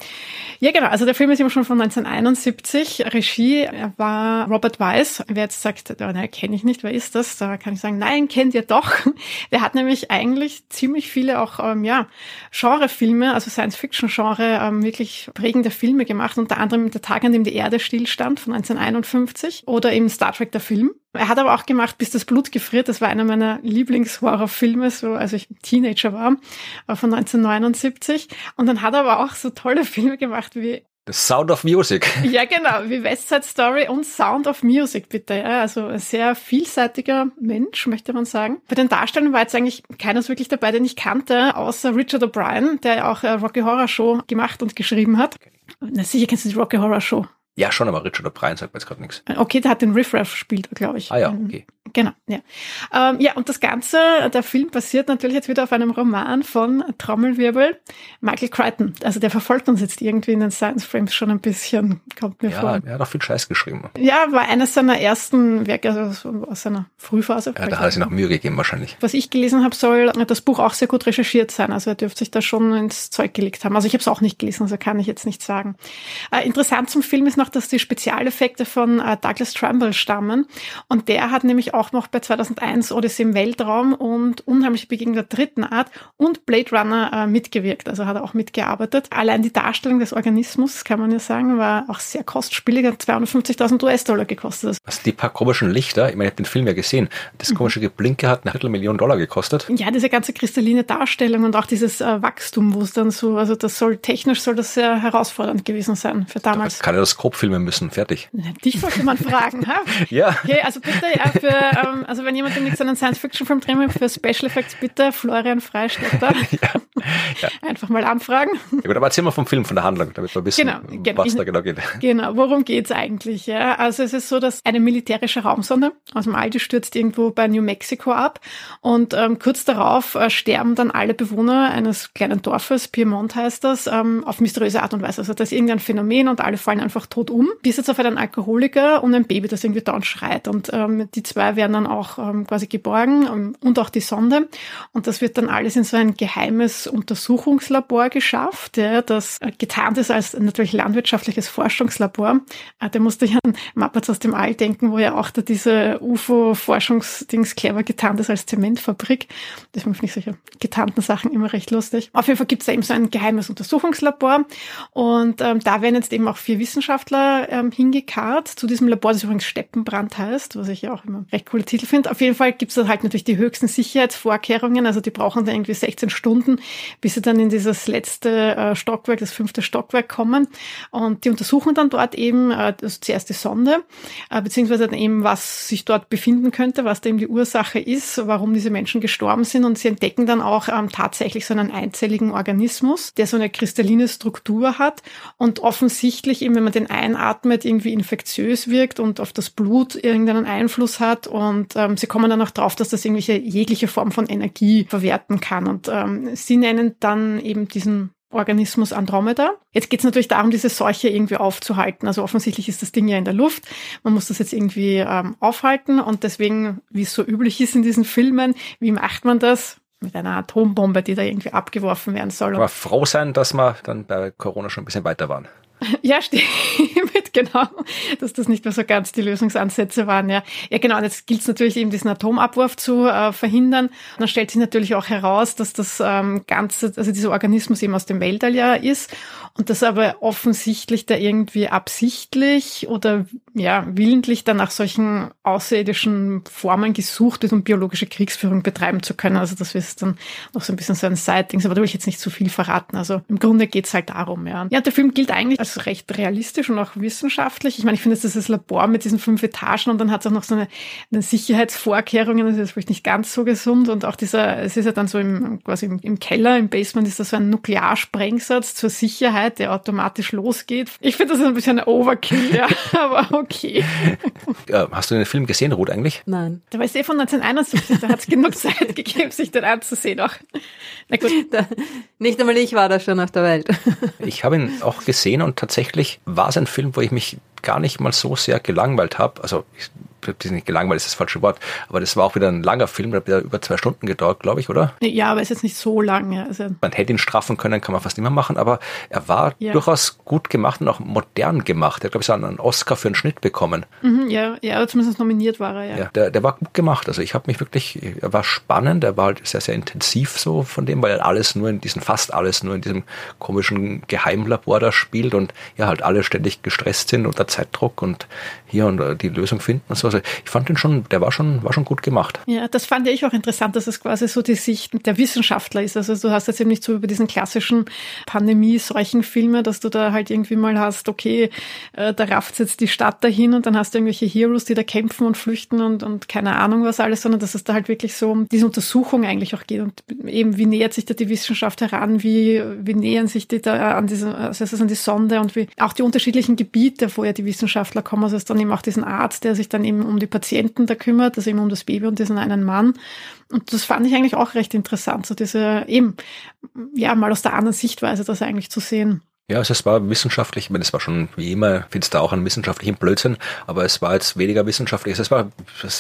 ja, genau, also der Film ist eben schon von 1971. Regie war Robert Weiss. Wer jetzt sagt, nein, kenne ich nicht, wer ist das? Da kann ich sagen, nein, kennt ihr doch. Der hat nämlich eigentlich ziemlich viele auch ähm, ja, Genrefilme, also Science-Fiction-Genre, ähm, wirklich prägende Filme gemacht, unter anderem Der Tag, an dem die Erde stillstand von 1951 oder eben Star Trek der Film. Er hat aber auch gemacht, bis das Blut gefriert. Das war einer meiner Lieblingshorrorfilme, so als ich Teenager war, äh, von 1979. Und dann hat er aber auch so tolle Filme gemacht wie The Sound of Music. Ja, genau, wie West Side Story und Sound of Music, bitte. Ja. Also ein sehr vielseitiger Mensch, möchte man sagen. Bei den Darstellern war jetzt eigentlich keiner wirklich dabei, den ich kannte, außer Richard O'Brien, der ja auch Rocky Horror Show gemacht und geschrieben hat. Na sicher kennst du die Rocky Horror Show. Ja, schon, aber Richard O'Brien sagt mir jetzt gerade nichts. Okay, der hat den Riff Raff gespielt, glaube ich. Ah ja, okay. Genau, ja. Ähm, ja, und das Ganze, der Film basiert natürlich jetzt wieder auf einem Roman von Trommelwirbel, Michael Crichton. Also der verfolgt uns jetzt irgendwie in den Science Frames schon ein bisschen, kommt mir ja, vor. er hat auch viel Scheiß geschrieben. Ja, war eines seiner ersten Werke, also aus seiner Frühphase. Ja, da hat er sich noch Mühe gegeben wahrscheinlich. Was ich gelesen habe, soll das Buch auch sehr gut recherchiert sein. Also er dürfte sich da schon ins Zeug gelegt haben. Also ich habe es auch nicht gelesen, also kann ich jetzt nicht sagen. Äh, interessant zum Film ist noch, dass die Spezialeffekte von äh, Douglas Trumbull stammen. Und der hat nämlich auch noch bei 2001 Odyssey im Weltraum und Unheimliche Begegnung der dritten Art und Blade Runner äh, mitgewirkt. Also hat er auch mitgearbeitet. Allein die Darstellung des Organismus, kann man ja sagen, war auch sehr kostspielig, hat 250.000 US-Dollar gekostet. Was die paar komischen Lichter, ich meine, ich habe den Film ja gesehen, das komische Geblinke hat eine Viertelmillion Dollar gekostet. Ja, diese ganze kristalline Darstellung und auch dieses äh, Wachstum, wo es dann so, also das soll technisch soll das sehr herausfordernd gewesen sein für damals. Da kann er das grob filmen müssen, fertig. Dich sollte man fragen, ha? Ja. Okay, also bitte ja, für, ähm, also wenn jemand demnächst einen Science-Fiction-Film drehen will, für Special Effects bitte Florian Freistetter. ja, ja. Einfach mal anfragen. Ja gut, aber erzähl mal vom Film, von der Handlung, damit wir wissen, genau, genau. was da genau geht. Genau, worum geht's eigentlich? Ja? Also es ist so, dass eine militärische Raumsonde aus dem All, die stürzt irgendwo bei New Mexico ab und ähm, kurz darauf äh, sterben dann alle Bewohner eines kleinen Dorfes, Piemont heißt das, ähm, auf mysteriöse Art und Weise. Also das ist irgendein Phänomen und alle fallen einfach tot um, bis jetzt auf einen Alkoholiker und ein Baby, das irgendwie down schreit. Und ähm, die zwei werden dann auch ähm, quasi geborgen ähm, und auch die Sonde. Und das wird dann alles in so ein geheimes Untersuchungslabor geschafft, ja, das äh, getarnt ist als natürlich landwirtschaftliches Forschungslabor. Äh, der musste ich an Muppets aus dem All denken, wo ja auch da diese UFO-Forschungsdings clever getarnt ist als Zementfabrik. Deswegen finde ich solche getarnten Sachen immer recht lustig. Auf jeden Fall gibt es da eben so ein geheimes Untersuchungslabor und ähm, da werden jetzt eben auch vier Wissenschaftler ähm, hingekarrt zu diesem Labor, das übrigens Steppenbrand heißt, was ich ja auch immer recht coole Titel finde. Auf jeden Fall gibt es halt natürlich die höchsten Sicherheitsvorkehrungen, also die brauchen da irgendwie 16 Stunden, bis sie dann in dieses letzte äh, Stockwerk, das fünfte Stockwerk kommen. Und die untersuchen dann dort eben äh, also zuerst die Sonde, äh, beziehungsweise dann eben, was sich dort befinden könnte, was da eben die Ursache ist, warum diese Menschen gestorben sind. Und sie entdecken dann auch ähm, tatsächlich so einen einzelligen Organismus, der so eine kristalline Struktur hat. Und offensichtlich eben, wenn man den einatmet, irgendwie infektiös wirkt und auf das Blut irgendeinen Einfluss hat und ähm, sie kommen dann auch drauf, dass das irgendwelche jegliche Form von Energie verwerten kann und ähm, sie nennen dann eben diesen Organismus Andromeda. Jetzt geht es natürlich darum, diese Seuche irgendwie aufzuhalten. Also offensichtlich ist das Ding ja in der Luft. Man muss das jetzt irgendwie ähm, aufhalten und deswegen, wie es so üblich ist in diesen Filmen, wie macht man das? Mit einer Atombombe, die da irgendwie abgeworfen werden soll. Aber froh sein, dass wir dann bei Corona schon ein bisschen weiter waren. Ja, stimmt, genau, dass das nicht mehr so ganz die Lösungsansätze waren. Ja, ja genau, und jetzt gilt es natürlich eben, diesen Atomabwurf zu äh, verhindern. Und dann stellt sich natürlich auch heraus, dass das ähm, Ganze, also dieser Organismus eben aus dem Weltall ja ist und das aber offensichtlich da irgendwie absichtlich oder ja, willentlich dann nach solchen außerirdischen Formen gesucht wird, um biologische Kriegsführung betreiben zu können. Also das ist dann noch so ein bisschen so ein Side-Ding, aber da will ich jetzt nicht zu viel verraten. Also im Grunde geht's halt darum, ja. Ja, der Film gilt eigentlich als recht realistisch und auch wissenschaftlich. Ich meine, ich finde, das ist das Labor mit diesen fünf Etagen und dann hat es auch noch so eine, eine Sicherheitsvorkehrungen, das ist vielleicht nicht ganz so gesund und auch dieser, es ist ja dann so im, quasi im, im Keller, im Basement ist da so ein Nuklearsprengsatz zur Sicherheit, der automatisch losgeht. Ich finde das ein bisschen ein Overkill, ja, aber okay. Ja, hast du den Film gesehen, Ruth, eigentlich? Nein. Der war eh von 1971, da hat es genug Zeit gegeben, sich den anzusehen auch. Na gut. Da, nicht einmal ich war da schon auf der Welt. Ich habe ihn auch gesehen und tatsächlich war es ein Film, wo ich mich gar nicht mal so sehr gelangweilt habe. Also ich das nicht gelangweilt, ist das falsche Wort, aber das war auch wieder ein langer Film, der hat ja über zwei Stunden gedauert, glaube ich, oder? Ja, aber ist jetzt nicht so lang. Ja. Also man hätte ihn straffen können, kann man fast immer machen, aber er war ja. durchaus gut gemacht und auch modern gemacht. Er hat, glaube ich, einen Oscar für einen Schnitt bekommen. Mhm, ja, ja, zumindest nominiert war er, ja. ja der, der war gut gemacht. Also ich habe mich wirklich, er war spannend, er war halt sehr, sehr intensiv so von dem, weil er alles nur in diesem, fast alles nur in diesem komischen Geheimlabor da spielt und ja, halt alle ständig gestresst sind unter Zeitdruck und hier und äh, die Lösung finden. Also ich fand den schon, der war schon, war schon gut gemacht. Ja, das fand ich auch interessant, dass es quasi so die Sicht der Wissenschaftler ist. Also du hast jetzt eben nicht so über diesen klassischen Pandemie-Seuchenfilme, dass du da halt irgendwie mal hast, okay, äh, da rafft jetzt die Stadt dahin und dann hast du irgendwelche Heroes, die da kämpfen und flüchten und, und keine Ahnung was alles, sondern dass es da halt wirklich so um diese Untersuchung eigentlich auch geht und eben wie nähert sich da die Wissenschaft heran, wie, wie nähern sich die da an diese, also an die Sonde und wie auch die unterschiedlichen Gebiete, wo ja die Wissenschaftler kommen, also es dann eben auch diesen Arzt, der sich dann eben um die Patienten da kümmert, also eben um das Baby und diesen einen Mann. Und das fand ich eigentlich auch recht interessant, so diese eben, ja, mal aus der anderen Sichtweise das eigentlich zu sehen. Ja, also es war wissenschaftlich, ich meine, es war schon wie immer, findest du auch einen wissenschaftlichen Blödsinn, aber es war jetzt weniger wissenschaftlich, es war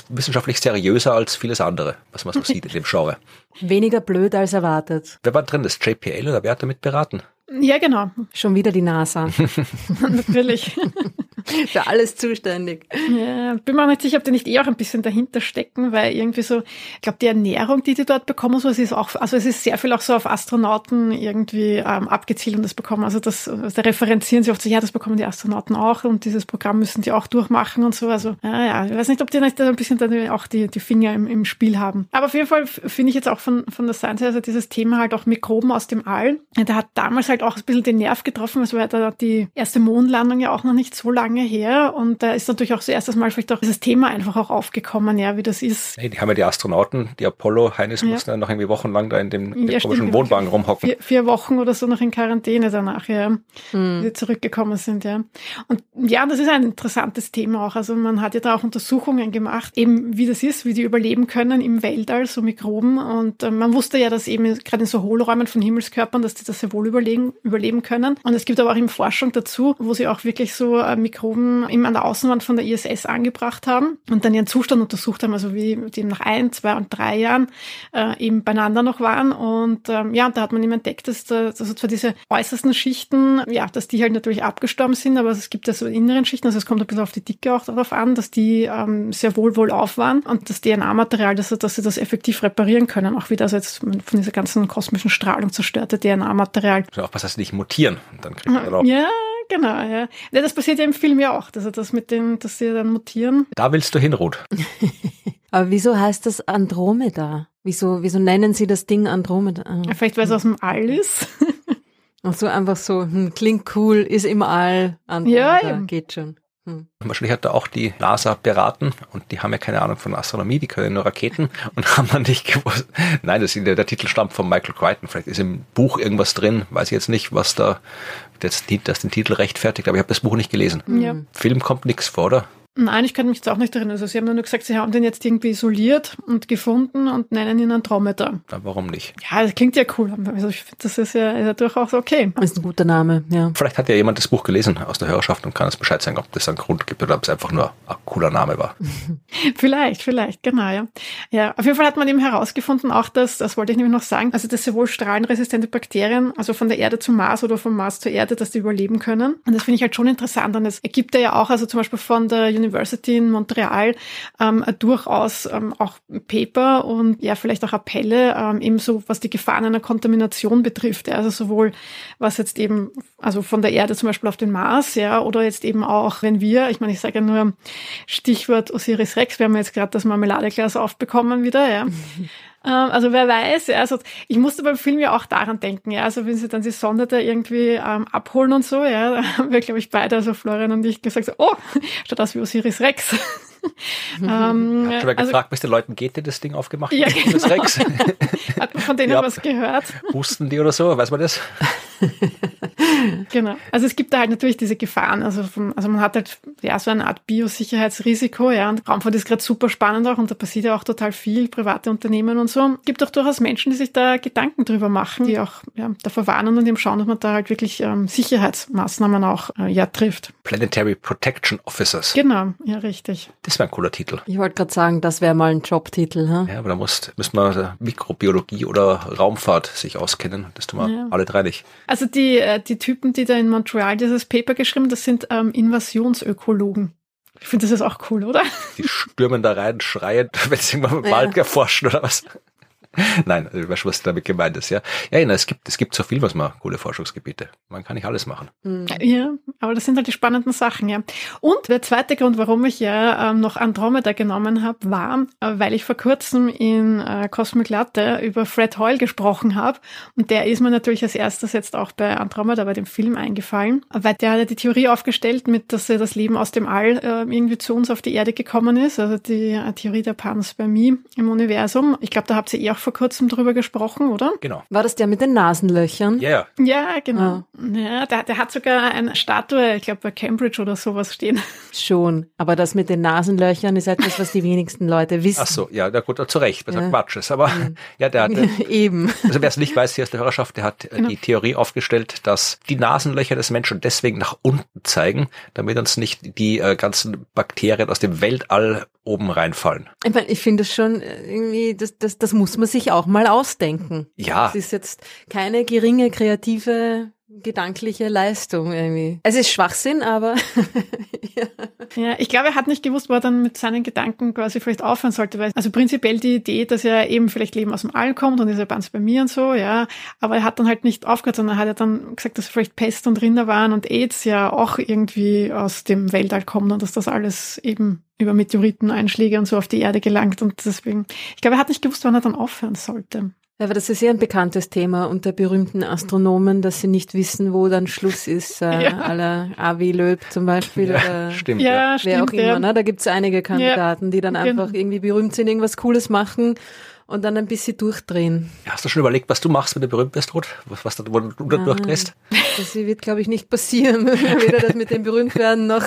wissenschaftlich seriöser als vieles andere, was man so sieht in dem Genre. Weniger blöd als erwartet. Wer war drin? Das JPL oder wer hat damit beraten? Ja, genau. Schon wieder die NASA. Natürlich. Für alles zuständig. Ja, bin mir auch nicht sicher, ob die nicht eh auch ein bisschen dahinter stecken, weil irgendwie so, ich glaube, die Ernährung, die die dort bekommen, so, es ist auch, also es ist sehr viel auch so auf Astronauten irgendwie ähm, abgezielt und das bekommen. Also das, da referenzieren sie oft so, ja, das bekommen die Astronauten auch und dieses Programm müssen die auch durchmachen und so. Also, ja, ja, ich weiß nicht, ob die nicht ein bisschen dann auch die, die Finger im, im Spiel haben. Aber auf jeden Fall finde ich jetzt auch von, von der Science, also dieses Thema halt auch Mikroben aus dem All. Der hat damals halt auch ein bisschen den Nerv getroffen, es war da die erste Mondlandung ja auch noch nicht so lange lange her und da ist natürlich auch so erstes Mal vielleicht auch dieses Thema einfach auch aufgekommen, ja, wie das ist. Nee, die haben ja die Astronauten, die Apollo, Heinis ja. mussten dann noch irgendwie wochenlang da in dem, in ja, komischen Wohnwagen rumhocken. Vier, vier, Wochen oder so noch in Quarantäne danach, ja, hm. die zurückgekommen sind, ja. Und ja, das ist ein interessantes Thema auch. Also man hat ja da auch Untersuchungen gemacht, eben wie das ist, wie die überleben können im Weltall, so Mikroben. Und äh, man wusste ja, dass eben gerade in so Hohlräumen von Himmelskörpern, dass die das sehr wohl überleben, überleben können. Und es gibt aber auch eben Forschung dazu, wo sie auch wirklich so äh, Mikroben Mikroben eben an der Außenwand von der ISS angebracht haben und dann ihren Zustand untersucht haben, also wie die nach ein, zwei und drei Jahren äh, eben beieinander noch waren. Und ähm, ja, da hat man eben entdeckt, dass, da, also zwar diese äußersten Schichten, ja, dass die halt natürlich abgestorben sind, aber es gibt ja so inneren Schichten, also es kommt ein bisschen auf die Dicke auch darauf an, dass die ähm, sehr wohl wohl auf waren und das DNA-Material, dass, dass sie das effektiv reparieren können, auch wieder also jetzt von dieser ganzen kosmischen Strahlung zerstörte DNA-Material. Also auch was heißt nicht mutieren, dann kriegt man auch. Ja, genau, ja. ja. Das passiert ja im Film ja auch, also das mit den, dass sie dann mutieren. Da willst du hin, Ruth. Aber wieso heißt das Andromeda? Wieso, wieso nennen sie das Ding Andromeda? Ja, vielleicht weil es aus dem All ist. Ach so, einfach so, hm, klingt cool, ist im All, Andromeda, ja, geht schon. Hm. Wahrscheinlich hat er auch die NASA beraten und die haben ja keine Ahnung von Astronomie, die können nur Raketen und haben dann nicht gewusst. Nein, das ist, der, der Titel stammt von Michael Crichton. Vielleicht ist im Buch irgendwas drin, weiß ich jetzt nicht, was da das, das den Titel rechtfertigt, aber ich habe das Buch nicht gelesen. Ja. Film kommt nichts vor, oder? Nein, ich kann mich jetzt auch nicht erinnern. Also Sie haben nur gesagt, Sie haben den jetzt irgendwie isoliert und gefunden und nennen ihn Andromeda. Ja, warum nicht? Ja, das klingt ja cool. Also ich finde, das ist ja, ist ja durchaus okay. Das ist ein guter Name, ja. Vielleicht hat ja jemand das Buch gelesen aus der Hörerschaft und kann es Bescheid sagen, ob das einen Grund gibt oder ob es einfach nur ein cooler Name war. vielleicht, vielleicht, genau, ja. Ja, auf jeden Fall hat man eben herausgefunden, auch dass, das wollte ich nämlich noch sagen, also dass sowohl strahlenresistente Bakterien, also von der Erde zum Mars oder vom Mars zur Erde, dass die überleben können. Und das finde ich halt schon interessant. Und es ergibt ja auch, also zum Beispiel von der Universität University in Montreal ähm, durchaus ähm, auch Paper und ja vielleicht auch Appelle ähm, ebenso was die Gefahren einer Kontamination betrifft. Ja, also sowohl was jetzt eben also von der Erde zum Beispiel auf den Mars, ja, oder jetzt eben auch, wenn wir, ich meine, ich sage ja nur Stichwort Osiris Rex, wir haben jetzt gerade das Marmeladeglas aufbekommen wieder, ja. Ähm, also wer weiß, ja, also ich musste beim Film ja auch daran denken, ja, also wenn sie dann die Sonde da irgendwie ähm, abholen und so, ja, da haben wir, glaube ich, beide, also Florian und ich, gesagt, so, oh, schaut aus wie Osiris Rex. ähm, Hat schon mal also, gefragt, bis den Leuten geht, die das Ding aufgemacht ja, genau. Rex. Hat man von denen ja, was gehört? Husten die oder so, weiß man das? genau. Also es gibt da halt natürlich diese Gefahren. Also, vom, also man hat halt ja so eine Art Biosicherheitsrisiko, ja. Und Raumfahrt ist gerade super spannend auch und da passiert ja auch total viel, private Unternehmen und so. Es gibt auch durchaus Menschen, die sich da Gedanken drüber machen, die auch ja, davor warnen und eben schauen, dass man da halt wirklich ähm, Sicherheitsmaßnahmen auch äh, ja trifft. Planetary Protection Officers. Genau, ja, richtig. Das wäre ein cooler Titel. Ich wollte gerade sagen, das wäre mal ein Jobtitel. Hm? Ja, aber da muss, müssen wir Mikrobiologie oder Raumfahrt sich auskennen. Das tun wir ja. alle drei nicht. Also die, äh, die Typen, die da in Montreal dieses Paper geschrieben, das sind ähm, Invasionsökologen. Ich finde, das ist auch cool, oder? Die stürmen da rein, schreien, wenn sie irgendwann im ja. Wald erforschen oder was. Nein, ich weiß, was damit gemeint ist, ja. Ja, es gibt, es gibt so viel, was man, coole Forschungsgebiete. Man kann nicht alles machen. Hm. Ja, aber das sind halt die spannenden Sachen, ja. Und der zweite Grund, warum ich ja ähm, noch Andromeda genommen habe, war, äh, weil ich vor kurzem in äh, Cosmic Latte über Fred Hoyle gesprochen habe. Und der ist mir natürlich als erstes jetzt auch bei Andromeda, bei dem Film eingefallen, weil der hat ja die Theorie aufgestellt, mit, dass das Leben aus dem All äh, irgendwie zu uns auf die Erde gekommen ist. Also die äh, Theorie der Panspermie im Universum. Ich glaube, da habt ihr eh auch vor kurzem drüber gesprochen, oder? Genau. War das der mit den Nasenlöchern? Ja, yeah. ja. genau. Ah. Ja, der, der hat sogar eine Statue, ich glaube bei Cambridge oder sowas stehen. Schon, aber das mit den Nasenlöchern ist etwas, was die wenigsten Leute wissen. Ach so, ja, der gut, zu Recht, was ja. Quatsch ist. Aber mhm. ja, der hat eben. Also wer es nicht weiß, hier ist der Hörerschaft, der hat genau. die Theorie aufgestellt, dass die Nasenlöcher des Menschen deswegen nach unten zeigen, damit uns nicht die äh, ganzen Bakterien aus dem Weltall oben reinfallen. Ich, mein, ich finde es schon äh, irgendwie, das, das, das muss man sich auch mal ausdenken. Ja. Das ist jetzt keine geringe kreative gedankliche Leistung irgendwie. Es ist Schwachsinn, aber ja. ja. ich glaube, er hat nicht gewusst, wo er dann mit seinen Gedanken quasi vielleicht aufhören sollte, weil also prinzipiell die Idee, dass er eben vielleicht Leben aus dem All kommt und ist ja ganz bei mir und so, ja, aber er hat dann halt nicht aufgehört, sondern hat er dann gesagt, dass vielleicht Pest und Rinder waren und AIDS ja auch irgendwie aus dem Weltall kommt und dass das alles eben über Meteoriteneinschläge und so auf die Erde gelangt und deswegen, ich glaube, er hat nicht gewusst, wann er dann aufhören sollte. Ja, aber das ist ja ein bekanntes Thema unter berühmten Astronomen, dass sie nicht wissen, wo dann Schluss ist. Äh, ja. aller A.W. Löb zum Beispiel. Ja, oder stimmt. Ja, wer stimmt, auch immer. Ja. Ne? Da gibt's einige Kandidaten, die dann genau. einfach irgendwie berühmt sind, irgendwas Cooles machen und dann ein bisschen durchdrehen. Hast du schon überlegt, was du machst, wenn du berühmt bist, Ruth? Was, was du, wo du ah, durchdrehst? Das wird, glaube ich, nicht passieren. Weder das mit dem Berühmtwerden noch.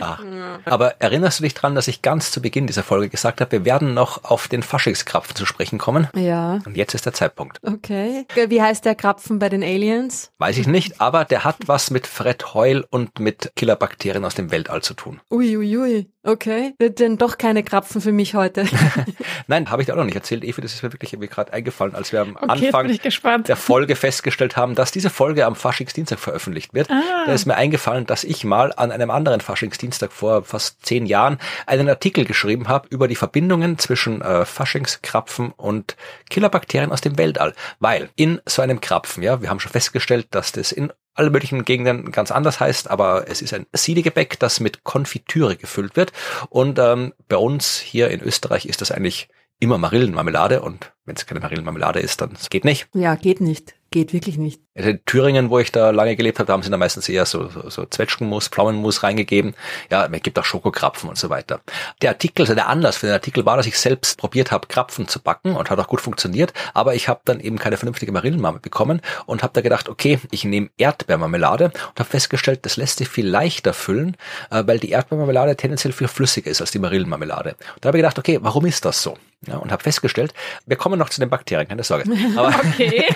Ah. Aber erinnerst du dich dran, dass ich ganz zu Beginn dieser Folge gesagt habe, wir werden noch auf den Faschingskrapfen zu sprechen kommen? Ja. Und jetzt ist der Zeitpunkt. Okay. Wie heißt der Krapfen bei den Aliens? Weiß ich nicht, aber der hat was mit Fred Hoyle und mit Killerbakterien aus dem Weltall zu tun. Uiuiui. Ui, ui. Okay, denn doch keine Krapfen für mich heute. Nein, habe ich dir auch noch nicht erzählt, Evi, das ist mir wirklich irgendwie gerade eingefallen, als wir am okay, Anfang der Folge festgestellt haben, dass diese Folge am Faschingsdienstag veröffentlicht wird. Ah. Da ist mir eingefallen, dass ich mal an einem anderen Faschingsdienstag vor fast zehn Jahren einen Artikel geschrieben habe über die Verbindungen zwischen äh, Faschingskrapfen und Killerbakterien aus dem Weltall. Weil in so einem Krapfen, ja, wir haben schon festgestellt, dass das in alle möglichen Gegenden ganz anders heißt, aber es ist ein Siedegebäck, das mit Konfitüre gefüllt wird. Und ähm, bei uns hier in Österreich ist das eigentlich immer Marillenmarmelade und wenn es keine Marillenmarmelade ist, dann geht nicht. Ja, geht nicht. Geht wirklich nicht. Also in Thüringen, wo ich da lange gelebt habe, da haben sie da meistens eher so, so, so Zwetschgenmus, Pflaumenmus reingegeben. Ja, es gibt auch Schokokrapfen und so weiter. Der Artikel, also der Anlass für den Artikel war, dass ich selbst probiert habe, Krapfen zu backen und hat auch gut funktioniert. Aber ich habe dann eben keine vernünftige Marillenmarme bekommen und habe da gedacht, okay, ich nehme Erdbeermarmelade und habe festgestellt, das lässt sich viel leichter füllen, äh, weil die Erdbeermarmelade tendenziell viel flüssiger ist als die Marillenmarmelade. Und da habe ich gedacht, okay, warum ist das so? Ja, und habe festgestellt, wir kommen noch zu den Bakterien, keine Sorge. Aber okay.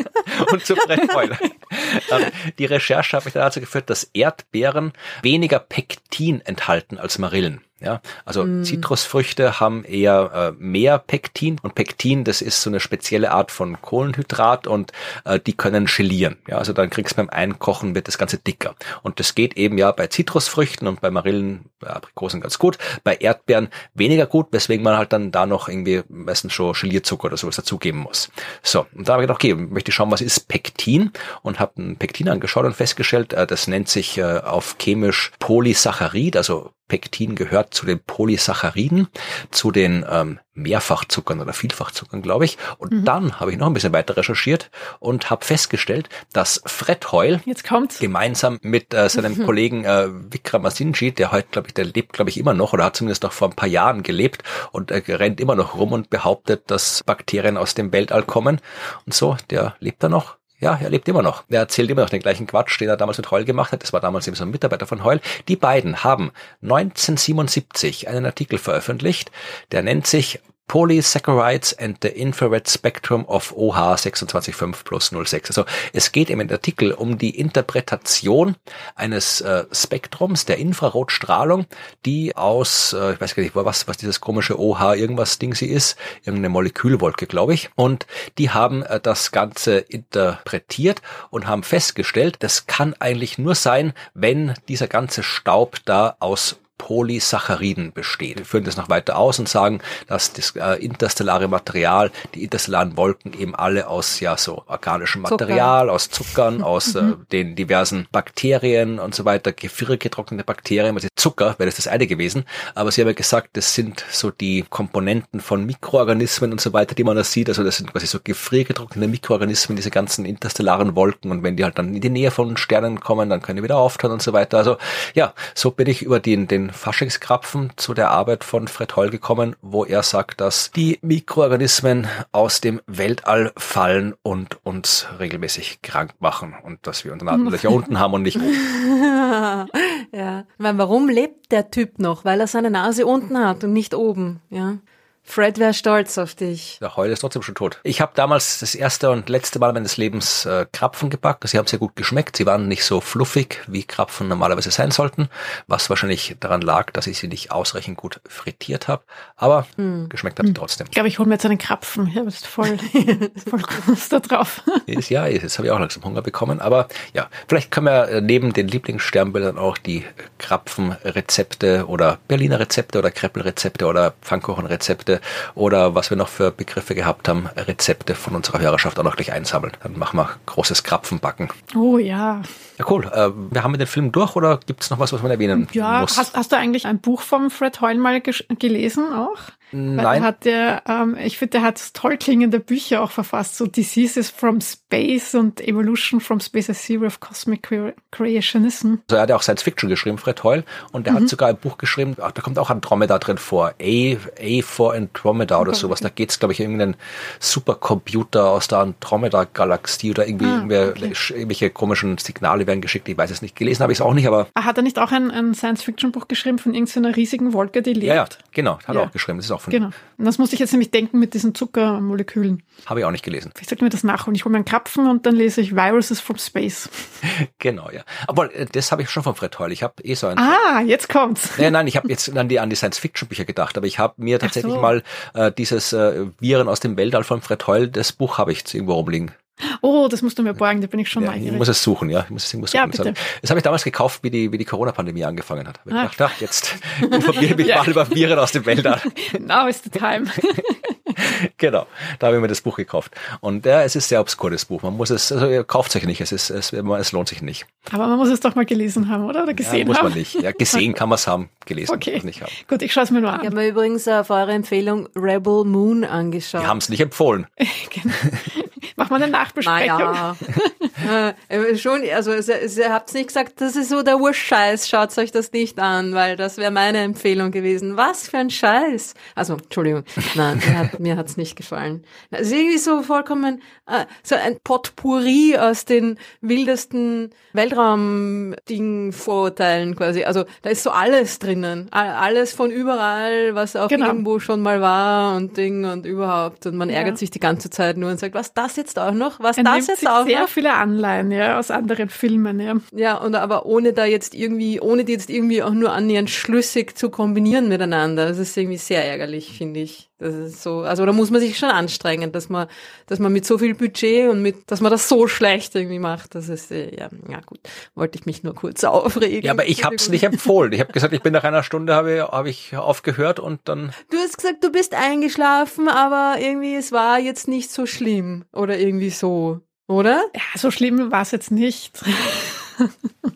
und zu Brettfäule. Ähm, die Recherche hat mich dazu geführt, dass Erdbeeren weniger Pektin enthalten als Marillen. Ja, also mm. Zitrusfrüchte haben eher äh, mehr Pektin und Pektin, das ist so eine spezielle Art von Kohlenhydrat und äh, die können gelieren. Ja, also dann kriegst du beim Einkochen wird das Ganze dicker. Und das geht eben ja bei Zitrusfrüchten und bei Marillen, bei Aprikosen ganz gut, bei Erdbeeren weniger gut, weswegen man halt dann da noch irgendwie meistens schon Gelierzucker oder sowas dazugeben muss. So, und da habe ich gedacht, okay, möchte ich schauen, was ist Pektin und habe ein Pektin angeschaut und festgestellt, äh, das nennt sich äh, auf chemisch Polysaccharid, also Pektin gehört zu den Polysacchariden, zu den ähm, Mehrfachzuckern oder Vielfachzuckern, glaube ich. Und mhm. dann habe ich noch ein bisschen weiter recherchiert und habe festgestellt, dass Fred Hoyle gemeinsam mit äh, seinem Kollegen äh, Vikram Asinji, der heute, glaube ich, der lebt, glaube ich, immer noch oder hat zumindest noch vor ein paar Jahren gelebt und äh, rennt immer noch rum und behauptet, dass Bakterien aus dem Weltall kommen und so, der lebt da noch ja, er lebt immer noch. Er erzählt immer noch den gleichen Quatsch, den er damals mit Heul gemacht hat. Das war damals eben so ein Mitarbeiter von Heul. Die beiden haben 1977 einen Artikel veröffentlicht, der nennt sich Polysaccharides and the Infrared Spectrum of OH 265 plus 06. Also es geht im Artikel um die Interpretation eines äh, Spektrums der Infrarotstrahlung, die aus, äh, ich weiß gar nicht, was, was dieses komische OH irgendwas Ding sie ist, irgendeine Molekülwolke, glaube ich. Und die haben äh, das Ganze interpretiert und haben festgestellt, das kann eigentlich nur sein, wenn dieser ganze Staub da aus Polysacchariden besteht. Wir führen das noch weiter aus und sagen, dass das äh, interstellare Material, die interstellaren Wolken eben alle aus ja so organischem Material, Zucker. aus Zuckern, aus äh, den diversen Bakterien und so weiter, gefriergetrocknete Bakterien, also Zucker wäre das das eine gewesen, aber sie haben ja gesagt, das sind so die Komponenten von Mikroorganismen und so weiter, die man da sieht, also das sind quasi so gefriergetrocknete Mikroorganismen, diese ganzen interstellaren Wolken und wenn die halt dann in die Nähe von Sternen kommen, dann können die wieder auftauen und so weiter. Also ja, so bin ich über den, den Faschingskrapfen zu der Arbeit von Fred Holl gekommen, wo er sagt, dass die Mikroorganismen aus dem Weltall fallen und uns regelmäßig krank machen und dass wir unsere Atemlöcher unten haben und nicht oben. ja, warum lebt der Typ noch? Weil er seine Nase unten hat und nicht oben, ja. Fred wäre stolz auf dich. Der Heul ist trotzdem schon tot. Ich habe damals das erste und letzte Mal meines Lebens äh, Krapfen gepackt. Sie haben sehr gut geschmeckt. Sie waren nicht so fluffig, wie Krapfen normalerweise sein sollten, was wahrscheinlich daran lag, dass ich sie nicht ausreichend gut frittiert habe. Aber hm. geschmeckt hat sie trotzdem. Ich glaube, ich hole mir jetzt einen Krapfen. Ja, bist voll, voll Lust da drauf. ja, jetzt habe ich auch langsam Hunger bekommen. Aber ja, vielleicht können wir äh, neben den Lieblingssternbildern auch die Krapfenrezepte oder Berliner Rezepte oder Kreppelrezepte oder Pfannkuchenrezepte oder was wir noch für Begriffe gehabt haben, Rezepte von unserer Hörerschaft auch noch gleich einsammeln. Dann machen wir großes Krapfenbacken. Oh ja. Ja, cool. Äh, wir haben den Film durch oder gibt es noch was, was man erwähnen ja, muss? Hast, hast du eigentlich ein Buch vom Fred Hoyle mal gelesen auch? Nein. hat der, ähm, ich finde, der hat toll klingende Bücher auch verfasst, so Diseases from Space und Evolution from Space, a Theory of Cosmic Creationism. Also er hat ja auch Science Fiction geschrieben, Fred Hoyle, und er mhm. hat sogar ein Buch geschrieben, ach, da kommt auch Andromeda drin vor, A, A for Andromeda oder okay. sowas. Da geht es, glaube ich, irgendeinen Supercomputer aus der Andromeda-Galaxie oder irgendwie ah, okay. irgendwelche komischen Signale werden geschickt, ich weiß es nicht. Gelesen habe ich es auch nicht, aber... Hat er nicht auch ein, ein Science-Fiction-Buch geschrieben von irgendeiner riesigen Wolke, die lebt? Ja, ja genau, hat ja. er auch geschrieben. Das ist auch von Genau. Und das musste ich jetzt nämlich denken mit diesen Zuckermolekülen. Habe ich auch nicht gelesen. Ich sollte mir das nachholen. Ich hole mir einen Krapfen und dann lese ich Viruses from Space. genau, ja. Aber äh, das habe ich schon von Fred Heul. Ich habe eh so ein. Ah, jetzt kommt's. Nein, nein, ich habe jetzt an die, an die Science-Fiction-Bücher gedacht, aber ich habe mir tatsächlich so. mal äh, dieses äh, Viren aus dem Weltall von Fred Heul, das Buch habe ich jetzt irgendwo rumliegen. Oh, das musst du mir borgen, da bin ich schon ja, neugierig. Ich muss es suchen, ja. Ich muss es irgendwo suchen. Ja, bitte. Das habe ich damals gekauft, wie die, wie die Corona-Pandemie angefangen hat. Ich ah. gedacht, ach, jetzt informiere mich ja. mal über Viren aus dem Weltall. Now is the time. genau, da habe ich mir das Buch gekauft. Und ja, es ist sehr obskur, das Buch. Man muss es, also ihr kauft es euch nicht, es, ist, es, es lohnt sich nicht. Aber man muss es doch mal gelesen haben, oder? Oder gesehen ja, muss haben? man nicht. Ja, gesehen kann man es haben, gelesen okay. muss man nicht haben. Gut, ich schaue es mir nur an. Ich habe mir übrigens auf eure Empfehlung Rebel Moon angeschaut. Wir haben es nicht empfohlen. genau. Mach mal eine Nachbesprechung. Naja. äh, schon, also ihr habt nicht gesagt, das ist so der Urscheiß, schaut euch das nicht an, weil das wäre meine Empfehlung gewesen. Was für ein Scheiß. Also, Entschuldigung, nein, mir hat mir hat's nicht gefallen. Es ist irgendwie so vollkommen, äh, so ein Potpourri aus den wildesten Weltraum-Ding-Vorurteilen quasi. Also, da ist so alles drinnen. Alles von überall, was auch genau. irgendwo schon mal war und Ding und überhaupt. Und man ärgert ja. sich die ganze Zeit nur und sagt, was das jetzt auch noch? Was Er das jetzt sich auch sehr noch? viele Anleihen, ja, aus anderen Filmen, ja. Ja, und aber ohne da jetzt irgendwie, ohne die jetzt irgendwie auch nur annähernd schlüssig zu kombinieren miteinander. Das ist irgendwie sehr ärgerlich, finde ich. Das ist so, also da muss man sich schon anstrengen, dass man, dass man mit so viel Budget und mit, dass man das so schlecht irgendwie macht. Das ist, äh, ja, ja gut, wollte ich mich nur kurz aufregen. Ja, aber ich habe es nicht empfohlen. Ich habe gesagt, ich bin nach einer Stunde habe hab ich aufgehört und dann Du hast gesagt, du bist eingeschlafen, aber irgendwie es war jetzt nicht so schlimm oder irgendwie so, oder? Ja, so schlimm war es jetzt nicht.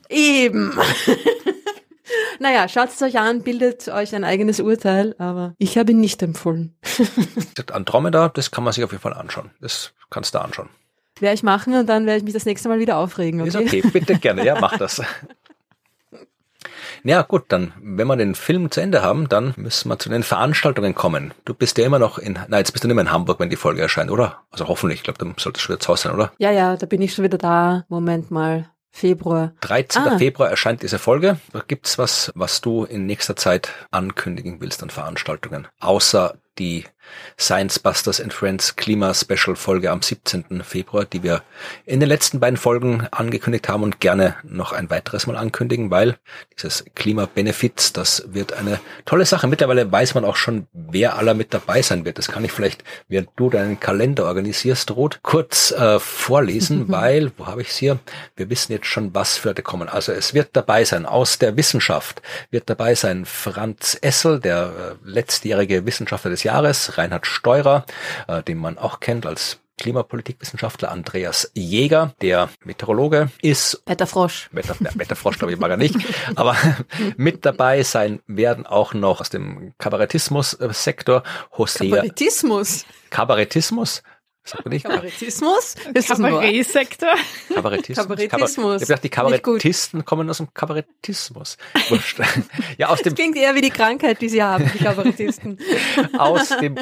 Eben. naja, schaut es euch an, bildet euch ein eigenes Urteil, aber ich habe ihn nicht empfohlen. Andromeda, das kann man sich auf jeden Fall anschauen. Das kannst du anschauen. Werde ich machen und dann werde ich mich das nächste Mal wieder aufregen, Ist okay? okay, bitte gerne, ja, mach das. Ja, gut, dann, wenn wir den Film zu Ende haben, dann müssen wir zu den Veranstaltungen kommen. Du bist ja immer noch in, nein, jetzt bist du nicht mehr in Hamburg, wenn die Folge erscheint, oder? Also hoffentlich, ich glaube, dann sollte es schon wieder zu Hause sein, oder? Ja, ja, da bin ich schon wieder da. Moment mal. Februar. 13. Ah. Februar erscheint diese Folge. Gibt's was, was du in nächster Zeit ankündigen willst an Veranstaltungen? Außer die Science Busters and Friends Klima Special Folge am 17. Februar, die wir in den letzten beiden Folgen angekündigt haben und gerne noch ein weiteres Mal ankündigen, weil dieses Klima Benefits, das wird eine tolle Sache. Mittlerweile weiß man auch schon, wer aller mit dabei sein wird. Das kann ich vielleicht, während du deinen Kalender organisierst, Ruth, kurz äh, vorlesen, weil, wo habe ich es hier? Wir wissen jetzt schon, was für Leute kommen. Also es wird dabei sein aus der Wissenschaft, wird dabei sein Franz Essel, der äh, letztjährige Wissenschaftler des Jahres, Reinhard Steurer, äh, den man auch kennt als Klimapolitikwissenschaftler Andreas Jäger, der Meteorologe ist. Wetterfrosch. Wetter, ja, Wetterfrosch, glaube ich, mag er nicht. Aber mit dabei sein werden auch noch aus dem Kabarettismus-Sektor Hosea. Kabarettismus. Kabarettismus? Sagt man nicht? Kabarettismus? Das? Kabarettsektor. Kabarettismus. Kabarettismus. Kabar- Ich habe gedacht, die. Kabarettisten kommen aus dem Kabarettismus. Ja, aus dem, Klingt eher wie die Krankheit, die sie haben, die Kabarettisten. aus dem,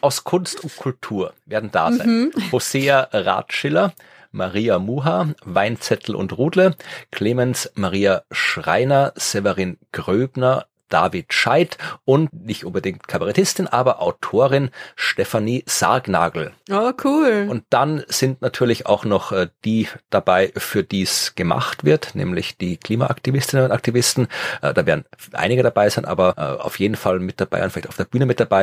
aus Kunst und Kultur werden da sein. Hosea Ratschiller, Maria Muha, Weinzettel und Rudle, Clemens Maria Schreiner, Severin Gröbner, David Scheidt und nicht unbedingt Kabarettistin, aber Autorin Stefanie Sargnagel. Oh, cool. Und dann sind natürlich auch noch äh, die dabei, für die es gemacht wird, nämlich die Klimaaktivistinnen und Aktivisten. Äh, da werden einige dabei sein, aber äh, auf jeden Fall mit dabei und vielleicht auf der Bühne mit dabei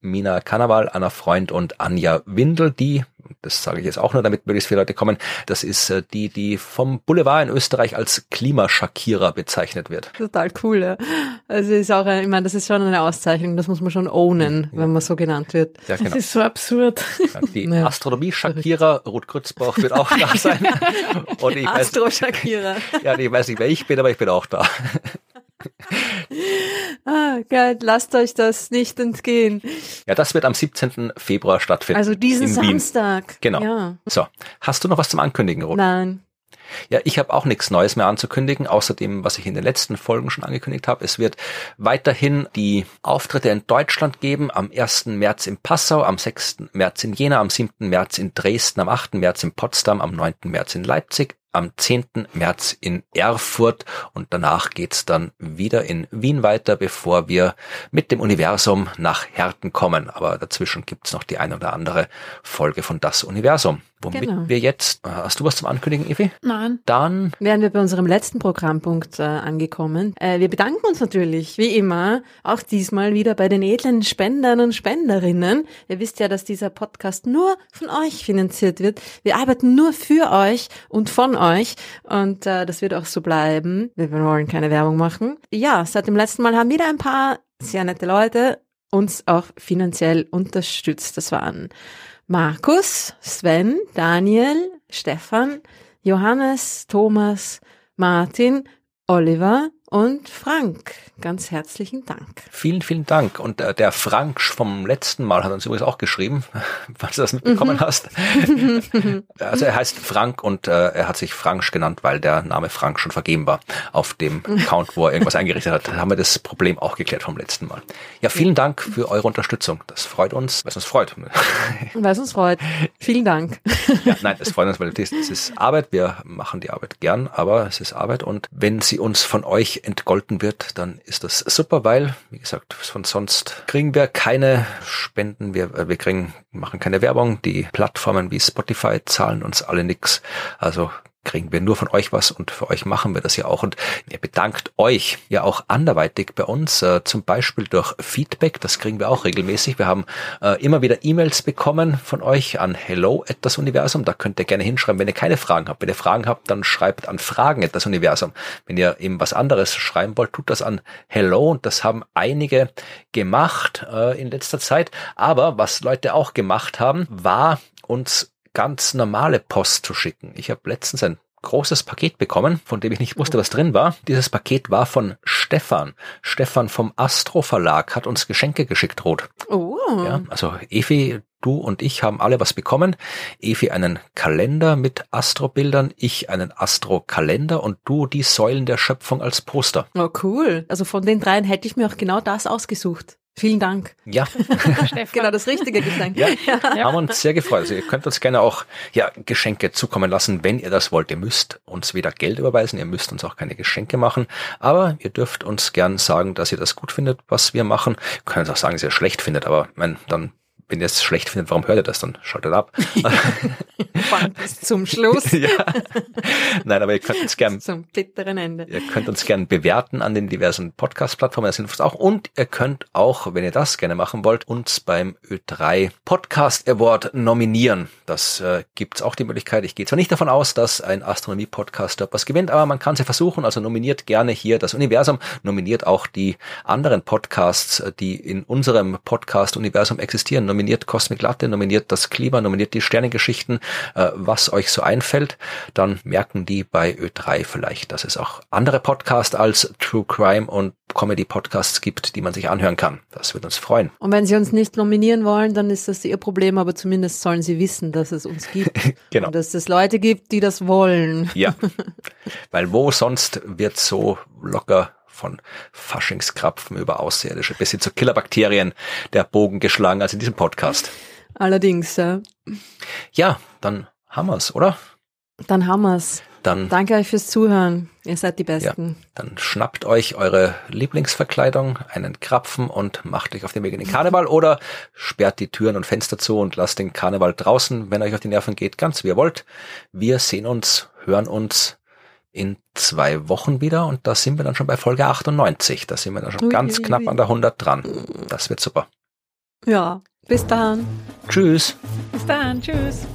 Mina Karneval, Anna Freund und Anja Windel, die das sage ich jetzt auch nur, damit möglichst viele Leute kommen. Das ist äh, die, die vom Boulevard in Österreich als Klimaschakierer bezeichnet wird. Total cool, ja. Also ist auch, ein, ich meine, das ist schon eine Auszeichnung, das muss man schon ownen, wenn man so genannt wird. Ja, Das genau. ist so absurd. Die Ja. Astronomie-Schakierer, Ruth Grützbauch wird auch da sein. Und ich weiß, Astro-Shakira. ja, ich weiß nicht, wer ich bin, aber ich bin auch da. Ah, geil, lasst euch das nicht entgehen. Ja, das wird am 17. Februar stattfinden. Also diesen in Wien. Samstag. Genau. Ja. So, hast du noch was zum Ankündigen, Ruth? Nein. Ja, ich habe auch nichts Neues mehr anzukündigen, außer dem, was ich in den letzten Folgen schon angekündigt habe. Es wird weiterhin die Auftritte in Deutschland geben, am 1. März in Passau, am 6. März in Jena, am 7. März in Dresden, am 8. März in Potsdam, am 9. März in Leipzig, am 10. März in Erfurt und danach geht's dann wieder in Wien weiter, bevor wir mit dem Universum nach Herten kommen. Aber dazwischen gibt's noch die eine oder andere Folge von Das Universum. Womit Genau. wir jetzt, hast du was zum Ankündigen, Evi? Nein. Dann, wären wir bei unserem letzten Programmpunkt äh, angekommen. Äh, wir bedanken uns natürlich, wie immer, auch diesmal wieder bei den edlen Spendern und Spenderinnen. Ihr wisst ja, dass dieser Podcast nur von euch finanziert wird. Wir arbeiten nur für euch und von euch und äh, das wird auch so bleiben. Wir wollen keine Werbung machen. Ja, seit dem letzten Mal haben wieder ein paar sehr nette Leute uns auch finanziell unterstützt. Das waren Markus, Sven, Daniel, Stefan, Johannes, Thomas, Martin, Oliver und Frank. Ganz herzlichen Dank. vielen, vielen Dank. Und äh, der Frank vom letzten Mal hat uns übrigens auch geschrieben, falls du das mitbekommen hast. also er heißt Frank und äh, er hat sich Frank genannt, weil der Name Frank schon vergeben war auf dem Account, wo er irgendwas eingerichtet hat. Da haben wir das Problem auch geklärt vom letzten Mal. Ja, vielen Dank für eure Unterstützung. Das freut uns, was uns freut. Was uns freut. Vielen Dank. Ja, nein, das freut uns, weil das, das ist Arbeit. Wir machen die Arbeit gern, aber es ist Arbeit. Und wenn sie uns von euch entgolten wird, dann ist das super, weil, wie gesagt, von sonst kriegen wir keine Spenden, wir, äh, wir kriegen, machen keine Werbung, die Plattformen wie Spotify zahlen uns alle nix. Also kriegen wir nur von euch was und für euch machen wir das ja auch. Und ihr bedankt euch ja auch anderweitig bei uns, äh, zum Beispiel durch Feedback, das kriegen wir auch regelmäßig. Wir haben äh, immer wieder E-Mails bekommen von euch an hello at das Universum. Da könnt ihr gerne hinschreiben, wenn ihr keine Fragen habt. Wenn ihr Fragen habt, dann schreibt an Fragen at das Universum. Wenn ihr eben was anderes schreiben wollt, tut das an hello. Und das haben einige gemacht äh, in letzter Zeit. Aber was Leute auch gemacht haben, war uns ganz normale Post zu schicken. Ich habe letztens ein großes Paket bekommen, von dem ich nicht wusste, was drin war. Dieses Paket war von Stefan. Stefan vom Astro Verlag hat uns Geschenke geschickt, Rot. Oh. Ja, also Evi, du und ich haben alle was bekommen. Evi einen Kalender mit Astrobildern, ich einen Astro-Kalender und du die Säulen der Schöpfung als Poster. Oh, cool. Also von den dreien hätte ich mir auch genau das ausgesucht. Vielen Dank. Ja. Genau, das richtige Geschenk. ja, haben uns sehr gefreut. Also ihr könnt uns gerne auch ja, Geschenke zukommen lassen, wenn ihr das wollt. Ihr müsst uns weder Geld überweisen, ihr müsst uns auch keine Geschenke machen, aber ihr dürft uns gern sagen, dass ihr das gut findet, was wir machen. Ihr könnt auch sagen, dass ihr es schlecht findet, aber mein, dann wenn ihr es schlecht findet, warum hört ihr das dann? Schaltet ab. Bis zum Schluss. ja. Nein, aber ihr könnt uns gern Zum bitteren Ende. Ihr könnt uns gern bewerten an den diversen Podcast-Plattformen, das hilft uns auch. Und ihr könnt auch, wenn ihr das gerne machen wollt, uns beim Ö3 Podcast Award nominieren. Das äh, gibt's auch die Möglichkeit. Ich gehe zwar nicht davon aus, dass ein Astronomie-Podcast dort was gewinnt, aber man kann es ja versuchen. Also nominiert gerne hier das Universum, nominiert auch die anderen Podcasts, äh, die in unserem Podcast-Universum existieren. Nominiert Cosmic Latte, nominiert das Klima, nominiert die Sternengeschichten, äh, was euch so einfällt. Dann merken die bei Ö3 vielleicht, dass es auch andere Podcasts als True Crime und Comedy Podcasts gibt, die man sich anhören kann. Das würde uns freuen. Und wenn Sie uns nicht nominieren wollen, dann ist das Ihr Problem, aber zumindest sollen Sie wissen, dass es uns gibt. Genau. Und dass es Leute gibt, die das wollen. Ja, weil wo sonst wird so locker von Faschingskrapfen über Außerirdische bis hin zu Killerbakterien der Bogen geschlagen als in diesem Podcast. Allerdings, ja. Ja, dann haben wir's, oder? Dann haben wir's. Dann, Danke euch fürs Zuhören. Ihr seid die Besten. dann schnappt euch eure Lieblingsverkleidung, einen Krapfen und macht euch auf den Weg in den Karneval oder sperrt die Türen und Fenster zu und lasst den Karneval draußen, wenn euch auf die Nerven geht, ganz wie ihr wollt. Wir sehen uns, hören uns in zwei Wochen wieder und da sind wir dann schon bei Folge 98. Da sind wir dann schon Ui, ganz ui, knapp ui. an der 100 dran. Das wird super. Ja. Bis dann. Tschüss. Bis dann. Tschüss.